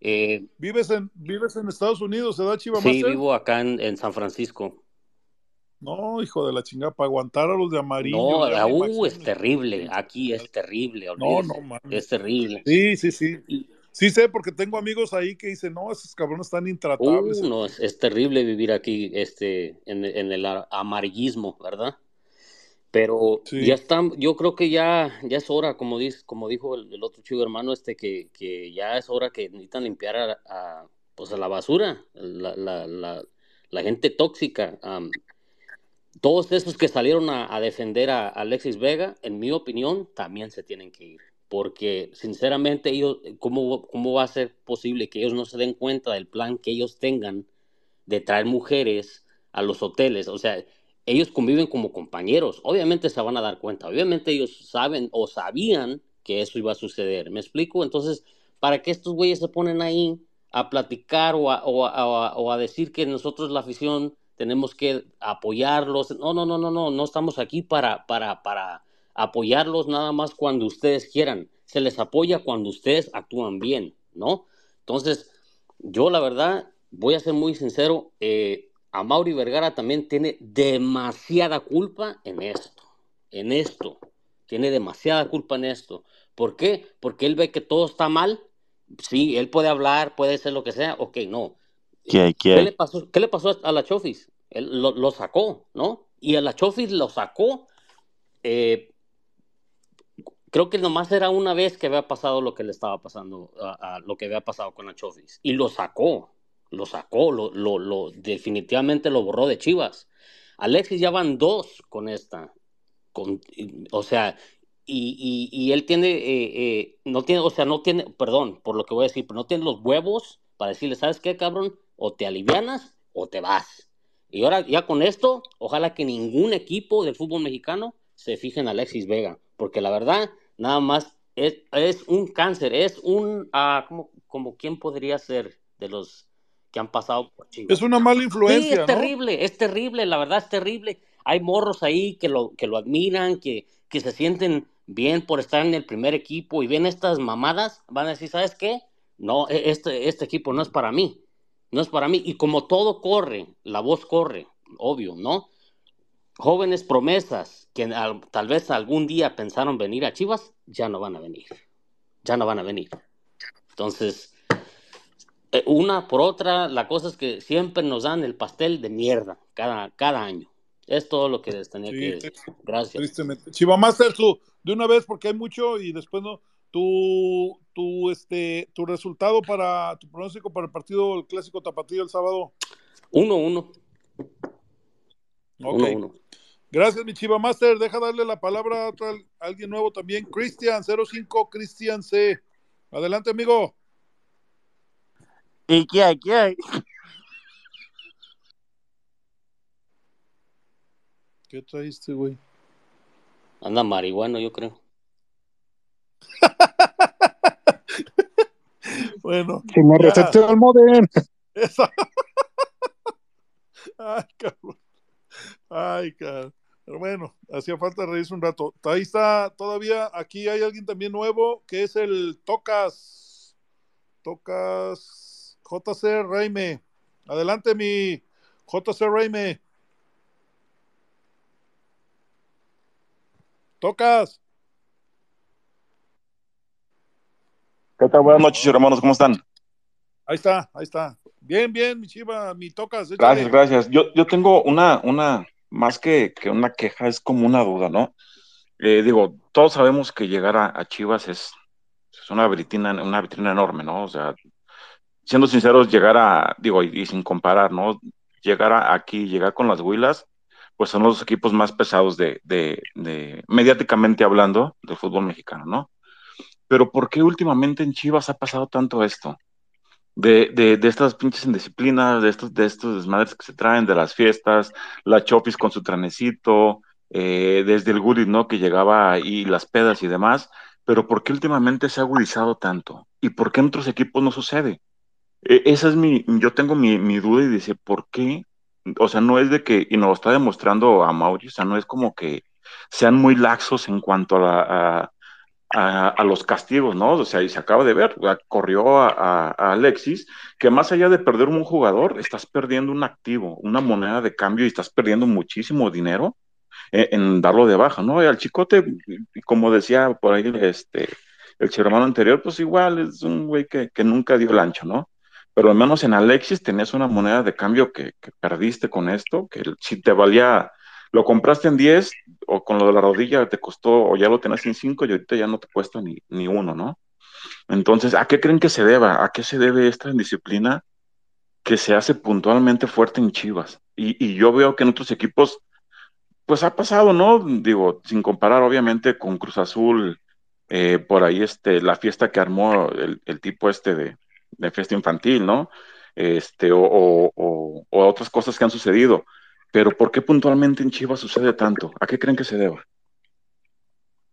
Eh, ¿Vives en, vives en Estados Unidos, ¿verdad, Chiva sí, vivo acá en, en San Francisco. No, hijo de la chingada, para aguantar a los de amarillo. No, uh, es terrible. Aquí es terrible, No, olvídese. no, mames. Es terrible. Sí, sí, sí. Sí sé, porque tengo amigos ahí que dicen, no, esos cabrones están intratables. Uh, no, es, es terrible vivir aquí este, en, en el amarillismo, ¿verdad? Pero Sí. ya están, yo creo que ya, ya es hora, como, dice, como dijo el, el otro chico hermano, este, que, que ya es hora que necesitan limpiar a, a, pues a la basura, la, la, la, la gente tóxica. Todos esos que salieron a, defender a Alexis Vega, en mi opinión, también se tienen que ir. Porque sinceramente ellos, ¿cómo, ¿cómo va a ser posible que ellos no se den cuenta del plan que ellos tengan de traer mujeres a los hoteles? O sea, ellos conviven como compañeros. Obviamente se van a dar cuenta. Obviamente ellos saben o sabían que eso iba a suceder. ¿Me explico? Entonces, ¿para qué estos güeyes se ponen ahí a platicar o a decir que nosotros la afición tenemos que apoyarlos? No, no, no, no, no. No estamos aquí para, para, para apoyarlos nada más cuando ustedes quieran. Se les apoya cuando ustedes actúan bien, ¿no? Entonces, yo la verdad, voy a ser muy sincero, eh, a Mauri Vergara también tiene demasiada culpa en esto, en esto, tiene demasiada culpa en esto. ¿Por qué? Porque él ve que todo está mal. Sí, él puede hablar, puede hacer lo que sea, ok, no. ¿Qué, ¿Qué le pasó, qué le pasó a la Chofis? Él lo, lo sacó, ¿no? Y a la Chofis lo sacó. eh, creo que nomás era una vez que había pasado lo que le estaba pasando, a, a lo que había pasado con la Chofis. Y lo sacó, lo sacó, lo, lo, lo- definitivamente lo borró de Chivas. Alexis ya van dos con esta. Con, o sea, y, y, y él tiene, eh, eh, no tiene, o sea, no tiene, perdón por lo que voy a decir, pero no tiene los huevos para decirle, ¿sabes qué, cabrón? O te alivianas o te vas. Y ahora ya con esto, ojalá que ningún equipo del fútbol mexicano se fije en Alexis Vega, porque la verdad, nada más es, es un cáncer, es un, ah, como, como quién podría ser de los que han pasado por Chivas. Es una mala influencia, Sí, es ¿no? terrible, es terrible, la verdad es terrible. Hay morros ahí que lo, que lo admiran, que, que se sienten bien por estar en el primer equipo y ven estas mamadas, van a decir, ¿sabes qué? No, e- este, este equipo no es para mí, no es para mí. Y como todo corre, la voz corre, obvio, ¿no? Jóvenes promesas que al- tal vez algún día pensaron venir a Chivas, ya no van a venir, ya no van a venir. Entonces, eh, una por otra, la cosa es que siempre nos dan el pastel de mierda cada, cada año. Es todo lo que les tenía Sí, que decir. Gracias. Tristemente. Tú, de una vez, porque hay mucho y después no. Tu, tu, este, tu resultado para tu pronóstico para el partido el clásico tapatío el sábado. Uno, uno. Ok. Uno, uno. Gracias, mi Chivamaster. Deja darle la palabra a, otra- a alguien nuevo también. Cristian 05, Cristian C. Adelante, amigo. ¿Y qué hay? ¿Qué hay? ¿Qué traíste, güey? Anda marihuano, yo creo. Bueno. Se me reseteó el modem. Esa. Ay, cabrón. Ay, cabrón. Pero bueno, hacía falta reírse un rato. Ahí está, todavía aquí hay alguien también nuevo que es el Tocas. Tocas JC Reime. Adelante, mi JC Reime. Tocas. ¿Qué tal? Buenas noches, hermanos, ¿cómo están? Ahí está, ahí está. Bien, bien, mi chiva, mi Tocas. échale. Gracias, gracias. Yo, yo tengo una, una, más que, que una queja, es como una duda, ¿no? Eh, digo, todos sabemos que llegar a, a Chivas es, es una vitrina, una vitrina enorme, ¿no? O sea, siendo sinceros, llegar a, digo, y, y sin comparar, ¿no? Llegar a- aquí, llegar con las Huilas, pues son los equipos más pesados de, de, de, mediáticamente hablando, del fútbol mexicano, ¿no? Pero ¿por qué últimamente en Chivas ha pasado tanto esto? de, de, estas pinches indisciplinas, de estos, de estos desmadres que se traen, de las fiestas, la Chofis con su tranecito, eh, desde el Gurit, ¿no? Que llegaba ahí las pedas y demás, pero ¿por qué últimamente se ha agudizado tanto? ¿Y por qué en otros equipos no sucede? E- esa es mi, yo tengo mi, mi duda y dice, ¿por qué? O sea, no es de que, y nos lo está demostrando a Mauri, o sea, no es como que sean muy laxos en cuanto a, la, a, a, los castigos, ¿no? O sea, y se acaba de ver, corrió a, Alexis, que más allá de perder un jugador, estás perdiendo un activo, una moneda de cambio y estás perdiendo muchísimo dinero en, en darlo de baja, ¿no? Y al chicote, como decía por ahí este, el hermano anterior, pues igual es un güey que, que nunca dio el ancho, ¿no? Pero al menos en Alexis tenías una moneda de cambio que, que perdiste con esto, que si te valía, lo compraste en 10 o con lo de la rodilla te costó, o ya lo tenías en 5 y ahorita ya no te cuesta ni, ni uno, ¿no? Entonces, ¿a qué creen que se deba? ¿A qué se debe esta indisciplina que se hace puntualmente fuerte en Chivas? Y, y yo veo que en otros equipos, pues ha pasado, ¿no? Digo, sin comparar obviamente con Cruz Azul, eh, por ahí este, la fiesta que armó el, tipo este de, de fiesta infantil, ¿no? Este, o, o- o- o otras cosas que han sucedido. Pero ¿por qué puntualmente en Chivas sucede tanto? ¿A qué creen que se deba?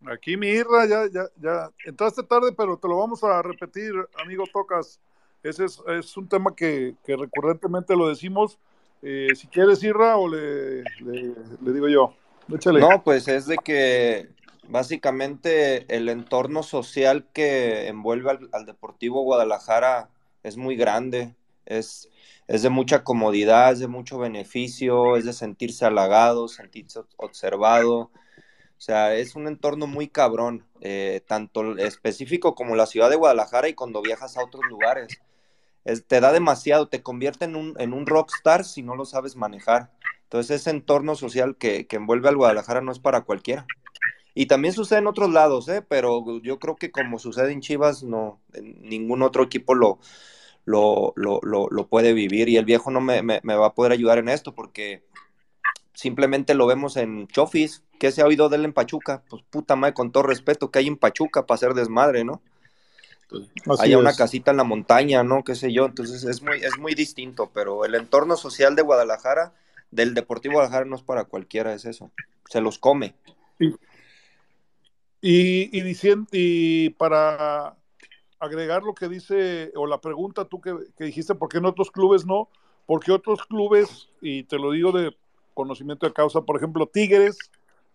Aquí mi Irra, ya, ya, ya entraste tarde, pero te lo vamos a repetir, amigo Tocas. Ese es, es un tema que, que recurrentemente lo decimos. Eh, si quieres, Irra, o le, le, le digo yo. Échale. No, pues es de que básicamente el entorno social que envuelve al, al Deportivo Guadalajara es muy grande, es, es de mucha comodidad, es de mucho beneficio, es de sentirse halagado, sentirse observado. O sea, es un entorno muy cabrón, eh, tanto específico como la ciudad de Guadalajara y cuando viajas a otros lugares. Es- te da demasiado, te convierte en un, en un rockstar si no lo sabes manejar. Entonces ese entorno social que, que envuelve al Guadalajara no es para cualquiera. Y también sucede en otros lados, ¿eh? pero yo creo que como sucede en Chivas, no, ningún otro equipo lo, lo, lo, lo, lo puede vivir. Y el viejo no me, me, me va a poder ayudar en esto porque simplemente lo vemos en Chofis. ¿Qué se ha oído de él en Pachuca? Pues puta madre, con todo respeto, que hay en Pachuca para hacer desmadre, ¿no? haya una casita en la montaña, ¿no? Qué sé yo. Entonces es muy, es muy distinto, pero el entorno social de Guadalajara, del Deportivo Guadalajara, no es para cualquiera, es eso. Se los come. Y, y, diciendo, y para agregar lo que dice, o la pregunta tú que, que dijiste, ¿por qué en otros clubes no? Porque otros clubes, y te lo digo de conocimiento de causa, por ejemplo, Tigres,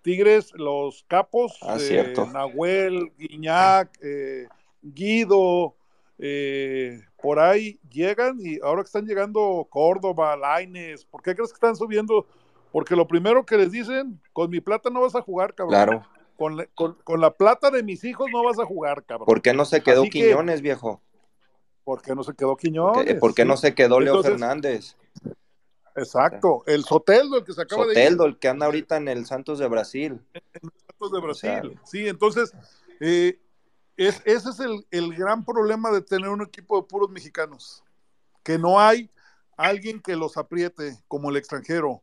Tigres, los capos, Ah, eh. Nahuel, Guiñac, eh, Guido, eh, por ahí llegan y ahora que están llegando Córdoba, Laines, ¿por qué crees que están subiendo? Porque lo primero que les dicen, con mi plata no vas a jugar, cabrón. Claro. Con, la- con- con la plata de mis hijos no vas a jugar, cabrón. ¿Por qué no se quedó Así que, Quiñones, viejo? ¿Por qué no se quedó ¿Por qué, Quiñones? por qué no se quedó Leo Entonces, Fernández? Exacto, el Soteldo, el que se acaba de ir. Soteldo, el que anda ahorita en el Santos de Brasil. Santos de Brasil. sea, sí, entonces, eh, es, ese es el, el gran problema de tener un equipo de puros mexicanos, que no hay alguien que los apriete como el extranjero.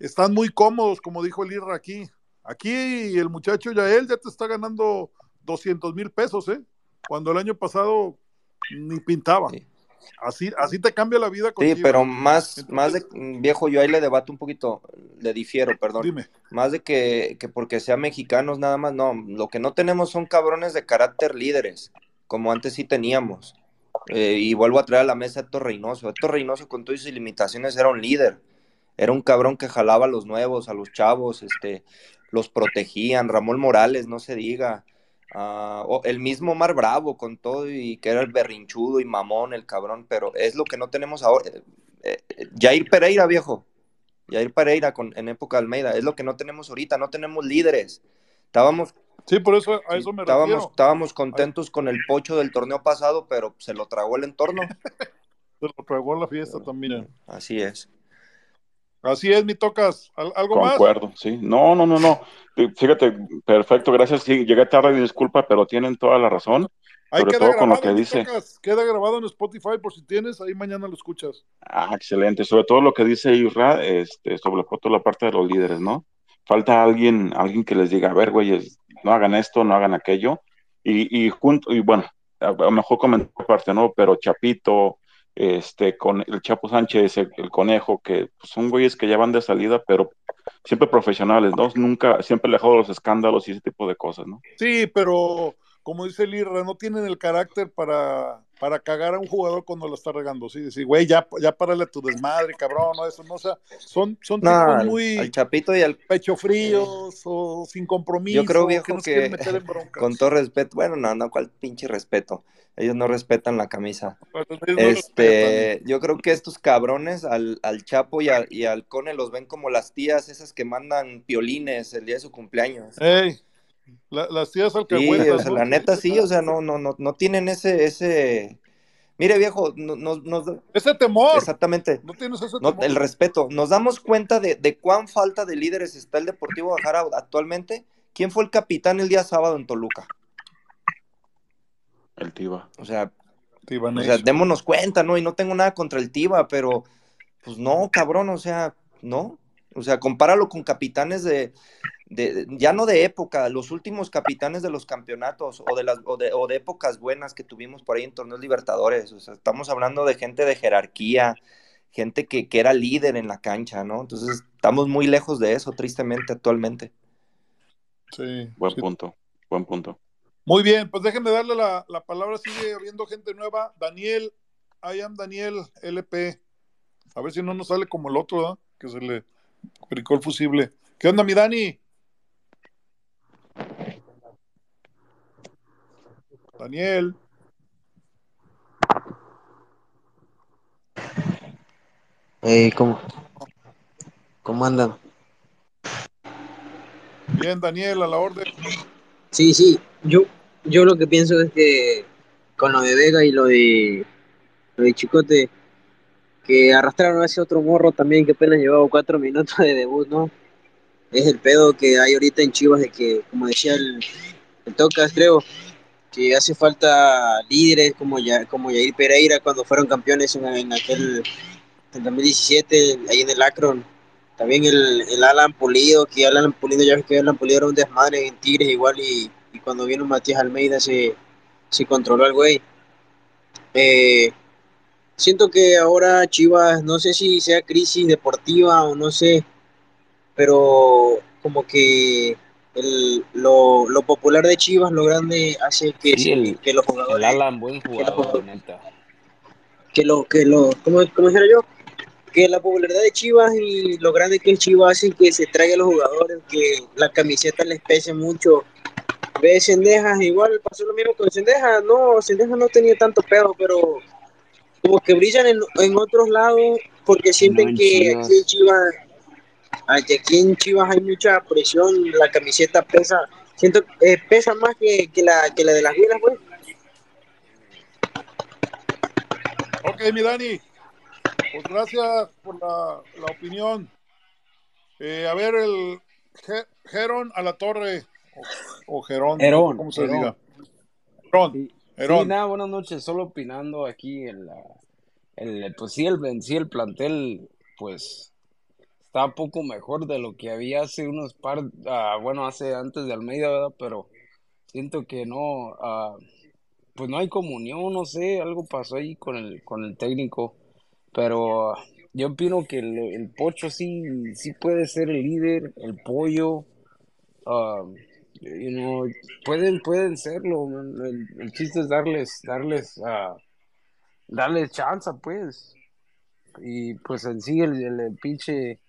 Están muy cómodos, como dijo el Irra aquí. Aquí el muchacho Yael ya te está ganando 200 mil pesos, ¿eh? Cuando el año pasado ni pintaba. Así, así te cambia la vida con Sí, pero más, más de viejo, yo ahí le debato un poquito, le difiero, perdón. Dime. Más de que, que porque sean mexicanos nada más, no. Lo que no tenemos son cabrones de carácter líderes, como antes sí teníamos. Eh, y vuelvo a traer a la mesa a Héctor Reynoso. Héctor Reynoso, con todas sus limitaciones, era un líder. Era un cabrón que jalaba a los nuevos, a los chavos, este, los protegían. Ramón Morales, no se diga. Ah, el mismo Mar Bravo con todo y que era el berrinchudo y mamón el cabrón, pero es lo que no tenemos ahora. Eh, eh, Jair Pereira, viejo. Jair Pereira con, en época de Almeida, es lo que no tenemos ahorita, no tenemos líderes. Estábamos, Sí, por eso a eso me estábamos, refiero. estábamos contentos con el pocho del torneo pasado, pero se lo tragó el entorno. Se lo tragó la fiesta también. Así es. Así es, mi tocas. ¿Al- ¿Algo más? Concuerdo, sí. No, no, no, no. Fíjate, perfecto, gracias. Sí, llegué tarde, disculpa, pero tienen toda la razón. Ahí Sobre todo con lo que dice. tocas. Queda grabado en Spotify por si tienes, ahí mañana lo escuchas. Ah, excelente. Sobre todo lo que dice Isra, este, sobre todo la parte de los líderes, ¿no? Falta alguien, alguien que les diga, a ver, güeyes, no hagan esto, no hagan aquello. Y, y junto, y bueno, a lo mejor comentó parte, ¿no? Pero Chapito, este, con el Chapo Sánchez, el, el Conejo, que pues, son güeyes que ya van de salida, pero siempre profesionales, ¿no? Nunca, siempre alejado de los escándalos y ese tipo de cosas, ¿no? Sí, pero como dice el Irra, no tienen el carácter para, para cagar a un jugador cuando lo está regando. Sí, decir, güey, ya, ya párale a tu desmadre, cabrón, no, eso no, o sea, son, son tipos muy al Chapito y al pecho fríos o sin compromiso. Yo creo, que viejo, quieren que meter en con todo respeto, bueno, no, no, cuál pinche respeto. Ellos no respetan la camisa. No Este, yo creo que estos cabrones al, al Chapo y, al- y al Cone los ven como las tías esas que mandan piolines el día de su cumpleaños. Ey, la- las tías Sí, alcahuetas. o sea, ¿no? la neta sí, o sea, no, no, no, no tienen ese, ese, mire viejo, no- nos, nos, ese temor. exactamente, No tienes ese no, temor. el respeto, nos damos cuenta de, de cuán falta de líderes está el Deportivo Guadalajara actualmente. ¿Quién fue el capitán el día sábado en Toluca? El Tiva. O sea, Tiva o sea, démonos cuenta, ¿no? Y no tengo nada contra el Tiva, pero pues no, cabrón, o sea, no. O sea, compáralo con capitanes de, de- ya no de época, los últimos capitanes de los campeonatos o de las o de, o de épocas buenas que tuvimos por ahí en torneos libertadores. O sea, estamos hablando de gente de jerarquía, gente que, que era líder en la cancha, ¿no? Entonces, estamos muy lejos de eso, tristemente, actualmente. Sí, Buen sí. punto, buen punto. Muy bien, pues déjenme darle la, la palabra, sigue habiendo gente nueva. Daniel, I am Daniel LP. A ver si no nos sale como el otro, ¿verdad? Que se le brincó el fusible. ¿Qué onda, mi Dani? Daniel. Eh, ¿cómo, ¿Cómo andan? Bien, Daniel, a la orden. Sí, sí, yo, yo lo que pienso es que con lo de Vega y lo de, lo de Chicote, que arrastraron a ese otro morro también que apenas llevaba cuatro minutos de debut, ¿no? Es el pedo que hay ahorita en Chivas de que, como decía el, el Tocas, creo, que hace falta líderes como, ya, como Yair Pereira cuando fueron campeones en, aquel en 2017, ahí en el Akron. También el, el Alan Pulido, que Alan Pulido ya ves que Alan Pulido era un desmadre en Tigres igual y, cuando vino Matías Almeida se, si controló al güey. Eh, siento que ahora Chivas, no sé si sea crisis deportiva o no sé, pero como que el- lo, lo popular de Chivas, lo grande, hace que, Sí, el, que los el jugadores, Alan, buen que los jugador, la neta. que lo, que lo, ¿cómo, cómo dijera yo? Que la popularidad de Chivas y lo grande que es Chivas hacen que se traiga a los jugadores, que la camiseta les pese mucho. Ve Cendejas, igual pasó lo mismo con Cendejas, no, Cendejas no tenía tanto pedo, pero como que brillan en, en otros lados porque No sienten en que aquí en Chivas. Aquí en Chivas hay mucha presión, la camiseta pesa, siento eh, pesa más que, que la que la de las Huilas, pues. Ok, mi Dani. Pues gracias por la, la opinión. Eh, a ver, el Ge- Gerón a la torre. O, o Gerón, Herón, cómo se Herón. diga. Gerón. Sí, Sí, nada, buenas noches. Solo opinando aquí en la, el, pues sí, el, en sí el plantel, pues está un poco mejor de lo que había hace unos par, ah, bueno, hace antes de Almeida, ¿verdad? Pero siento que no, ah, pues no hay comunión, no sé, algo pasó ahí con el, con el técnico, pero ah, yo opino que el, el Pocho sí, sí puede ser el líder, el Pollo, ah, you know, pueden, pueden serlo. El, el chiste es darles, darles, ah, darles chance, pues, y pues en sí el, el, el pinche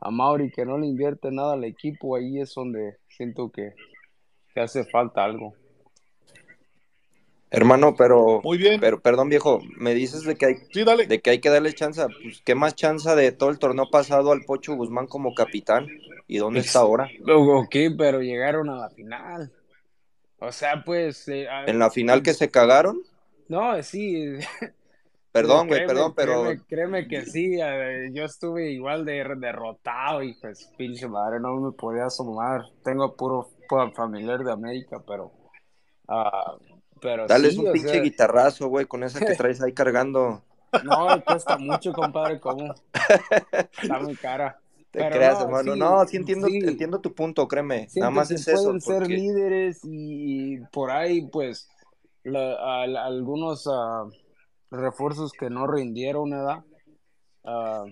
a Mauri que no le invierte nada al equipo, ahí es donde siento que, que hace falta algo. Hermano, pero, Muy bien. pero, perdón viejo, me dices de que hay, Sí, dale. de que hay que darle chance, pues qué más chance de todo el torneo pasado al Pocho Guzmán como capitán, ¿y dónde está ahora? Ok, pero llegaron a la final. O sea, pues... eh, En la final que se cagaron, No, sí. perdón güey, perdón, pero créeme, créeme que sí, yo estuve igual de derrotado y pues pinche madre, no me podía asomar. Tengo puro, puro familiar de América, pero... ah, pero dales sí, un pinche sea, guitarrazo, güey, con esa que traes ahí cargando. No, cuesta mucho, compadre, ¿cómo? Está muy cara. Te Pero creas, no, hermano. sí, No, sí entiendo, sí. entiendo tu punto, créeme. Nada más es eso, pueden ser porque líderes y por ahí, pues, la- algunos ah, refuerzos que no rindieron, ¿verdad? Ah,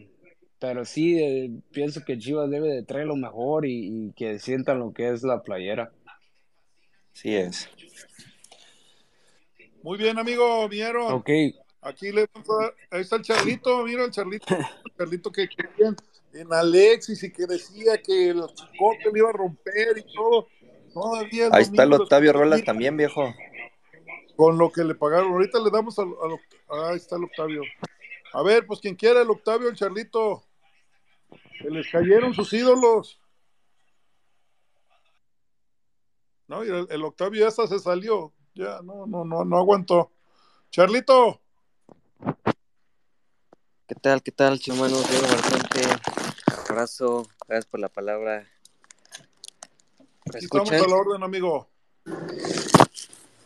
pero sí, eh, pienso que Chivas debe de traer lo mejor y, y que sientan lo que es la playera. sí es. Muy bien, amigo, vieron. Ok, Aquí le a ahí está el Charlito, mira el Charlito, el Charlito que querían en Alexis y que decía que el chicote le iba a romper y todo. Todavía Ahí está el Octavio Rolas también, viejo. Con lo que le pagaron. Ahorita le damos al, al Oct- ahí está el Octavio. A ver, pues quien quiera el Octavio, el Charlito. Se les cayeron sus ídolos. No, y el, el Octavio ya hasta se salió. Ya, no, no, no, no aguantó. Charlito. ¿Qué tal? ¿Qué tal, hermanos? Diego Bartente, abrazo, gracias por la palabra. ¿Me Aquí estamos a la orden, amigo.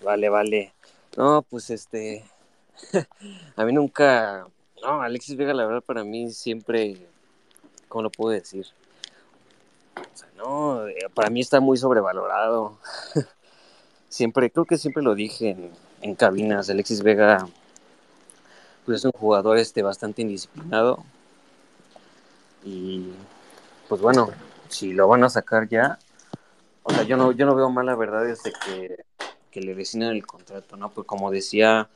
Vale, vale. No, pues este, a mí nunca, no, Alexis Vega, la verdad, para mí siempre, ¿cómo lo puedo decir? O sea, no, eh, para mí está muy sobrevalorado. Siempre, creo que siempre lo dije en, en cabinas, Alexis Vega, pues es un jugador este bastante indisciplinado y pues bueno, si lo van a sacar ya, o sea, yo no, yo no veo mal la verdad desde que, que le rescinden el contrato, ¿no? Pues como decía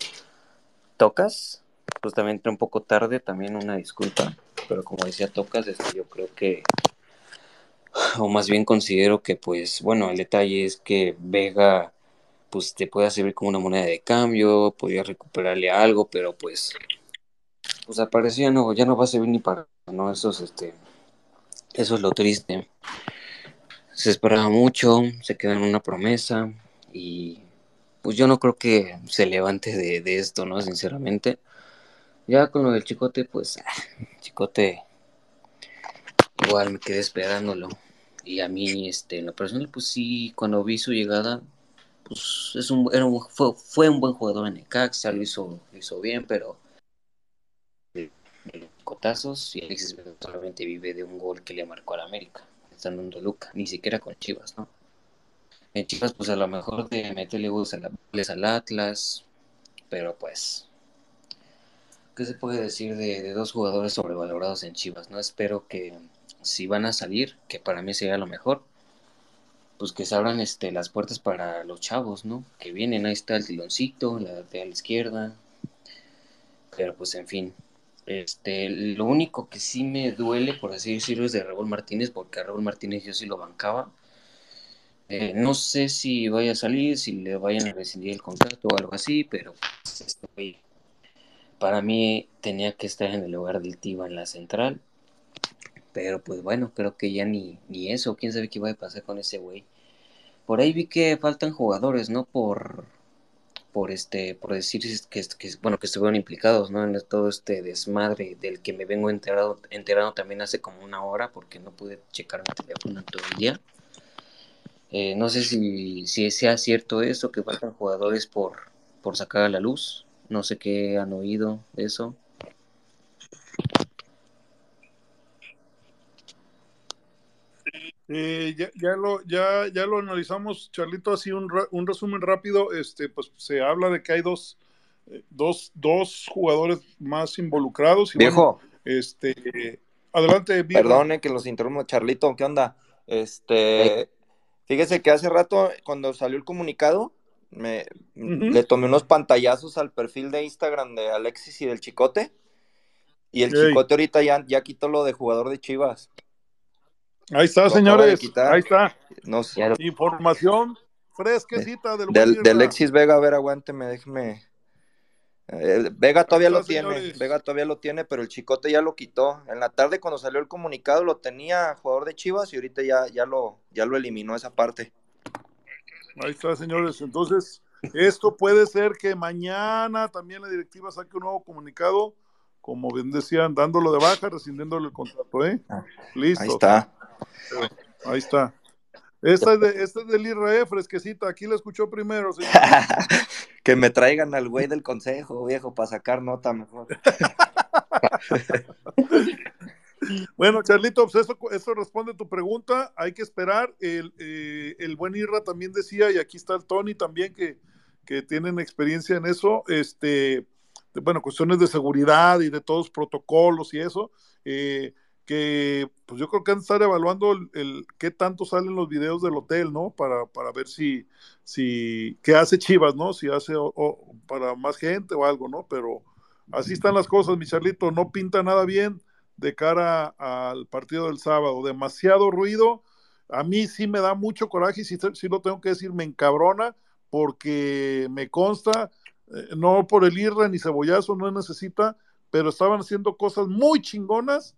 Tocas, justamente un poco tarde, también una disculpa, pero como decía Tocas, este, yo creo que, o más bien considero que, pues, bueno, el detalle es que Vega, pues, te puede servir como una moneda de cambio, podría recuperarle algo, pero pues, pues ya no, ya no va a servir ni para, ¿no? Eso es, este, eso es lo triste. Se esperaba mucho, se quedó en una promesa y pues yo no creo que se levante de, de esto, ¿no? Sinceramente. Ya con lo del chicote, pues, ah, chicote, igual me quedé esperándolo. Y a mí, este, en lo personal, pues sí, cuando vi su llegada, pues es un, era fue, fue un buen jugador en Necaxa, lo hizo, lo hizo bien, pero cotazos y Alexis solamente vive de un gol que le marcó al América, estando en Toluca, ni siquiera con Chivas, ¿no? En Chivas, pues a lo mejor de meterle goles al Atlas, pero pues, ¿qué se puede decir de, de dos jugadores sobrevalorados en Chivas? No espero que si van a salir, que para mí sería lo mejor, pues que se abran este, las puertas para los chavos, ¿no? Que vienen, ahí está el tiloncito, la de a la izquierda, pero pues en fin. Este, lo único que sí me duele, por así decirlo, es de Raúl Martínez, porque a Raúl Martínez yo sí lo bancaba. Eh, no sé si vaya a salir, si le vayan a rescindir el contrato o algo así, pero pues, güey, para mí tenía que estar en el lugar del Tiva en la central. Pero pues bueno, creo que ya ni, ni eso, quién sabe qué va a pasar con ese güey. Por ahí vi que faltan jugadores, ¿no? Por, por este, por decir que, bueno, que estuvieron implicados, ¿no? En todo este desmadre del que me vengo enterado, enterado también hace como una hora, porque no pude checar mi teléfono todo el día. Eh, no sé si, si sea cierto eso, que faltan jugadores por, por sacar a la luz. No sé qué han oído de eso. Eh, ya, ya lo, ya, ya lo analizamos, Charlito, así un, un resumen rápido. Este, pues se habla de que hay dos, eh, dos, dos jugadores más involucrados. Y Viejo. bueno, este, adelante, Birra. Perdone que los interrumpo, Charlito, ¿qué onda? Este, fíjese que hace rato, cuando salió el comunicado, me, le tomé unos pantallazos al perfil de Instagram de Alexis y del Chicote, y el Ey. Chicote ahorita ya, ya quitó lo de jugador de Chivas. Ahí está, señores. Ahí está. No sé. Información fresquecita del Del, de. Alexis Vega, a ver, aguánteme, déjeme. Eh, Vega todavía está, lo tiene, señores. Vega todavía lo tiene, pero el Chicote ya lo quitó. En la tarde cuando salió el comunicado lo tenía jugador de Chivas y ahorita ya, ya lo, ya lo eliminó esa parte. Ahí está, señores. Entonces, esto puede ser que mañana también la directiva saque un nuevo comunicado, como bien decían, dándolo de baja, rescindiéndole el contrato, ¿eh? Listo. Ahí está. Ahí está. Esta es, de, esta es del Israel, fresquecita. Aquí la escuchó primero, señor. Que me traigan al güey del consejo, viejo, para sacar nota mejor. Bueno, Charlito, pues eso, eso responde tu pregunta. Hay que esperar. El, eh, el buen Irra también decía, y aquí está el Tony también, que, que tienen experiencia en eso, este, de, bueno, cuestiones de seguridad y de todos protocolos y eso, eh, que pues yo creo que han de estar evaluando el, qué tanto salen los videos del hotel, ¿no? Para, para ver si, si, qué hace Chivas, ¿no? Si hace o- o para más gente o algo, ¿no? Pero así están las cosas, mi Charlito, no pinta nada bien de cara al partido del sábado. Demasiado ruido. A mí sí me da mucho coraje y sí, sí lo tengo que decir, me encabrona porque me consta, eh, no por el IRRA ni cebollazo, no necesita, pero estaban haciendo cosas muy chingonas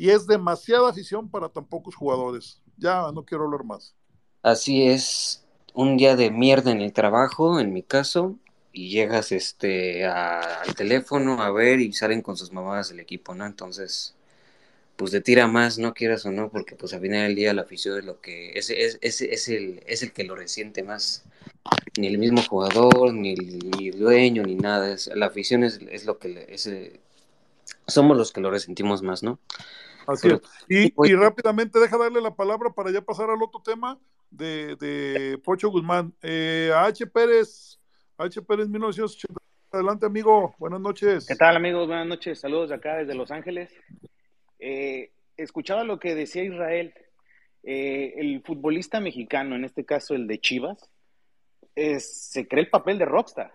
y es demasiada afición para tan pocos jugadores. Ya no quiero hablar más. Así es, un día de mierda en el trabajo, en mi caso, y llegas este al teléfono a ver y salen con sus mamadas del equipo, ¿no? Entonces, pues de tira más, no quieras o no, porque pues al final del día la afición es lo que es, es, es, es el, es el que lo resiente más. Ni el mismo jugador, ni el, ni el dueño, ni nada. La afición es, lo que es, eh, somos los que lo resentimos más, ¿no? Así Pero- es. Y, y rápidamente deja darle la palabra para ya pasar al otro tema de, de Pocho Guzmán. Eh, a H. Pérez, H. Pérez 1980. Adelante, amigo. Buenas noches. ¿Qué tal amigos? Buenas noches. Saludos de acá desde Los Ángeles. Eh, escuchaba lo que decía Israel. Eh, el futbolista mexicano, en este caso el de Chivas, es- se cree el papel de rockstar.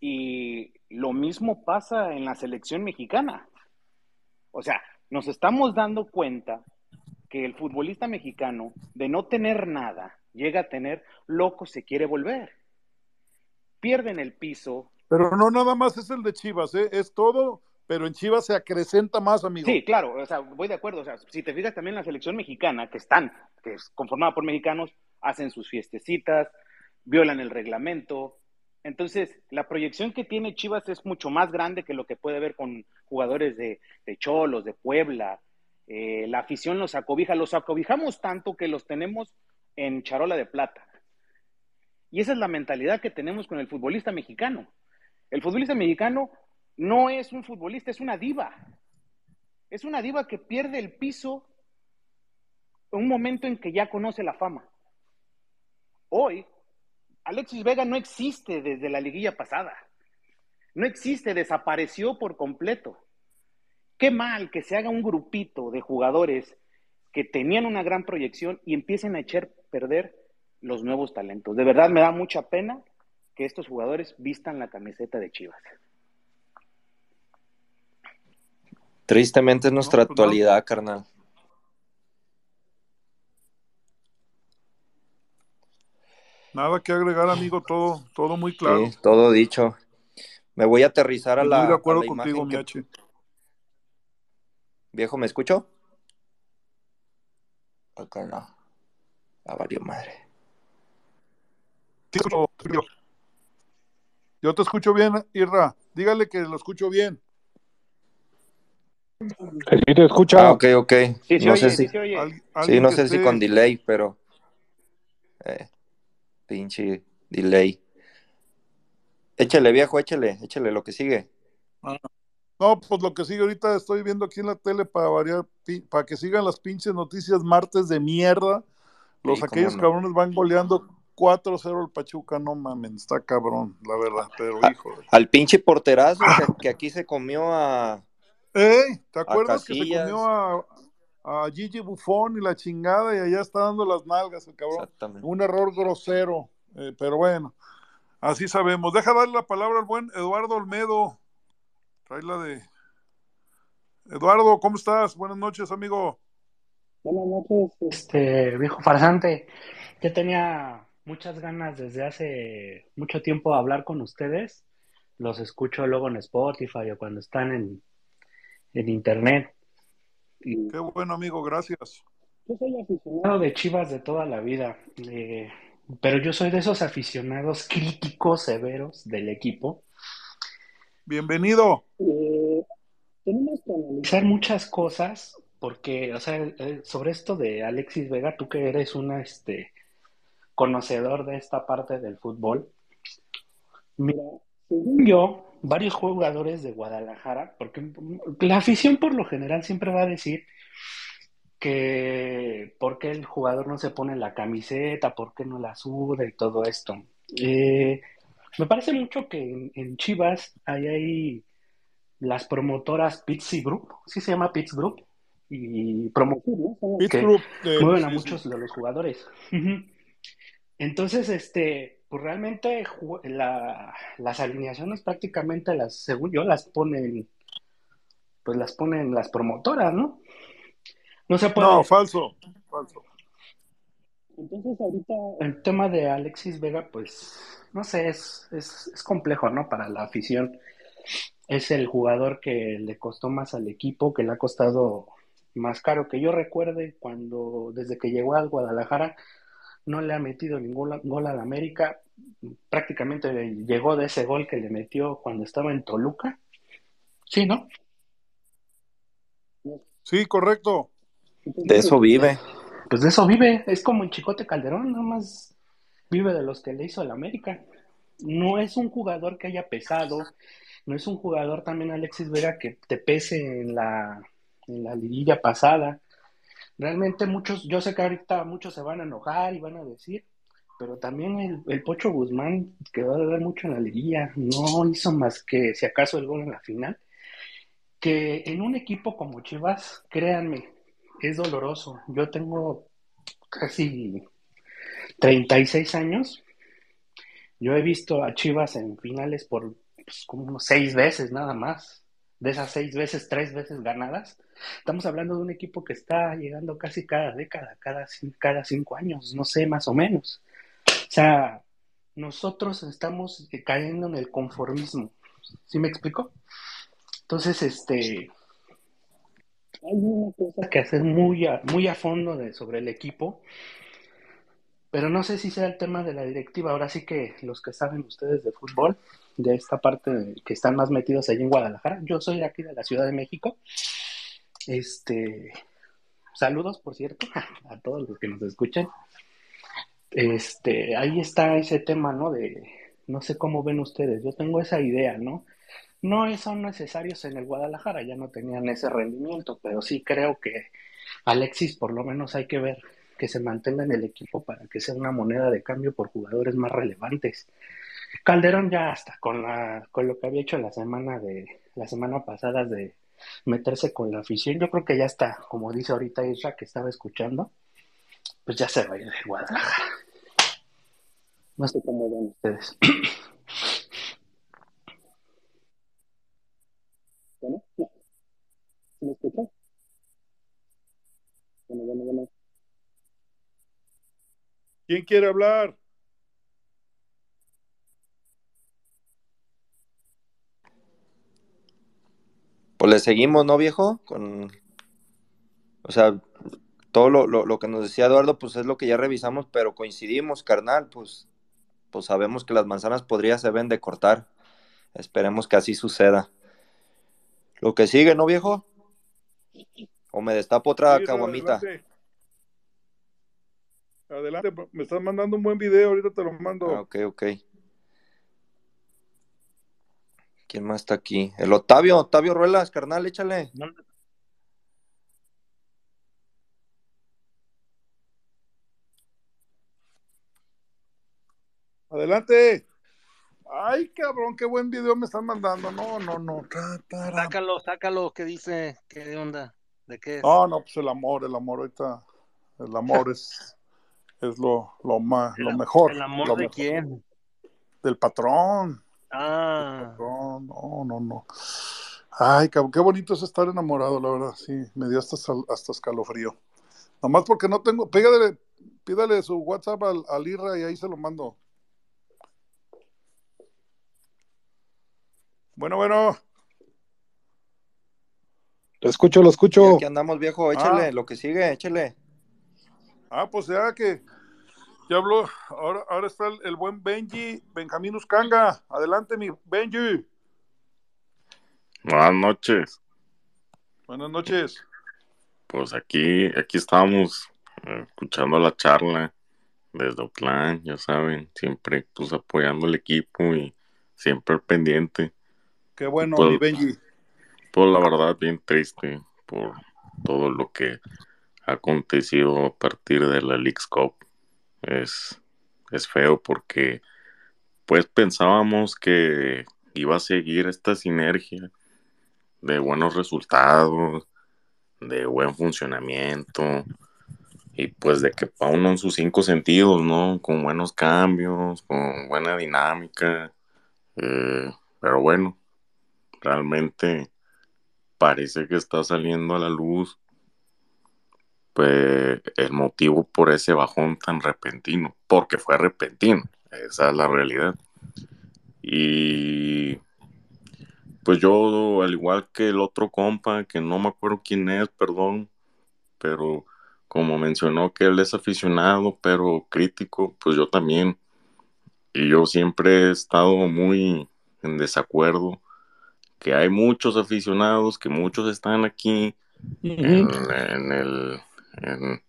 Y lo mismo pasa en la selección mexicana. O sea, nos estamos dando cuenta que el futbolista mexicano, de no tener nada, llega a tener loco, se quiere volver. Pierden el piso, Pero no nada más es el de Chivas, ¿eh? es todo, pero en Chivas se acrecenta más, amigo. Sí, claro, o sea, voy de acuerdo. O sea, si te fijas también la selección mexicana, que están, que es conformada por mexicanos, hacen sus fiestecitas, violan el reglamento. Entonces, la proyección que tiene Chivas es mucho más grande que lo que puede ver con jugadores de, Cholos, de Puebla. Eh, la afición los acobija, los acobijamos tanto que los tenemos en charola de plata. Y esa es la mentalidad que tenemos con el futbolista mexicano. El futbolista mexicano no es un futbolista, es una diva. Es una diva que pierde el piso en un momento en que ya conoce la fama. Hoy, Alexis Vega no existe desde la liguilla pasada. No existe, desapareció por completo. Qué mal que se haga un grupito de jugadores que tenían una gran proyección y empiecen a echar perder los nuevos talentos. De verdad me da mucha pena que estos jugadores vistan la camiseta de Chivas. Tristemente es nuestra pues no. actualidad, carnal. Nada que agregar, amigo, todo, todo muy claro. Sí, todo dicho. Me voy a aterrizar a Estoy la, de a acuerdo la contigo, que-. Viejo, ¿me escucho? Acá no. A valió madre. Sí. Yo te escucho bien, Irra. Dígale que lo escucho bien. Sí, te escucha. Ah, ok, ok. Sí, no oye, sé sí si, sí, alguien no sé si con delay, pero eh, pinche delay. Échale, viejo, échale, échale lo que sigue. Ah. No, pues lo que sigue ahorita estoy viendo aquí en la tele para variar, para que sigan las pinches noticias martes de mierda. Los Sí, aquellos no. cabrones van goleando 4-0 al Pachuca, no mamen, está cabrón, la verdad, pero hijo. Al pinche porterazo que, que aquí se comió a, ¡Ey! ¿Te acuerdas que se comió a, a Gigi Buffon y la chingada y allá está dando las nalgas el cabrón? Exactamente. Un error grosero, eh, pero bueno, así sabemos. Deja darle la palabra al buen Eduardo Olmedo. Trae la de. Eduardo, ¿cómo estás? Buenas noches, amigo. Buenas noches, este viejo farsante. Yo tenía muchas ganas desde hace mucho tiempo de hablar con ustedes. Los escucho luego en Spotify o cuando están en, en internet. Y Qué bueno, amigo, gracias. yo soy aficionado de Chivas de toda la vida, eh, pero yo soy de esos aficionados críticos severos del equipo. Bienvenido. Eh, tenemos que analizar muchas cosas porque, o sea, eh, sobre esto de Alexis Vega, tú que eres una, este, conocedor de esta parte del fútbol, mira, según yo, varios jugadores de Guadalajara, porque la afición por lo general siempre va a decir que por qué el jugador no se pone la camiseta, por qué no la suda y todo esto. Eh, me parece mucho que en, en Chivas hay ahí las promotoras Pizzi Group, sí se llama Pizzi Group, y Pitts que Group, eh, mueven a muchos de los jugadores. Entonces, este, pues realmente la- las alineaciones prácticamente las, según yo, las ponen, pues las ponen las promotoras, ¿no? No se puede. No, falso. Falso. Entonces, ahorita el tema de Alexis Vega, pues, no sé, es, es, es complejo, ¿no? Para la afición. Es el jugador que le costó más al equipo, que le ha costado más caro. Que yo recuerde cuando, desde que llegó al Guadalajara, no le ha metido ningún gol al América. Prácticamente llegó de ese gol que le metió cuando estaba en Toluca. Sí, ¿no? Sí, correcto. De eso vive. Pues de eso vive, es como en Chicote Calderón, nada más vive de los que le hizo el América. No es un jugador que haya pesado, no es un jugador también Alexis Vega que te pese en la, en la liguilla pasada. Realmente muchos, yo sé que ahorita muchos se van a enojar y van a decir, pero también el, Pocho Guzmán quedó de ver mucho en la liguilla, no hizo más que si acaso el gol en la final. Que en un equipo como Chivas, créanme, es doloroso. Yo tengo casi 36 años. Yo he visto a Chivas en finales por pues, como seis veces nada más. De esas seis veces, tres veces ganadas. Estamos hablando de un equipo que está llegando casi cada década, cada, cin- cada cinco años, no sé, más o menos. O sea, nosotros estamos cayendo en el conformismo. ¿Sí me explico? Entonces, este, hay una cosa que hacer muy a, muy a fondo sobre el equipo, pero no sé si sea el tema de la directiva. Ahora sí que los que saben ustedes de fútbol, de esta parte que están más metidos allí en Guadalajara, yo soy de aquí de la Ciudad de México. Este, saludos, por cierto, a todos los que nos escuchan. Este, ahí está ese tema, ¿no? De, no sé cómo ven ustedes, yo tengo esa idea, ¿no? No son necesarios en el Guadalajara, ya no tenían ese rendimiento, pero sí creo que Alexis por lo menos hay que ver que se mantenga en el equipo para que sea una moneda de cambio por jugadores más relevantes. Calderón ya hasta con la con lo que había hecho la semana de la semana pasada de meterse con la afición, yo creo que ya está, como dice ahorita Isra que estaba escuchando, pues ya se va a ir de Guadalajara. No sé cómo ven ustedes. Bueno, ¿sí me escuchan? Bueno, bueno, bueno. ¿Quién quiere hablar? Pues le seguimos, ¿no, viejo? Con, o sea, todo lo, lo, lo que nos decía Eduardo, pues es lo que ya revisamos, pero coincidimos, carnal, pues, pues sabemos que las manzanas podrías se ven de cortar. Esperemos que así suceda. Lo que sigue, ¿no, viejo? O me destapo otra Sí, caguamita. adelante. Adelante, me estás mandando un buen video, ahorita te lo mando. Ah, ok, ok. ¿Quién más está aquí? El Octavio, Octavio Ruelas, carnal, échale. Adelante. Ay, cabrón, qué buen video me están mandando. No, no, no. Sácalo, sácalo, ¿qué dice? ¿Qué onda? ¿De qué es? No, no, pues el amor, el amor ahorita. El amor es, es lo, lo, más, lo mejor. ¿El amor lo de mejor. quién? Del patrón. Ah, Patrón, no, no, no. Ay, cabrón, qué bonito es estar enamorado, la verdad. Sí, me dio hasta, hasta escalofrío. Nomás porque no tengo. Pídale, pídale su WhatsApp al, al Irra y ahí se lo mando. Bueno, bueno. Lo escucho, lo Y escucho. aquí andamos, viejo, échale, Ah. lo que sigue, échale. Ah, pues ya que ya habló, ahora, ahora está el, el buen Benji, Benjamín Uscanga. Adelante, mi Benji. Buenas noches. Buenas noches. Pues aquí, aquí estamos eh, escuchando la charla desde Oakland, ya saben, siempre pues apoyando al equipo y siempre al pendiente. Qué bueno, Pues- mi Benji. Pues la verdad, bien triste por todo lo que ha acontecido a partir de la League's Cup. Es, es feo porque pues pensábamos que iba a seguir esta sinergia de buenos resultados, de buen funcionamiento y pues de que pa' uno en sus cinco sentidos, ¿no? Con buenos cambios, con buena dinámica. eh, pero bueno, realmente parece que está saliendo a la luz pues, el motivo por ese bajón tan repentino, porque fue repentino, esa es la realidad. Y pues yo, al igual que el otro compa, que no me acuerdo quién es, perdón, pero como mencionó que él es aficionado, pero crítico, pues yo también. Y yo siempre he estado muy en desacuerdo, que hay muchos aficionados, que muchos están aquí en, en el, en,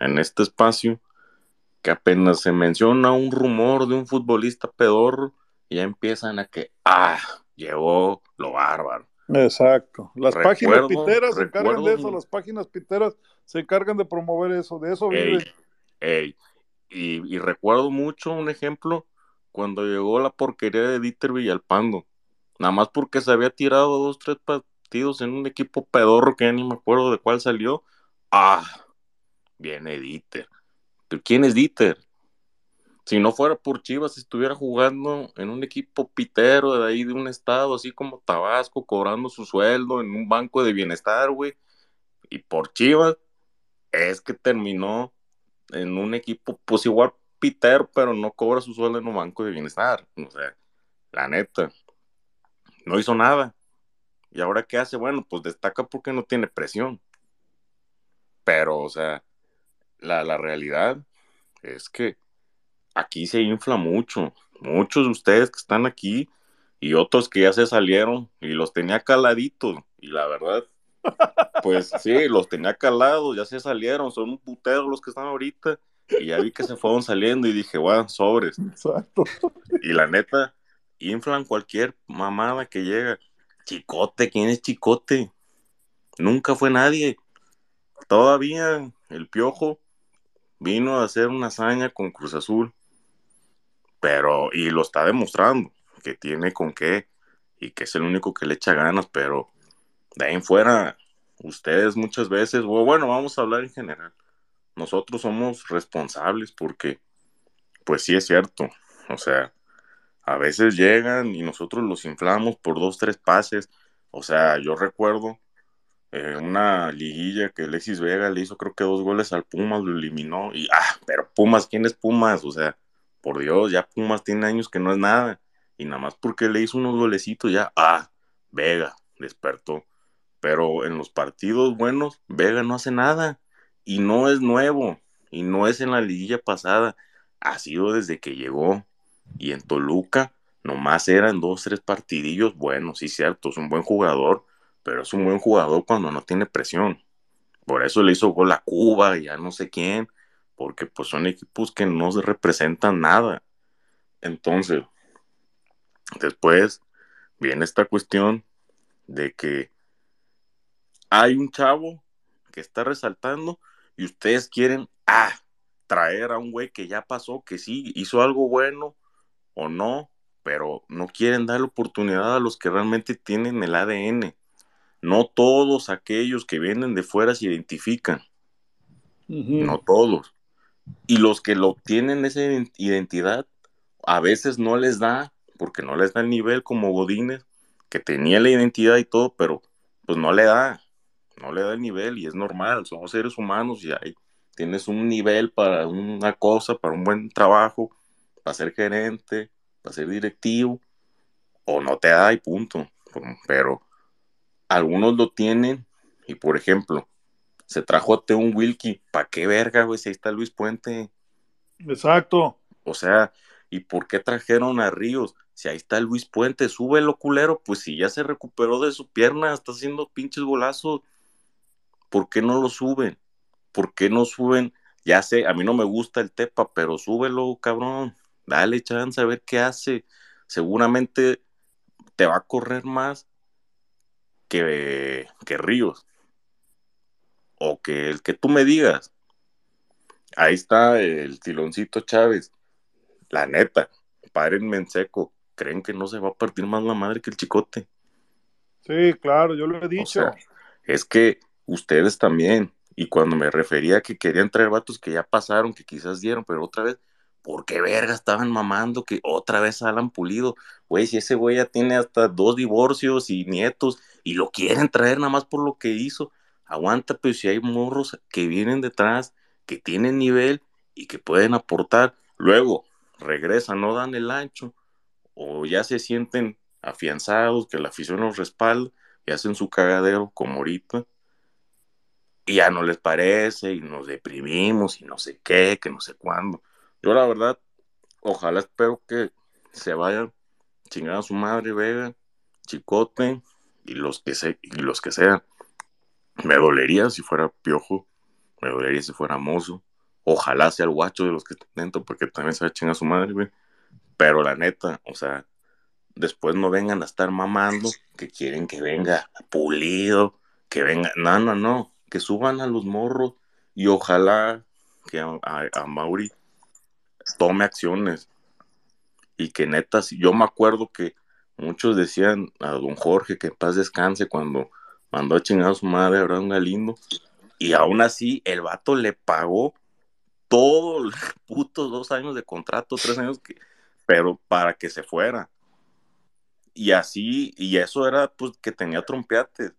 en este espacio, que apenas se menciona un rumor de un futbolista pedorro, y ya empiezan a que, ah, llegó lo bárbaro. Exacto. Las páginas piteras se encargan de eso, las páginas piteras se encargan de promover eso, de eso Ey, ey. Y, y recuerdo mucho un ejemplo cuando llegó la porquería de Dieter Villalpando. Nada más porque se había tirado dos, tres partidos en un equipo pedorro que ya ni me acuerdo de cuál salió. Ah, viene Dieter. ¿Pero quién es Dieter? Si no fuera por Chivas, estuviera jugando en un equipo pitero de ahí de un estado, así como Tabasco, cobrando su sueldo en un banco de bienestar, güey. Y por Chivas, es que terminó en un equipo, pues igual pitero, pero no cobra su sueldo en un banco de bienestar. O sea, la neta, no hizo nada. ¿Y ahora qué hace? Bueno, pues destaca porque no tiene presión. Pero, o sea, la, la realidad es que aquí se infla mucho. Muchos de ustedes que están aquí y otros que ya se salieron y los tenía caladitos. Y la verdad, pues sí, los tenía calados, ya se salieron, son un putero los que están ahorita. Y ya vi que se fueron saliendo y dije, bueno, sobres. Exacto. Y la neta, inflan cualquier mamada que llega. Chicote, ¿quién es Chicote? Nunca fue nadie. Todavía el piojo vino a hacer una hazaña con Cruz Azul, pero, y lo está demostrando, que tiene con qué, y que es el único que le echa ganas, pero de ahí en fuera, ustedes muchas veces, bueno, vamos a hablar en general, nosotros somos responsables porque, pues sí es cierto, o sea, a veces llegan y nosotros los inflamos por dos, tres pases, o sea, yo recuerdo eh, una liguilla que Alexis Vega le hizo creo que dos goles al Pumas, lo eliminó y, ah, pero Pumas, ¿quién es Pumas? O sea, por Dios, ya Pumas tiene años que no es nada y nada más porque le hizo unos golecitos ya, ah, Vega despertó. Pero en los partidos buenos, Vega no hace nada y no es nuevo y no es en la liguilla pasada, ha sido desde que llegó y en Toluca nomás eran dos, tres partidillos buenos, sí, cierto, es un buen jugador, pero es un buen jugador cuando no tiene presión. Por eso le hizo gol a Cuba y a no sé quién, porque pues son equipos que no se representan nada. Entonces, después viene esta cuestión de que hay un chavo que está resaltando y ustedes quieren, ah, traer a un güey que ya pasó, que sí hizo algo bueno o no, pero no quieren dar la oportunidad a los que realmente tienen el ADN. No todos aquellos que vienen de fuera se identifican. No todos. Y los que lo tienen esa identidad, a veces no les da, porque no les da el nivel como Godínez, que tenía la identidad y todo, pero pues no le da, no le da el nivel y es normal, somos seres humanos y ahí tienes un nivel para una cosa, para un buen trabajo, para ser gerente, para ser directivo, o no te da y punto. Pero algunos lo tienen y, por ejemplo, se trajo a Teun Wilkie, ¿para qué verga, güey? Si ahí está Luis Puente. Exacto. O sea, ¿y por qué trajeron a Ríos? Si ahí está Luis Puente, súbelo, culero. Pues si ya se recuperó de su pierna, está haciendo pinches golazos. ¿Por qué no lo suben? ¿Por qué no suben? Ya sé, a mí no me gusta el Tepa, pero súbelo, cabrón dale chance a ver qué hace. Seguramente te va a correr más que, que Ríos. O que el que tú me digas. Ahí está el tiloncito Chávez. La neta, párenme en seco. ¿Creen que no se va a partir más la madre que el chicote? Sí, claro, yo lo he dicho. es que ustedes también. Y cuando me refería a que querían traer vatos que ya pasaron, que quizás dieron, pero otra vez, ¿por qué verga estaban mamando que otra vez Alan Pulido? Güey, si ese güey ya tiene hasta dos divorcios y nietos y lo quieren traer nada más por lo que hizo, aguanta, pues si hay morros que vienen detrás, que tienen nivel y que pueden aportar, luego regresan, no dan el ancho o ya se sienten afianzados, que la afición los respalda y hacen su cagadero como ahorita y ya no les parece y nos deprimimos y no sé qué, que no sé cuándo yo la verdad, ojalá espero que se vayan chingar a su madre Vega, Chicote y los que se, y los que sean. Me dolería si fuera Piojo, me dolería si fuera Mozo. Ojalá sea el guacho de los que están dentro, porque también se va a chingar a su madre. Pero la neta, o sea, después no vengan a estar mamando, que quieren que venga pulido, que venga. No, no, no. Que suban a los morros y ojalá que a, a Mauri tome acciones. Y que neta, yo me acuerdo que muchos decían a don Jorge que en paz descanse cuando mandó a chingar a su madre a un Galindo. Y aún así, el vato le pagó todos los putos dos años de contrato, tres años, pero para que se fuera. Y así, y eso era pues que tenía trompeates.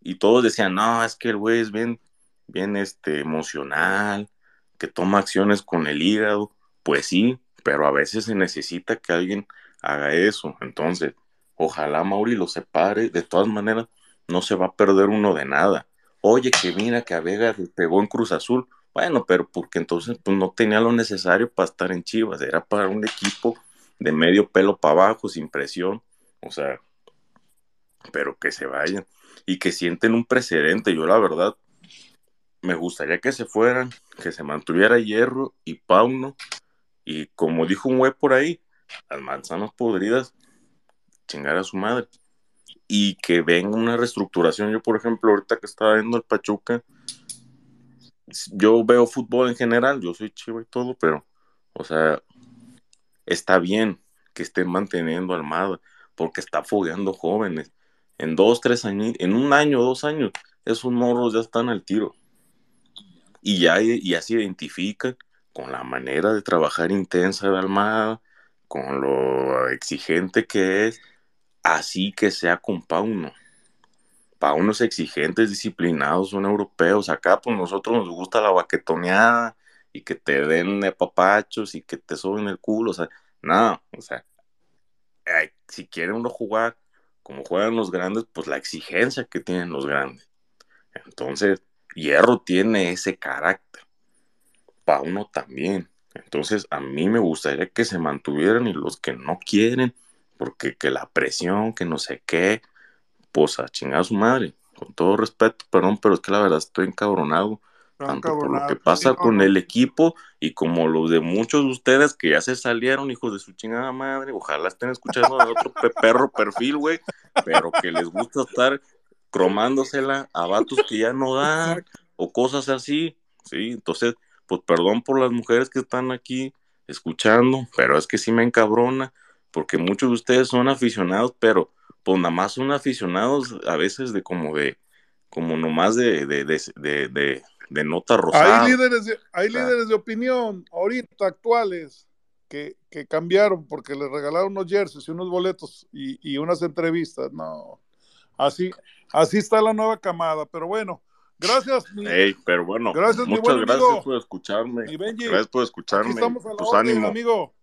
Y todos decían, no, es que el güey es bien, bien este, emocional, que toma acciones con el hígado. Pues sí, pero a veces se necesita que alguien haga eso. Entonces, ojalá Mauri lo separe. De todas maneras, no se va a perder uno de nada. Oye, que mira que a Vega le pegó en Cruz Azul. Bueno, pero porque entonces pues, no tenía lo necesario para estar en Chivas. Era para un equipo de medio pelo para abajo, sin presión. O sea, pero que se vayan y que sienten un precedente. Yo la verdad me gustaría que se fueran, que se mantuviera Hierro y Pauno y como dijo un güey por ahí, las manzanas podridas, chingar a su madre. Y que venga una reestructuración. Yo, por ejemplo, ahorita que estaba viendo el Pachuca, yo veo fútbol en general, yo soy chivo y todo, pero, o sea, está bien que estén manteniendo Almada, porque está fogueando jóvenes. En dos, tres años, en un año, dos años, esos morros ya están al tiro. Y ya, ya se identifican con la manera de trabajar intensa de Almada, con lo exigente que es, así que sea con Pauno. Pauno es exigente, es disciplinado, son europeos. Acá, pues nosotros nos gusta la baquetoneada y que te den papachos y que te suben el culo. O sea, nada, o sea, si quiere uno jugar como juegan los grandes, pues la exigencia que tienen los grandes. Entonces, Hierro tiene ese carácter. Pauno también. Entonces, a mí me gustaría que se mantuvieran y los que no quieren, porque que la presión, que no sé qué, pues a chingar a su madre. Con todo respeto, perdón, pero es que la verdad estoy encabronado. Tanto por lo que pasa con el equipo y como los de muchos de ustedes que ya se salieron, hijos de su chingada madre. Ojalá estén escuchando a otro pe- perro perfil, güey, pero que les gusta estar cromándosela a vatos que ya no dan o cosas así, ¿sí? Entonces, pues perdón por las mujeres que están aquí escuchando, pero es que sí me encabrona, porque muchos de ustedes son aficionados, pero pues nada más son aficionados a veces de como de, como nomás de, de, de, de, de- nota rosada. Hay líderes de, hay O sea, líderes de opinión ahorita actuales que, que cambiaron porque les regalaron unos jerseys y unos boletos y, y unas entrevistas. No, así, así está la nueva camada. Pero bueno, gracias. mi- Ey, pero bueno, Gracias, muchas buen gracias amigo. por escucharme. Benji, Gracias por aquí escucharme. estamos a la Pues orden, ánimo. amigo.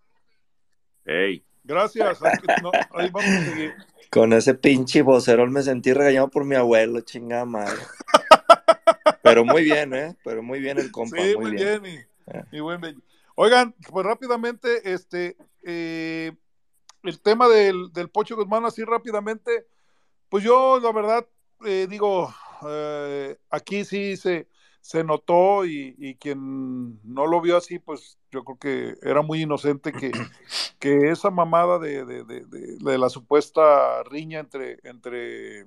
Ey. Gracias. No, ahí vamos a seguir. Con ese pinche vocerón me sentí regañado por mi abuelo, chingada madre. Pero muy bien, ¿eh? Pero muy bien el compa, Sí, muy muy bien. bien, mi, mi buen Benji. Oigan, pues rápidamente, este, eh, el tema del, del Pocho Guzmán, así rápidamente, pues yo, la verdad, eh, digo, eh, aquí sí se, se notó y, y quien no lo vio así, pues yo creo que era muy inocente que, que esa mamada de, de, de, de- de la supuesta riña entre, entre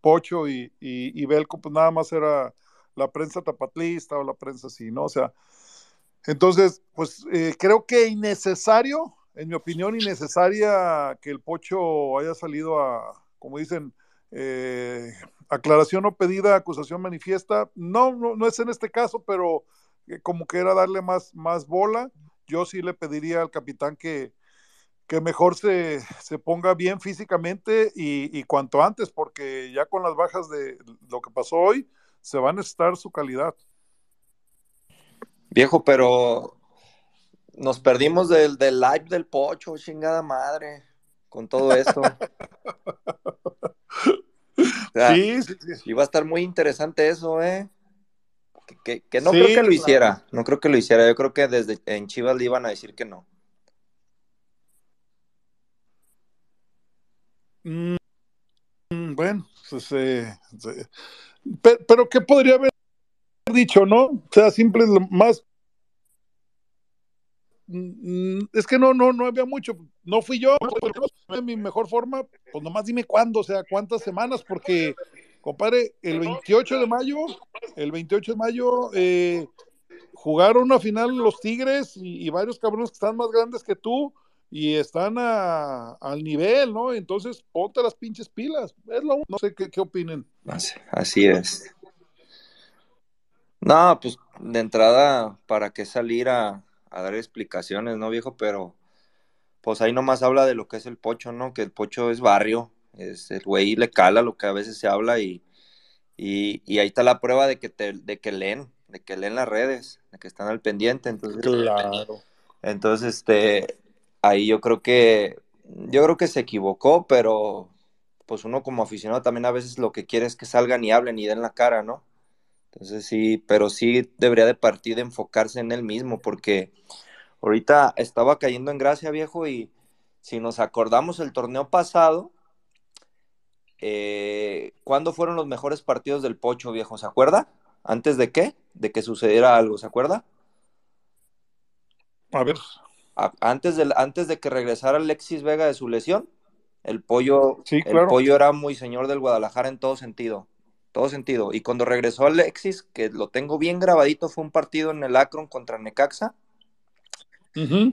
Pocho y, y, y Belco, pues nada más era la prensa tapatlista o la prensa así, ¿no? O sea, entonces, pues eh, creo que innecesario, en mi opinión, innecesaria que el Pocho haya salido a, como dicen, eh, aclaración no pedida, acusación manifiesta. No, no, no es en este caso, pero eh, como que era darle más, más bola. Yo sí le pediría al capitán que, que mejor se, se ponga bien físicamente y, y cuanto antes, porque ya con las bajas de lo que pasó hoy, se va a necesitar su calidad. Viejo, pero nos perdimos del, del live del pocho, chingada madre, con todo esto. O sea, Sí, sí, sí. Iba a estar muy interesante eso, ¿eh? Que, que- que no Sí, creo que lo claro. hiciera, no creo que lo hiciera. Yo creo que desde en Chivas le iban a decir que no. Mm, mm, bueno, pues, eh, pe- pero, ¿qué podría haber dicho, no? O sea, simple, lo más. Mm, Es que no, no, no había mucho. No fui yo, no en mi mejor forma. Pues nomás dime cuándo, o sea, cuántas semanas, porque, compadre, el 28 de mayo, el 28 de mayo, eh, jugaron una final los Tigres y, y varios cabrones que están más grandes que tú y están a- al nivel, ¿no? Entonces, ponte las pinches pilas. Es lo, no sé qué, qué opinen. Así, así es. No, pues de entrada, ¿para qué salir a, a dar explicaciones, no, viejo? Pero pues ahí nomás habla de lo que es el pocho, ¿no? Que el pocho es barrio, es el güey le cala lo que a veces se habla y, y, y ahí está la prueba de que, te, de que leen, de que leen las redes, de que están al pendiente, entonces... Claro. Entonces, este, ahí yo creo que, yo creo que se equivocó, pero pues uno como aficionado también a veces lo que quiere es que salgan y hablen y den la cara, ¿no? Entonces sí, pero sí debería de partir de enfocarse en él mismo, porque ahorita estaba cayendo en gracia, viejo, y si nos acordamos el torneo pasado, eh, ¿cuándo fueron los mejores partidos del Pocho, viejo? ¿Se acuerda? ¿Antes de qué? De que sucediera algo, ¿se acuerda? A ver. A- antes, del, antes de que regresara Alexis Vega de su lesión, el pollo, Sí, el pollo era muy señor del Guadalajara en todo sentido. Todo sentido. Y cuando regresó Alexis, que lo tengo bien grabadito, fue un partido en el Akron contra Necaxa.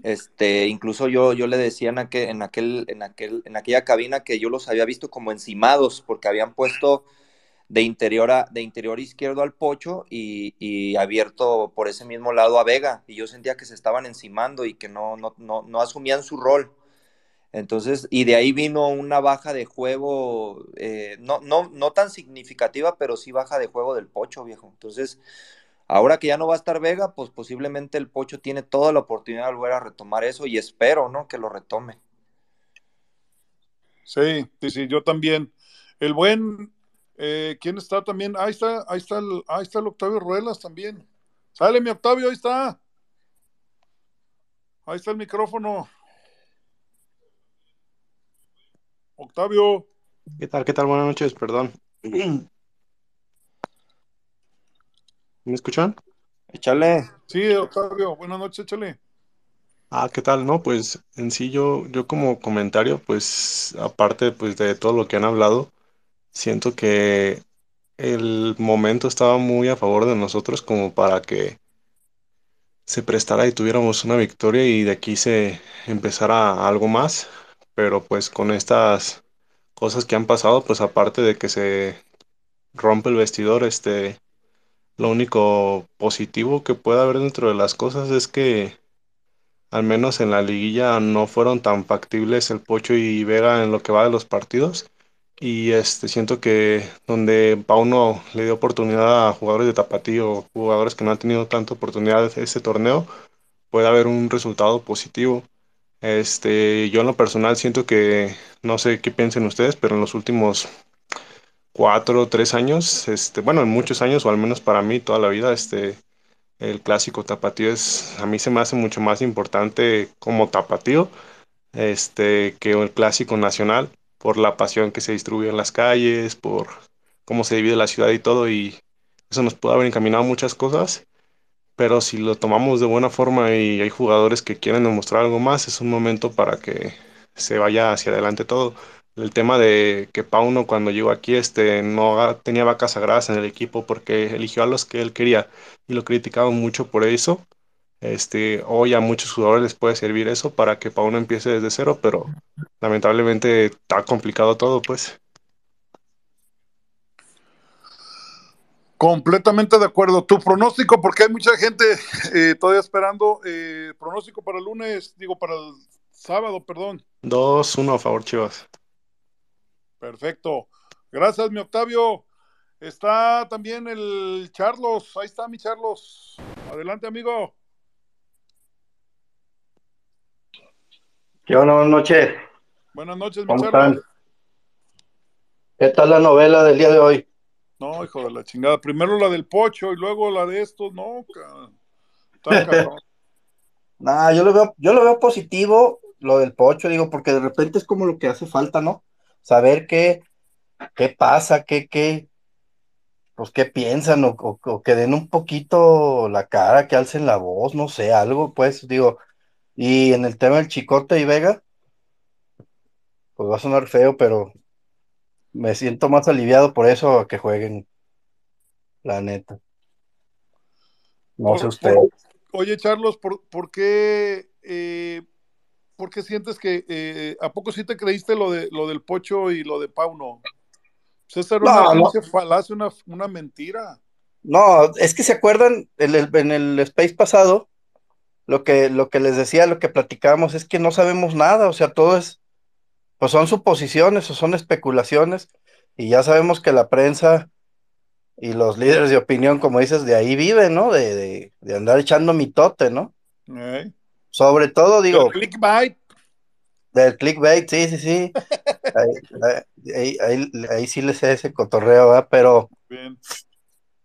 Este, incluso yo, yo le decía en aquel, en aquel, en aquel, en aquella cabina que yo los había visto como encimados, porque habían puesto de interior, a, de interior izquierdo al Pocho y, y abierto por ese mismo lado a Vega. Y yo sentía que se estaban encimando y que no, no, no, no asumían su rol. Entonces, y de ahí vino una baja de juego, eh, no, no, no tan significativa, pero sí baja de juego del Pocho, viejo. Entonces, ahora que ya no va a estar Vega, pues posiblemente el Pocho tiene toda la oportunidad de volver a retomar eso y espero, ¿no? Que lo retome. Sí, sí, sí, yo también. El buen, eh, ¿quién está también? Ahí está, ahí está el, ahí está el Octavio Ruelas también. Sale mi Octavio, ahí está. Ahí está el micrófono. Octavio. ¿Qué tal? ¿Qué tal? Buenas noches, perdón. ¿Me escuchan? Échale. Sí, Octavio, buenas noches, échale. Ah, ¿qué tal? No, pues en sí yo, yo como comentario, pues aparte pues de todo lo que han hablado, siento que el momento estaba muy a favor de nosotros como para que se prestara y tuviéramos una victoria y de aquí se empezara algo más pero pues con estas cosas que han pasado, pues aparte de que se rompe el vestidor, este, lo único positivo que puede haber dentro de las cosas es que al menos en la liguilla no fueron tan factibles el Pocho y Vega en lo que va de los partidos. Y este siento que donde Pauno le dio oportunidad a jugadores de Tapatío, jugadores que no han tenido tanta oportunidad este torneo, puede haber un resultado positivo. Este, yo en lo personal siento que, no sé qué piensen ustedes, pero en los últimos cuatro o tres años, este, bueno, en muchos años, o al menos para mí toda la vida, este, el clásico tapatío es, a mí se me hace mucho más importante como tapatío, este, que el clásico nacional, por la pasión que se distribuye en las calles, por cómo se divide la ciudad y todo, y eso nos puede haber encaminado muchas cosas pero si lo tomamos de buena forma y hay jugadores que quieren demostrar algo más, es un momento para que se vaya hacia adelante todo. El tema de que Pauno cuando llegó aquí este, no tenía vacas sagradas en el equipo porque eligió a los que él quería y lo criticaban mucho por eso. Este, hoy a muchos jugadores les puede servir eso para que Pauno empiece desde cero, pero lamentablemente está complicado todo, pues. Completamente de acuerdo. Tu pronóstico, porque hay mucha gente eh, todavía esperando. Eh, pronóstico para el lunes, digo, para el sábado, perdón. 2-1 a favor, Chivas. Perfecto. Gracias, mi Octavio. Está también el Charlos. Ahí está mi Charlos. Adelante, amigo. ¿Qué onda? Buenas noches. Buenas noches, mi ¿Cómo Charlos. están? ¿Qué tal la novela del día de hoy? No, hijo de la chingada. Primero la del pocho y luego la de estos. No, cabrón. Nah, yo lo veo, yo lo veo positivo, lo del pocho, digo, porque de repente es como lo que hace falta, ¿no? Saber qué, qué pasa, qué, qué, pues qué piensan, o- o que den un poquito la cara, que alcen la voz, no sé, algo, pues, digo. Y en el tema del Chicote y Vega, pues va a sonar feo, pero me siento más aliviado por eso a que jueguen, la neta. No sé usted. por- oye, Charlos, ¿por, por qué, eh, por qué sientes que, eh, ¿a poco sí te creíste lo, de, lo del pocho y lo de Pauno? Era No, una no. falacia, una, una mentira. No, es que se acuerdan en el, en el space pasado, lo que, lo que les decía, lo que platicábamos, es que no sabemos nada, o sea, todo es, pues son suposiciones o son especulaciones, y ya sabemos que la prensa y los líderes de opinión, como dices, de ahí viven, ¿no? De, de, de andar echando mitote, ¿no? ¿eh? Sobre todo, digo, El clickbait. del clickbait, sí, sí, sí. Ahí, ahí, ahí- ahí sí les sé ese cotorreo, ¿verdad? Pero, Bien.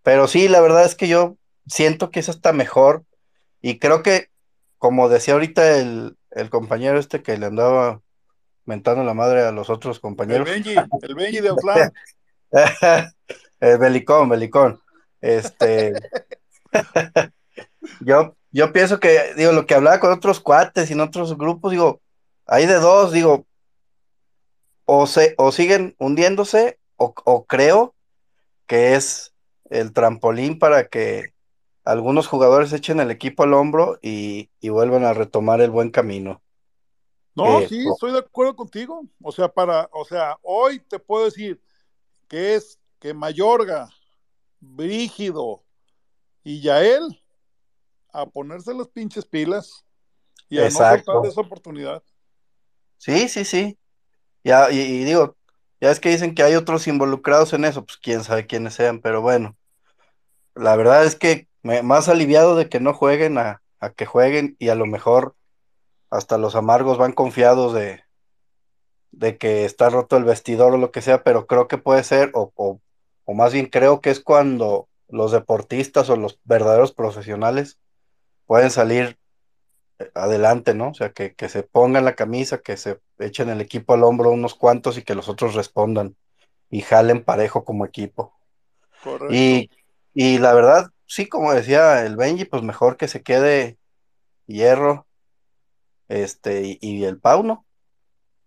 pero sí, la verdad es que yo siento que eso está mejor. Y creo que, como decía ahorita el, el compañero este que le andaba mentando la madre a los otros El compañeros. Benji, el Benji de Autlán. El belicón, belicón. Este. yo, yo pienso que, digo, lo que hablaba con otros cuates y en otros grupos, digo, hay de dos, digo, o se, o siguen hundiéndose, o, o creo que es el trampolín para que algunos jugadores echen el equipo al hombro y, y vuelvan a retomar el buen camino. No, Eh, sí, estoy de acuerdo contigo. O sea, para, o sea, hoy te puedo decir que es que Mayorga, Brígido y Yael a ponerse las pinches pilas y a Exacto. no soltar esa oportunidad. Sí, sí, sí. Ya, y, y digo, ya es que dicen que hay otros involucrados en eso, pues quién sabe quiénes sean, pero bueno, la verdad es que me, más aliviado de que no jueguen a, a que jueguen y a lo mejor hasta los amargos van confiados de, de que está roto el vestidor o lo que sea, pero creo que puede ser, o, o, o más bien creo que es cuando los deportistas o los verdaderos profesionales pueden salir eh, adelante, ¿no? O sea, que, que se pongan la camisa, que se echen el equipo al hombro unos cuantos y que los otros respondan y jalen parejo como equipo. Correcto. Y, y la verdad, sí, como decía el Benji, pues mejor que se quede Hierro este, y, el Pau, ¿no?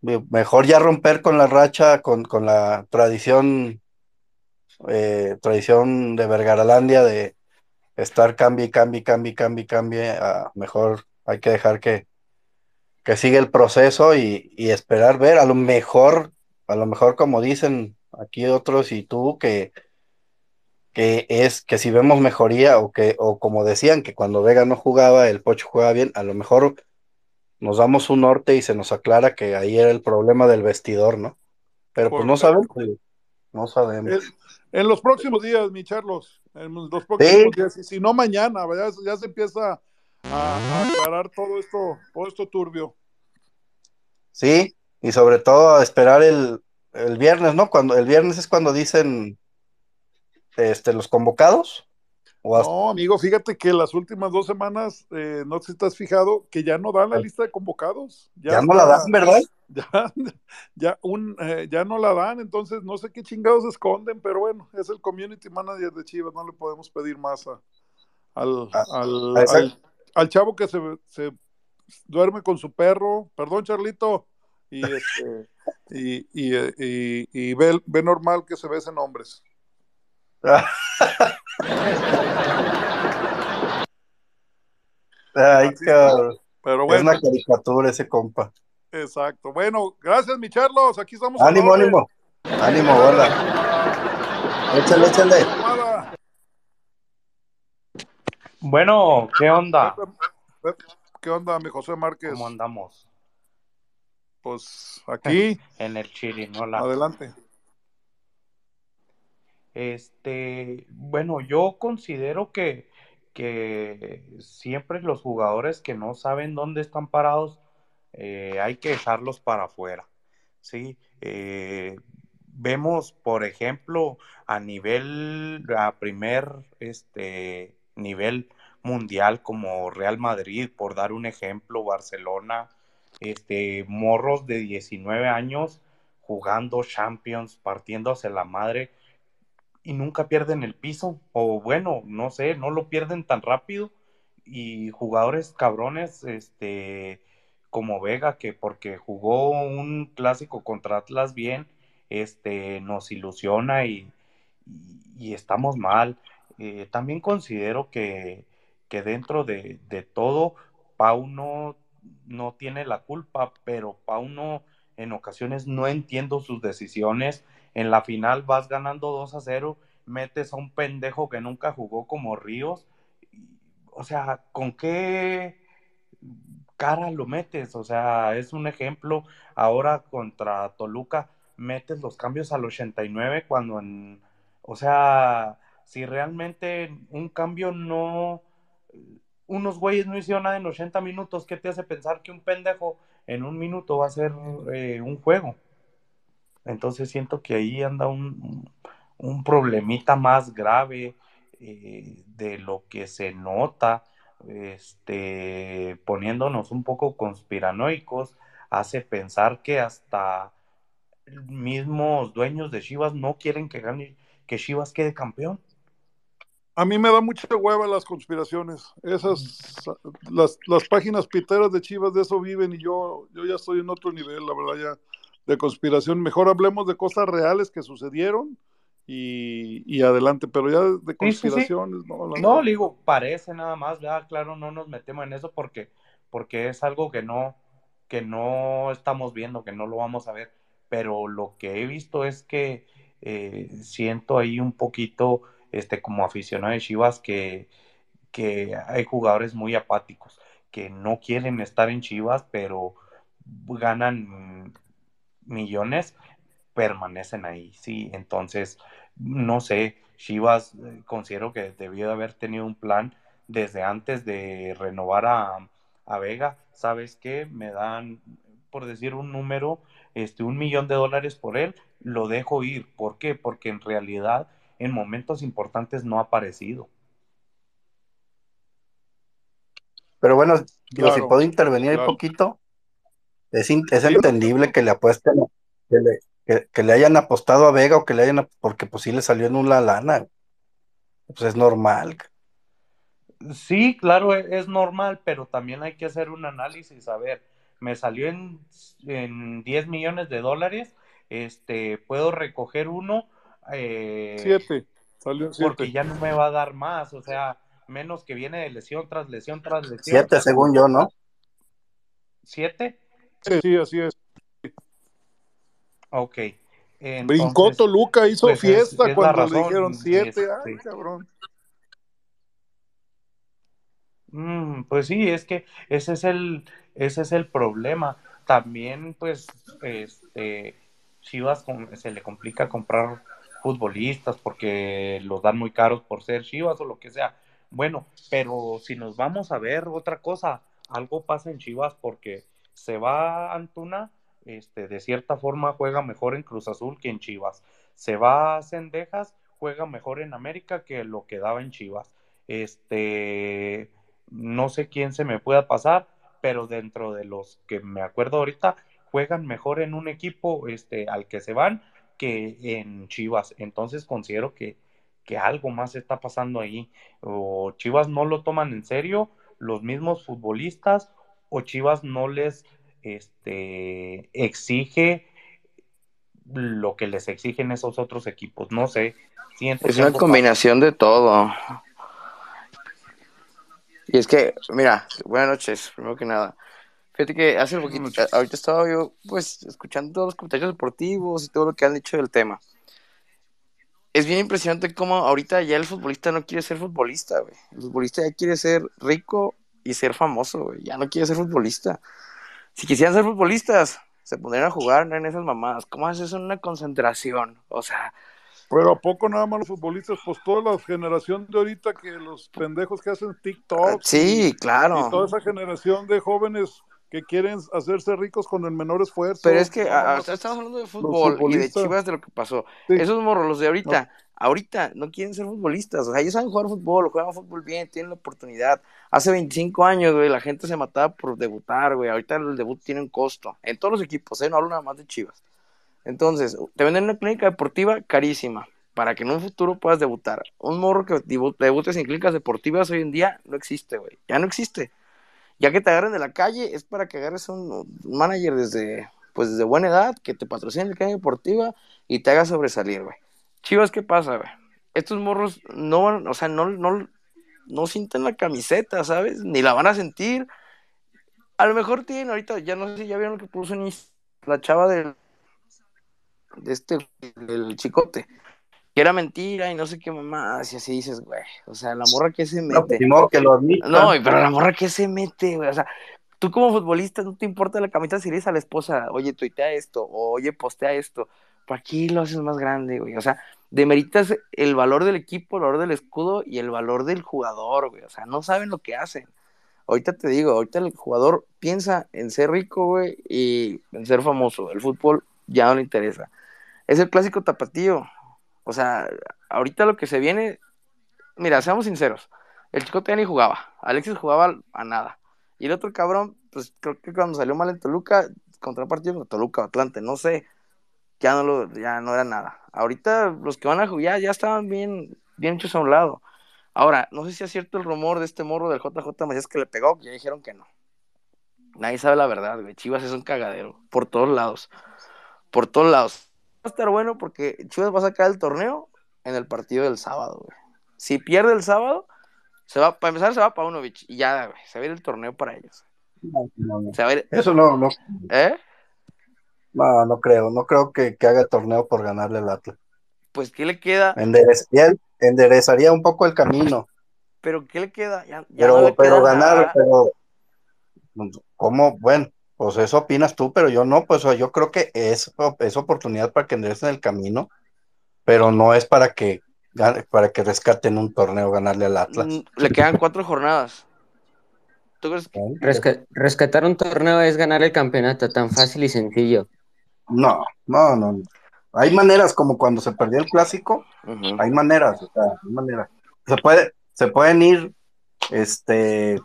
Me- Mejor ya romper con la racha, con, con la tradición, eh, tradición de Vergaralandia de estar cambie, cambie, cambie, cambie, cambie, a mejor hay que dejar que, que siga el proceso y, y esperar ver, a lo mejor, a lo mejor como dicen aquí otros y tú, que, que es que si vemos mejoría o que, o como decían, que cuando Vega no jugaba, el Pocho jugaba bien, a lo mejor nos damos un norte y se nos aclara que ahí era el problema del vestidor, ¿no? Pero pues no sabemos, no sabemos. En, en los próximos días, mi Charlos, en los próximos días, y si no mañana, ya, ya se empieza a, a aclarar todo esto, todo esto turbio. Sí, y sobre todo a esperar el, el viernes, ¿no? Cuando el viernes es cuando dicen este, los convocados. Hasta- No, amigo, fíjate que las últimas dos semanas, eh, no sé si te has fijado, que ya no dan la lista de convocados. Ya no la dan, ¿verdad? Ya, ya, un, eh, ya no la dan, entonces no sé qué chingados esconden, pero bueno, es el community manager de Chivas, no le podemos pedir más a- al, al, a esa- al- al chavo que se, se duerme con su perro, perdón Charlito, y este y, y, eh, y- y ve, ve normal que se besen hombres. Ay, cabrón. Es una caricatura ese compa. exacto. Bueno, gracias, mi Charlos, aquí estamos. Ánimo, ánimo. Ánimo, hola. Échale, échale. Bueno, ¿qué onda? ¿Qué onda, mi José Márquez? ¿Cómo andamos? Pues aquí, En el Chirinola. adelante. Este, bueno, yo considero que, que siempre los jugadores que no saben dónde están parados, eh, hay que dejarlos para afuera. ¿sí? Eh, vemos, por ejemplo, a nivel, a primer este, nivel mundial como Real Madrid, por dar un ejemplo, Barcelona, este, morros de 19 años jugando Champions, partiéndose la madre y nunca pierden el piso, o bueno, no sé, no lo pierden tan rápido, y jugadores cabrones, este, como Vega, que porque jugó un clásico contra Atlas bien, este, nos ilusiona y, y- estamos mal. Eh, también considero que, que dentro de, de todo, Pau no, no tiene la culpa, pero Pau no, en ocasiones no entiendo sus decisiones. En la final vas ganando 2 a 0, metes a un pendejo que nunca jugó como Ríos. O sea, ¿con qué cara lo metes? O sea, es un ejemplo. Ahora contra Toluca metes los cambios al 89 cuando en... O sea, si realmente un cambio no... Unos güeyes no hicieron nada en 80 minutos, ¿qué te hace pensar que un pendejo en un minuto va a ser eh, un juego? Entonces siento que ahí anda un, un problemita más grave eh, de lo que se nota, este, poniéndonos un poco conspiranoicos, hace pensar que hasta mismos dueños de Chivas no quieren que gane, que Chivas quede campeón. A mí me da mucha hueva las conspiraciones. Esas, las, las páginas piteras de Chivas de eso viven y yo, yo ya estoy en otro nivel, la verdad, ya de conspiración. Mejor hablemos de cosas reales que sucedieron y, y adelante, pero ya de Sí, sí, sí. conspiraciones, no, No, le digo, parece nada más, ¿verdad? Claro, no nos metemos en eso porque, porque es algo que no, que no estamos viendo, que no lo vamos a ver. Pero lo que he visto es que eh, siento ahí un poquito, este, como aficionado de Chivas, que, que hay jugadores muy apáticos, que no quieren estar en Chivas, pero ganan millones, permanecen ahí, sí. Entonces, no sé, Chivas eh, considero que debió de haber tenido un plan desde antes de renovar a, Vega. ¿Sabes qué? Me dan, por decir un número, este, un millón de dólares por él, lo dejo ir. ¿Por qué? Porque en realidad en momentos importantes no ha aparecido. Pero bueno, si puedo intervenir un poquito, es, in- es Sí, entendible que le apuesten, que le, que, que le hayan apostado a Vega o que le hayan, porque pues sí le salió en una lana, pues es normal. Sí, claro, e- es normal, pero también hay que hacer un análisis. A ver, me salió en, en 10 millones de dólares, este, puedo recoger uno, eh, siete, salió porque ya no me va a dar más, o sea, menos que viene de lesión tras lesión tras lesión. Siete, según yo, ¿no? ¿Siete? Sí, sí, así es. Ok. Brincó Toluca, hizo pues es, fiesta es cuando le razón, dijeron siete, ay, este, cabrón. Mm, pues sí, es que ese es el, ese es el problema. También, pues, este, Chivas con- se le complica comprar futbolistas porque los dan muy caros por ser Chivas o lo que sea. Bueno, pero si nos vamos a ver otra cosa, algo pasa en Chivas porque se va Antuna, este, de cierta forma juega mejor en Cruz Azul que en Chivas. Se va Cendejas, juega mejor en América que lo que daba en Chivas. Este, no sé quién se me pueda pasar, pero dentro de los que me acuerdo ahorita, juegan mejor en un equipo este, al que se van que en Chivas. Entonces considero que, que algo más está pasando ahí. O Chivas no lo toman en serio, los mismos futbolistas, o Chivas no les este, exige lo que les exigen esos otros equipos. No sé. Siento Es una combinación de todo. Y es que, mira, buenas noches, primero que nada. Fíjate que hace poquito, ahorita estaba yo, pues, escuchando todos los comentarios deportivos y todo lo que han dicho del tema. Es bien impresionante cómo ahorita ya el futbolista no quiere ser futbolista, güey. El futbolista ya quiere ser rico y ser famoso, güey. Ya no quiere ser futbolista. Si quisieran ser futbolistas, se pondrían a jugar en esas mamadas. ¿Cómo haces eso en una concentración? O sea, Pero ¿a poco nada más los futbolistas? Pues toda la generación de ahorita que los pendejos que hacen TikTok. sí, y, claro. y toda esa generación de jóvenes que quieren hacerse ricos con el menor esfuerzo. Pero es que no, a- más estamos hablando de los fútbol y de. Chivas de lo que pasó. Sí. Esos morros, los de ahorita, ahorita no quieren ser futbolistas. O sea, ellos saben jugar fútbol, juegan fútbol bien, tienen la oportunidad. Hace 25 años, güey, la gente se mataba por debutar, güey. Ahorita el debut tiene un costo. En todos los equipos, ¿eh? No hablo nada más de Chivas. Entonces, te venden una clínica deportiva carísima para que en un futuro puedas debutar. Un morro que debu- debutes en clínicas deportivas hoy en día no existe, güey. Ya no existe. Ya que te agarren de la calle es para que agarres un, un manager desde, pues desde buena edad, que te patrocine en la calle deportiva y te haga sobresalir, güey. Chivas, ¿qué pasa, güey? Estos morros no, van- o sea, no, no, no sienten la camiseta, ¿sabes? Ni la van a sentir. A lo mejor tienen ahorita, ya no sé si ya vieron lo que puso en la chava del, de este, del chicote. Que era mentira y no sé qué mamás, y así dices, güey. O sea, la morra que se mete. pues, que lo admita. No, pero la morra que se mete, güey. O sea, tú como futbolista no te importa la camiseta si le dices a la esposa, oye, tuitea esto, o oye, postea esto. ¿Para qué lo haces más grande, güey? O sea, demeritas el valor del equipo, el valor del escudo y el valor del jugador, güey. O sea, no saben lo que hacen. Ahorita te digo, ahorita el jugador piensa en ser rico, güey, y en ser famoso. El fútbol ya no le interesa. Es el clásico tapatío. O sea, ahorita lo que se viene, mira, seamos sinceros, el chico ya ni jugaba, Alexis jugaba a nada. Y el otro cabrón, pues creo que cuando salió mal en Toluca, contra partido con Toluca o Atlante, no sé, ya no lo, ya no era nada. Ahorita los que van a jugar ya estaban bien, bien hechos a un lado. Ahora, no sé si es cierto el rumor de este morro del JJ Macías que le pegó, que ya dijeron que no. Nadie sabe la verdad, güey. Chivas es un cagadero, por todos lados. Por todos lados. A estar bueno porque Chivas va a sacar el torneo en el partido del sábado, güey. Si pierde el sábado, se va, para empezar se va Paunovic y ya, güey, se va a ir el torneo para ellos. No, no, no. Se va a ir, Eso no, no, ¿eh? no, no creo, no creo que, que haga torneo por ganarle al Atlas. Pues, ¿qué le queda? Enderezaría, enderezaría un poco el camino, ¿Pero qué le queda? Ya, ya pero, no le pero queda ganar, nada. pero ¿cómo? Bueno, pues eso opinas tú, pero yo no, pues yo creo que es, es oportunidad para que enderecen el camino, pero no es para que para que rescaten un torneo, ganarle al Atlas. Mm, Le quedan cuatro jornadas. ¿Tú crees que Resca- rescatar un torneo es ganar el campeonato, tan fácil y sencillo. No, no, no. no. Hay maneras como cuando se perdió el clásico, hay maneras, o sea, hay maneras. Se puede, se pueden ir, este,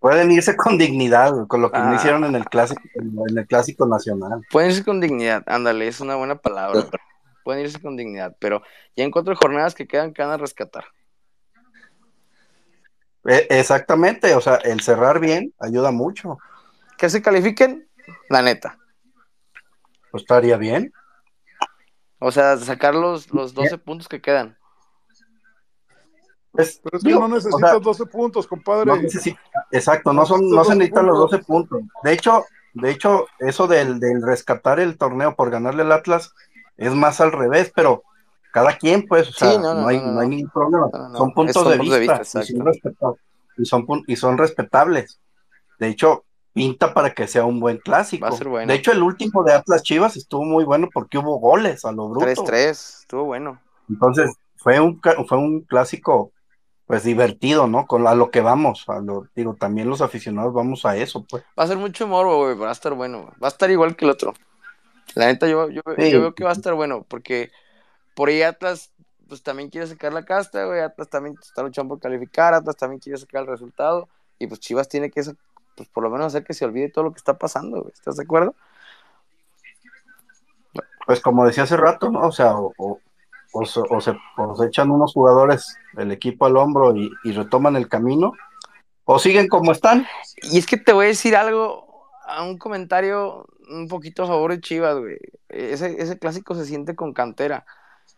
pueden irse con dignidad, con lo que no Ah. hicieron en el clásico, en el clásico nacional. Pueden irse con dignidad, ándale, es una buena palabra. Pueden irse con dignidad, pero ya en cuatro jornadas que quedan, que van a rescatar. E- exactamente, o sea, el cerrar bien ayuda mucho. Que se califiquen, la neta. Pues estaría bien. O sea, sacar los, los 12 puntos que quedan. Pues, Pero es que digo, no o necesitas sea, 12 puntos, compadre. No necesita- exacto, no, son, no se necesitan los 12 puntos. De hecho, de hecho, eso del, del rescatar el torneo por ganarle al Atlas es más al revés, pero cada quien, pues, o sea, Sí, no, no, no, hay, no, no, no hay ningún problema. No, no, son puntos son de vista, y, son y, son, y son respetables. De hecho, pinta para que sea un buen clásico. Va a ser bueno. De hecho, el último de Atlas Chivas estuvo muy bueno porque hubo goles a lo bruto. 3-3, estuvo bueno. Entonces, fue un, fue un clásico, pues divertido, ¿no? Con a lo que vamos, a lo, digo, también los aficionados vamos a eso, pues. Va a ser mucho morbo, güey, va a estar bueno. Va a estar igual que el otro. La neta, yo, yo, Sí. yo veo que va a estar bueno, porque por ahí Atlas, pues también quiere sacar la casta, güey. Atlas también está luchando por calificar, Atlas también quiere sacar el resultado. Y pues Chivas tiene que, pues por lo menos hacer que se olvide todo lo que está pasando, güey. ¿Estás de acuerdo? Pues como decía hace rato, ¿no? O sea, o, o- o se, o se- o se echan unos jugadores el equipo al hombro y, y retoman el camino, o siguen como están. Y es que te voy a decir algo, a un comentario un poquito a favor de Chivas, güey. Ese, ese clásico se siente con cantera.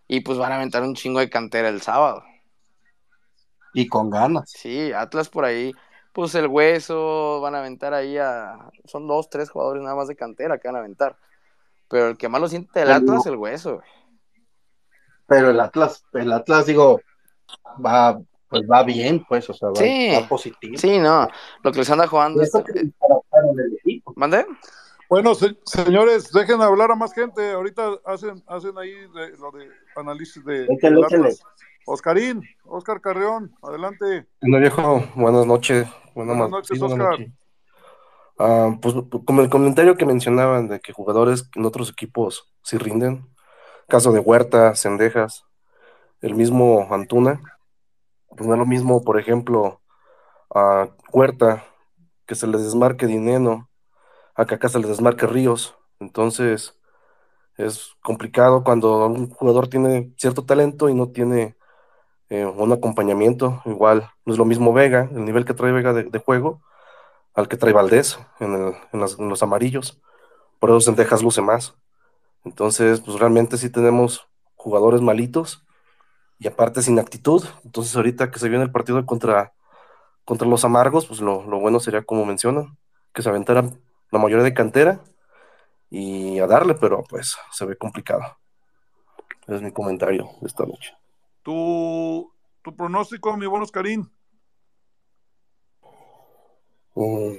Y pues van a aventar un chingo de cantera el sábado. Y con ganas. Sí, Atlas por ahí, pues el hueso, van a aventar ahí a. Son dos, tres jugadores nada más de cantera que van a aventar. Pero el que más lo siente del Atlas, el hueso, güey. Pero el Atlas, el Atlas, digo, va, pues va bien, pues, o sea, va, Sí. va positivo. Sí, no. Lo que les anda jugando. Equipo. ¿Mande? Bueno, se- señores, dejen hablar a más gente. Ahorita hacen, hacen ahí de- lo de análisis de. Échale, échale. Oscarín, Oscar Carreón, adelante. Hola viejo, buenas noches. Buena Buenas noches, sí, Oscar. noche. Ah, pues como el comentario que mencionaban de que jugadores en otros equipos sí rinden, caso de Huerta, Cendejas, el mismo Antuna, pues no es lo mismo, por ejemplo, a Huerta, que se les desmarque Dineno, a que acá se les desmarque Ríos, entonces es complicado cuando un jugador tiene cierto talento y no tiene eh, un acompañamiento. Igual no es lo mismo Vega, el nivel que trae Vega de, juego, al que trae Valdés en, el- en las- en los amarillos. Por eso Sentejas luce más. Entonces, pues realmente sí tenemos jugadores malitos y aparte sin actitud. Entonces, ahorita que se viene el partido contra, contra los amargos, pues lo, lo bueno sería, como mencionan, que se aventaran la mayoría de cantera y a darle, pero pues se ve complicado. Es mi comentario de esta noche. Tu, tu pronóstico, mi buen Oscarín. Mm.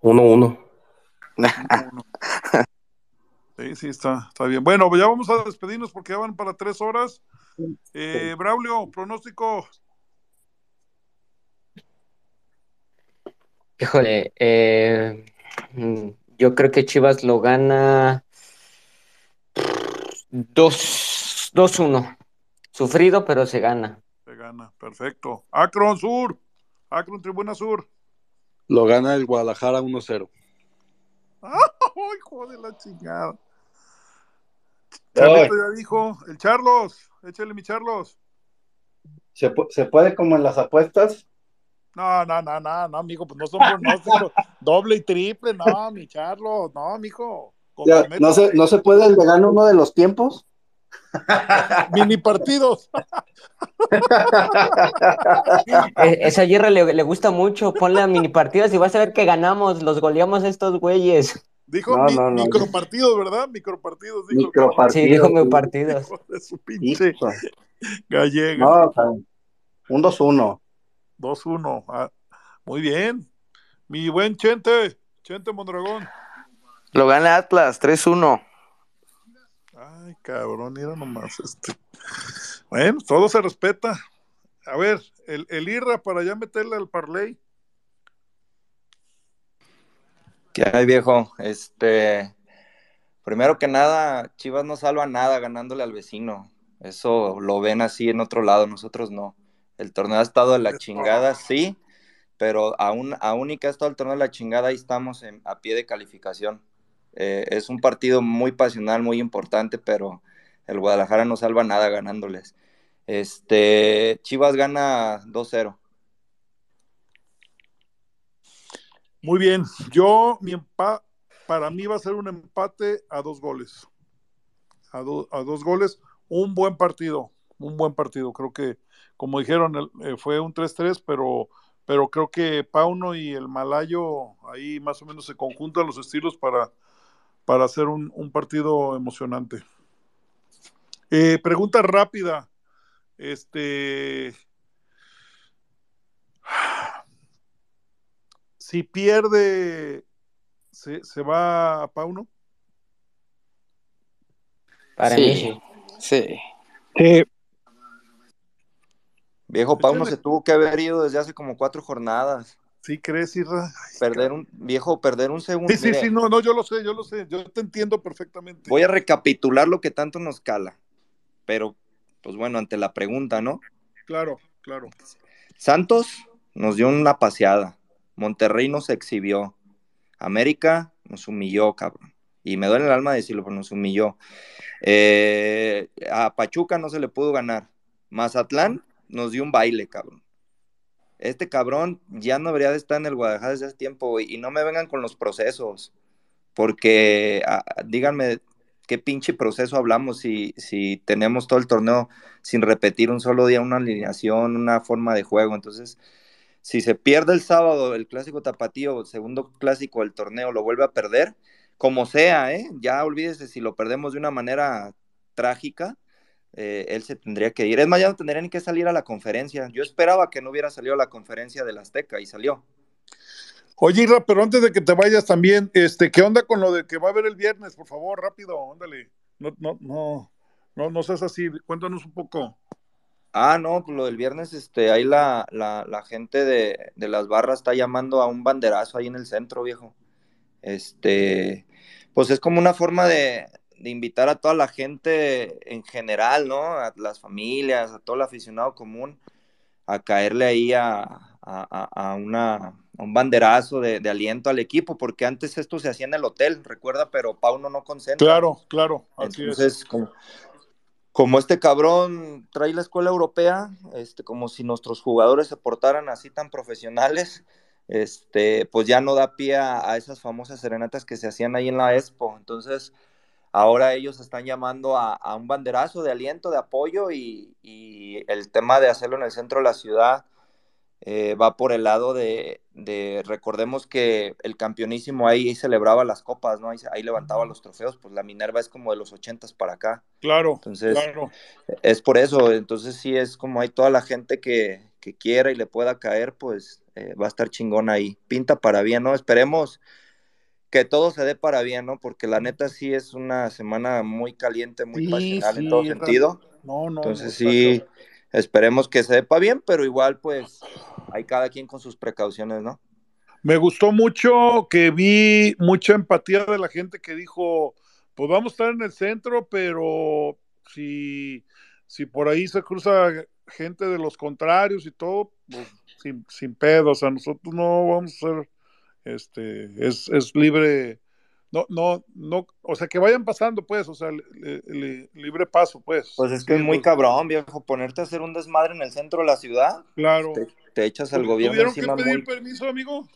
Uno, uno. Sí, está, está bien. Bueno, ya vamos a despedirnos porque ya van para tres horas. Eh, Braulio, pronóstico. Híjole, eh, mm, yo creo que Chivas lo gana 2 2-1. Sufrido, pero se gana. Se gana, perfecto. Akron Sur, Akron Tribuna Sur. Lo gana el Guadalajara 1-0. ¡Ay, joder la chingada! Charlito ya dijo, el Charlos, échale mi Charlos. ¿Se, pu- se puede como en las apuestas? No, no, no, no, no, amigo, pues no son pronósticos. Doble y triple, no, mi Charlos, no, mijo. Ya, ¿no, se, ¿No se puede el de gana uno de los tiempos? Mini partidos. E- Esa Aguirre le, le gusta mucho. Ponle a mini partidos y vas a ver que ganamos, los goleamos a estos güeyes. Dijo No, mi- no, no. micropartidos, ¿verdad? Micropartidos. Dijo Micropartidos. Sí, dijo mi partidos. Hijo de su pinche Hijo. gallega. No, o sea, un 2-1. 2-1. Ah, muy bien. Mi buen Chente, Chente Mondragón. Lo gana Atlas, 3-1. Ay, cabrón, mira nomás este. Bueno, todo se respeta. A ver, el, el Irra para ya meterle al parlay. ¿Qué hay, viejo? Este, primero que nada, Chivas no salva nada ganándole al vecino. Eso lo ven así en otro lado, nosotros no. El torneo ha estado de la chingada, sí, pero aún, aún y que ha estado el torneo de la chingada, ahí estamos a pie de calificación. Eh, es un partido muy pasional, muy importante, pero el Guadalajara no salva nada ganándoles. Este, Chivas gana 2-0. Muy bien. Yo, mi empa para mí va a ser un empate a dos goles. A, do- a dos goles. Un buen partido. Un buen partido. Creo que, como dijeron, eh, fue un 3-3, pero, pero creo que Pauno y el Malayo ahí más o menos se conjuntan los estilos para, para hacer un, un partido emocionante. Eh, pregunta rápida. Este. Si pierde, ¿se, se va a Pauno? Para Sí. mí sí. Sí. Viejo Pauno se tuvo que haber ido desde hace como cuatro jornadas. ¿Sí crees, Irra? Perder un, viejo, perder un segundo. Sí, sí, Mire, sí, no, no, yo lo sé, yo lo sé, yo te entiendo perfectamente. Voy a recapitular lo que tanto nos cala. Pero, pues bueno, ante la pregunta, ¿no? Claro, claro. Santos nos dio una paseada. Monterrey nos exhibió. América nos humilló, cabrón. Y me duele el alma decirlo, pero nos humilló. Eh, a Pachuca no se le pudo ganar. Mazatlán nos dio un baile, cabrón. Este cabrón ya no debería de estar en el Guadalajara desde hace tiempo. Y no me vengan con los procesos. Porque ah, díganme qué pinche proceso hablamos si, si tenemos todo el torneo sin repetir un solo día una alineación, una forma de juego. Entonces, si se pierde el sábado el clásico tapatío, segundo clásico del torneo, lo vuelve a perder, como sea, ¿eh? Ya olvídese si lo perdemos de una manera trágica, eh, él se tendría que ir. Es más, ya no tendría que salir a la conferencia. Yo esperaba que no hubiera salido a la conferencia del Azteca y salió. Oye, Irra, pero antes de que te vayas también, este, ¿qué onda con lo de que va a haber el viernes? Por favor, rápido, ándale. No, no, no, no, no seas así, cuéntanos un poco. Ah, no, pues lo del viernes, este, ahí la, la, la gente de, de las barras está llamando a un banderazo ahí en el centro, viejo. Este, pues es como una forma de, de invitar a toda la gente en general, ¿no? A las familias, a todo el aficionado común, a caerle ahí a, a, a- una, a un banderazo de, de aliento al equipo, porque antes esto se hacía en el hotel, recuerda, pero Pauno no concentra. Claro, claro, así Entonces, es. como, como este cabrón trae la escuela europea, este, como si nuestros jugadores se portaran así tan profesionales, este, pues ya no da pie a, esas famosas serenatas que se hacían ahí en la Expo. Entonces, ahora ellos están llamando a, un banderazo de aliento, de apoyo, y el tema de hacerlo en el centro de la ciudad eh, va por el lado de, de- recordemos que el campeonísimo ahí celebraba las copas, ¿no? Ahí, ahí levantaba los trofeos, pues la Minerva es como de los ochentas para acá. Claro, Entonces, claro. es por eso, entonces sí es como hay toda la gente que, que quiera y le pueda caer, pues eh, va a estar chingón ahí. Pinta para bien, ¿no? Esperemos que todo se dé para bien, ¿no? Porque la neta sí es una semana muy caliente, muy Sí, pasional en todo sentido. No, no, Entonces no, sí. Esperemos que se dé para bien, pero igual pues hay cada quien con sus precauciones, ¿no? Me gustó mucho que vi mucha empatía de la gente que dijo, pues vamos a estar en el centro, pero si, si por ahí se cruza gente de los contrarios y todo, pues sin, sin pedo, o sea, nosotros no vamos a ser, este, es, es libre, no, no, no, o sea, que vayan pasando, pues, o sea, li- li- libre paso, pues. Pues es que Sí, es muy pues, cabrón, viejo, ponerte a hacer un desmadre en el centro de la ciudad, Claro. te, te echas al ¿Tu- gobierno ¿Tuvieron que pedir muy... permiso, amigo?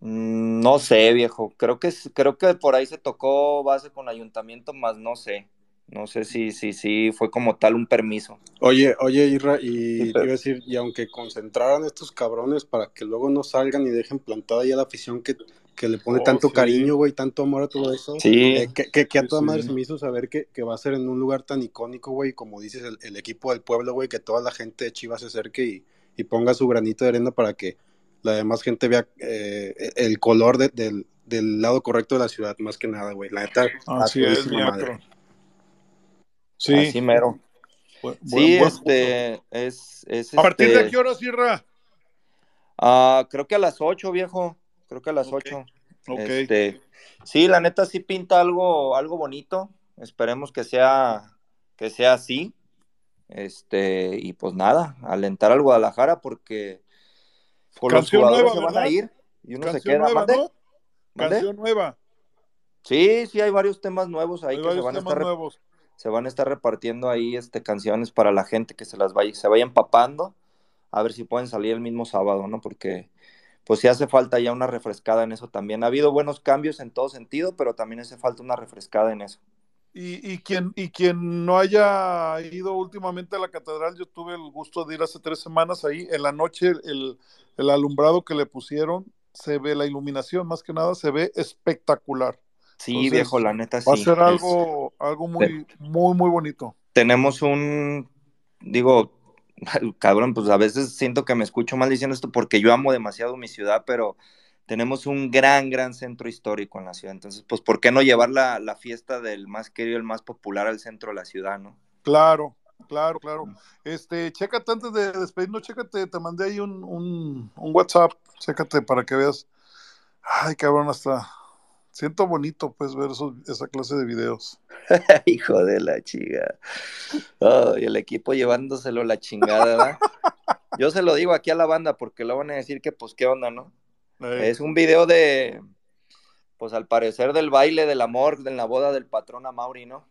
Mm, No sé, viejo. Creo que es- creo que por ahí se tocó base con ayuntamiento, más no sé. No sé si, si, si fue como tal un permiso. Oye, oye, Irra, y Sí, pero- iba a decir, y aunque concentraran estos cabrones para que luego no salgan y dejen plantada ya la afición que, que le pone Oh, tanto sí. cariño, güey, tanto amor a todo eso, Sí. eh, que, que, que a Sí, toda madre sí. se me hizo saber que, que va a ser en un lugar tan icónico, güey, como dices, el, el equipo del pueblo, güey, que toda la gente de Chivas se acerque y, y ponga su granito de arena para que la demás gente vea eh, el color de- del, del lado correcto de la ciudad, más que nada, güey. La neta, Así es, mi madre. Sí. Así mero. Bu- Sí, buen este, es, es. ¿A partir de este, qué hora, Sierra? ah, creo que a las 8, viejo. Creo que a las 8. Ok. Este, sí, la neta sí pinta algo, algo bonito. Esperemos que sea, que sea así. Este, y pues nada, alentar al Guadalajara porque pues, los Canción jugadores nueva, se van ¿verdad? a ir y uno se Canción queda. nueva. Canción nueva. Sí, sí, hay varios temas nuevos ahí Hay que se van a estar, nuevos. se van a estar repartiendo ahí este, canciones para la gente que se las vaya, se vaya empapando, a ver si pueden salir el mismo sábado, ¿no? Porque pues sí hace falta ya una refrescada en eso también. Ha habido buenos cambios en todo sentido, pero también hace falta una refrescada en eso. Y, y, quien, y quien no haya ido últimamente a la catedral, yo tuve el gusto de ir hace tres semanas ahí. En la noche, el, el alumbrado que le pusieron, se ve la iluminación, más que nada, se ve espectacular. Sí, Entonces, viejo, la neta Va a sí. ser es- algo, algo muy, muy, muy bonito. tenemos un, digo, cabrón, pues a veces siento que me escucho mal diciendo esto porque yo amo demasiado mi ciudad, pero tenemos un gran, gran centro histórico en la ciudad. Entonces, pues, ¿por qué no llevar la, la fiesta del más querido, el más popular al centro de la ciudad, no? Claro, claro, claro. Este, chécate antes de despedirnos, chécate, te mandé ahí un, un, un WhatsApp, chécate para que veas. Ay, cabrón, hasta siento bonito pues ver esos- esa clase de videos. Hijo de la chica. Ay, el equipo llevándoselo la chingada, ¿verdad? Yo se lo digo aquí a la banda porque lo van a decir que, pues, ¿qué onda, no? Eh, Es un video de, pues al parecer del baile del amor en la boda del patrón a Mauri, ¿no?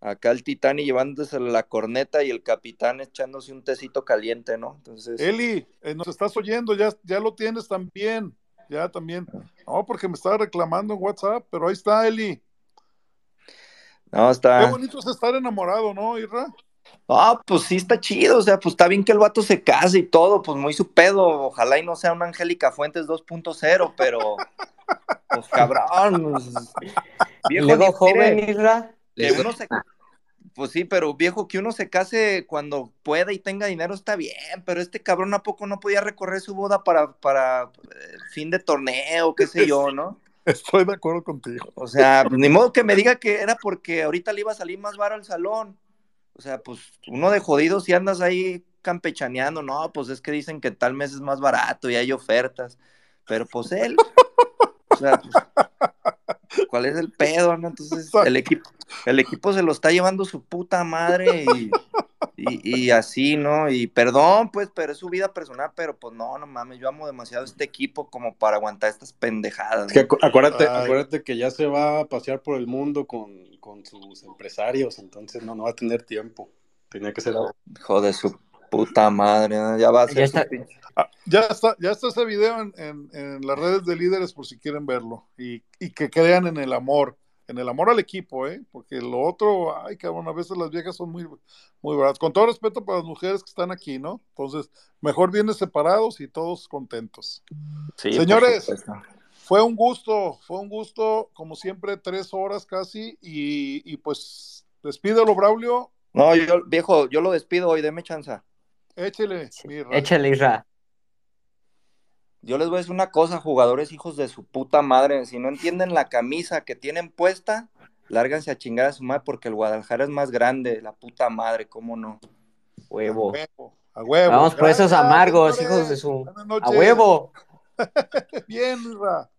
Acá el Titani llevándose la corneta y el capitán echándose un tecito caliente, ¿no? Entonces, Eli, eh, nos estás oyendo, ya, ya lo tienes también, ya también. No, porque me estaba reclamando en WhatsApp, pero ahí está Eli. no, Qué está... bonito es estar enamorado, ¿no, Irra? Ah, pues sí está chido, o sea, pues está bien que el vato se case y todo, pues muy su pedo, ojalá y no sea una Angélica Fuentes 2.0, pero, pues cabrón, pues, viejo, Luego joven, que uno se, pues sí, pero viejo, que uno se case cuando pueda y tenga dinero está bien, pero este cabrón a poco no podía recorrer su boda para, para eh, fin de torneo, qué sé yo, ¿no? Estoy de acuerdo contigo. O sea, pues, ni modo que me diga que era porque ahorita le iba a salir más baro al salón. O sea, pues uno de jodido si andas ahí campechaneando, no, pues es que dicen que tal mes es más barato y hay ofertas. Pero pues él, o sea, pues, ¿cuál es el pedo, no? Entonces el equipo, el equipo se lo está llevando su puta madre y, y, y así, ¿no? Y perdón, pues, pero es su vida personal, pero pues no, no mames, yo amo demasiado este equipo como para aguantar estas pendejadas. Es que ¿no? acu- acuérdate, Ay. acuérdate que ya se va a pasear por el mundo con, con sus empresarios, entonces no, no va a tener tiempo. Tenía que ser ahora. Hijo de su puta madre, ya va a ser Ya está. Ah, ya está, ya está ese video en, en- en las redes de líderes por si quieren verlo. Y, y que crean en el amor, en el amor al equipo, ¿eh? Porque lo otro, ay, cabrón, a veces las viejas son muy, muy baratas. Con todo respeto para las mujeres que están aquí, ¿no? Entonces, mejor vienen separados y todos contentos. Sí, Señores, fue un gusto, fue un gusto, como siempre, tres horas casi. Y, y pues, despídelo, Braulio. No, yo, viejo, yo lo despido hoy, deme chanza. Échele, mi Ray. Échale, Isra. Yo les voy a decir una cosa, jugadores hijos de su puta madre, si no entienden la camisa que tienen puesta, lárganse a chingar a su madre porque el Guadalajara es más grande, la puta madre, ¿cómo no? Huevo. huevo, a huevo. Vamos por esos amargos, señores. hijos de su. A huevo. Bien, Isra.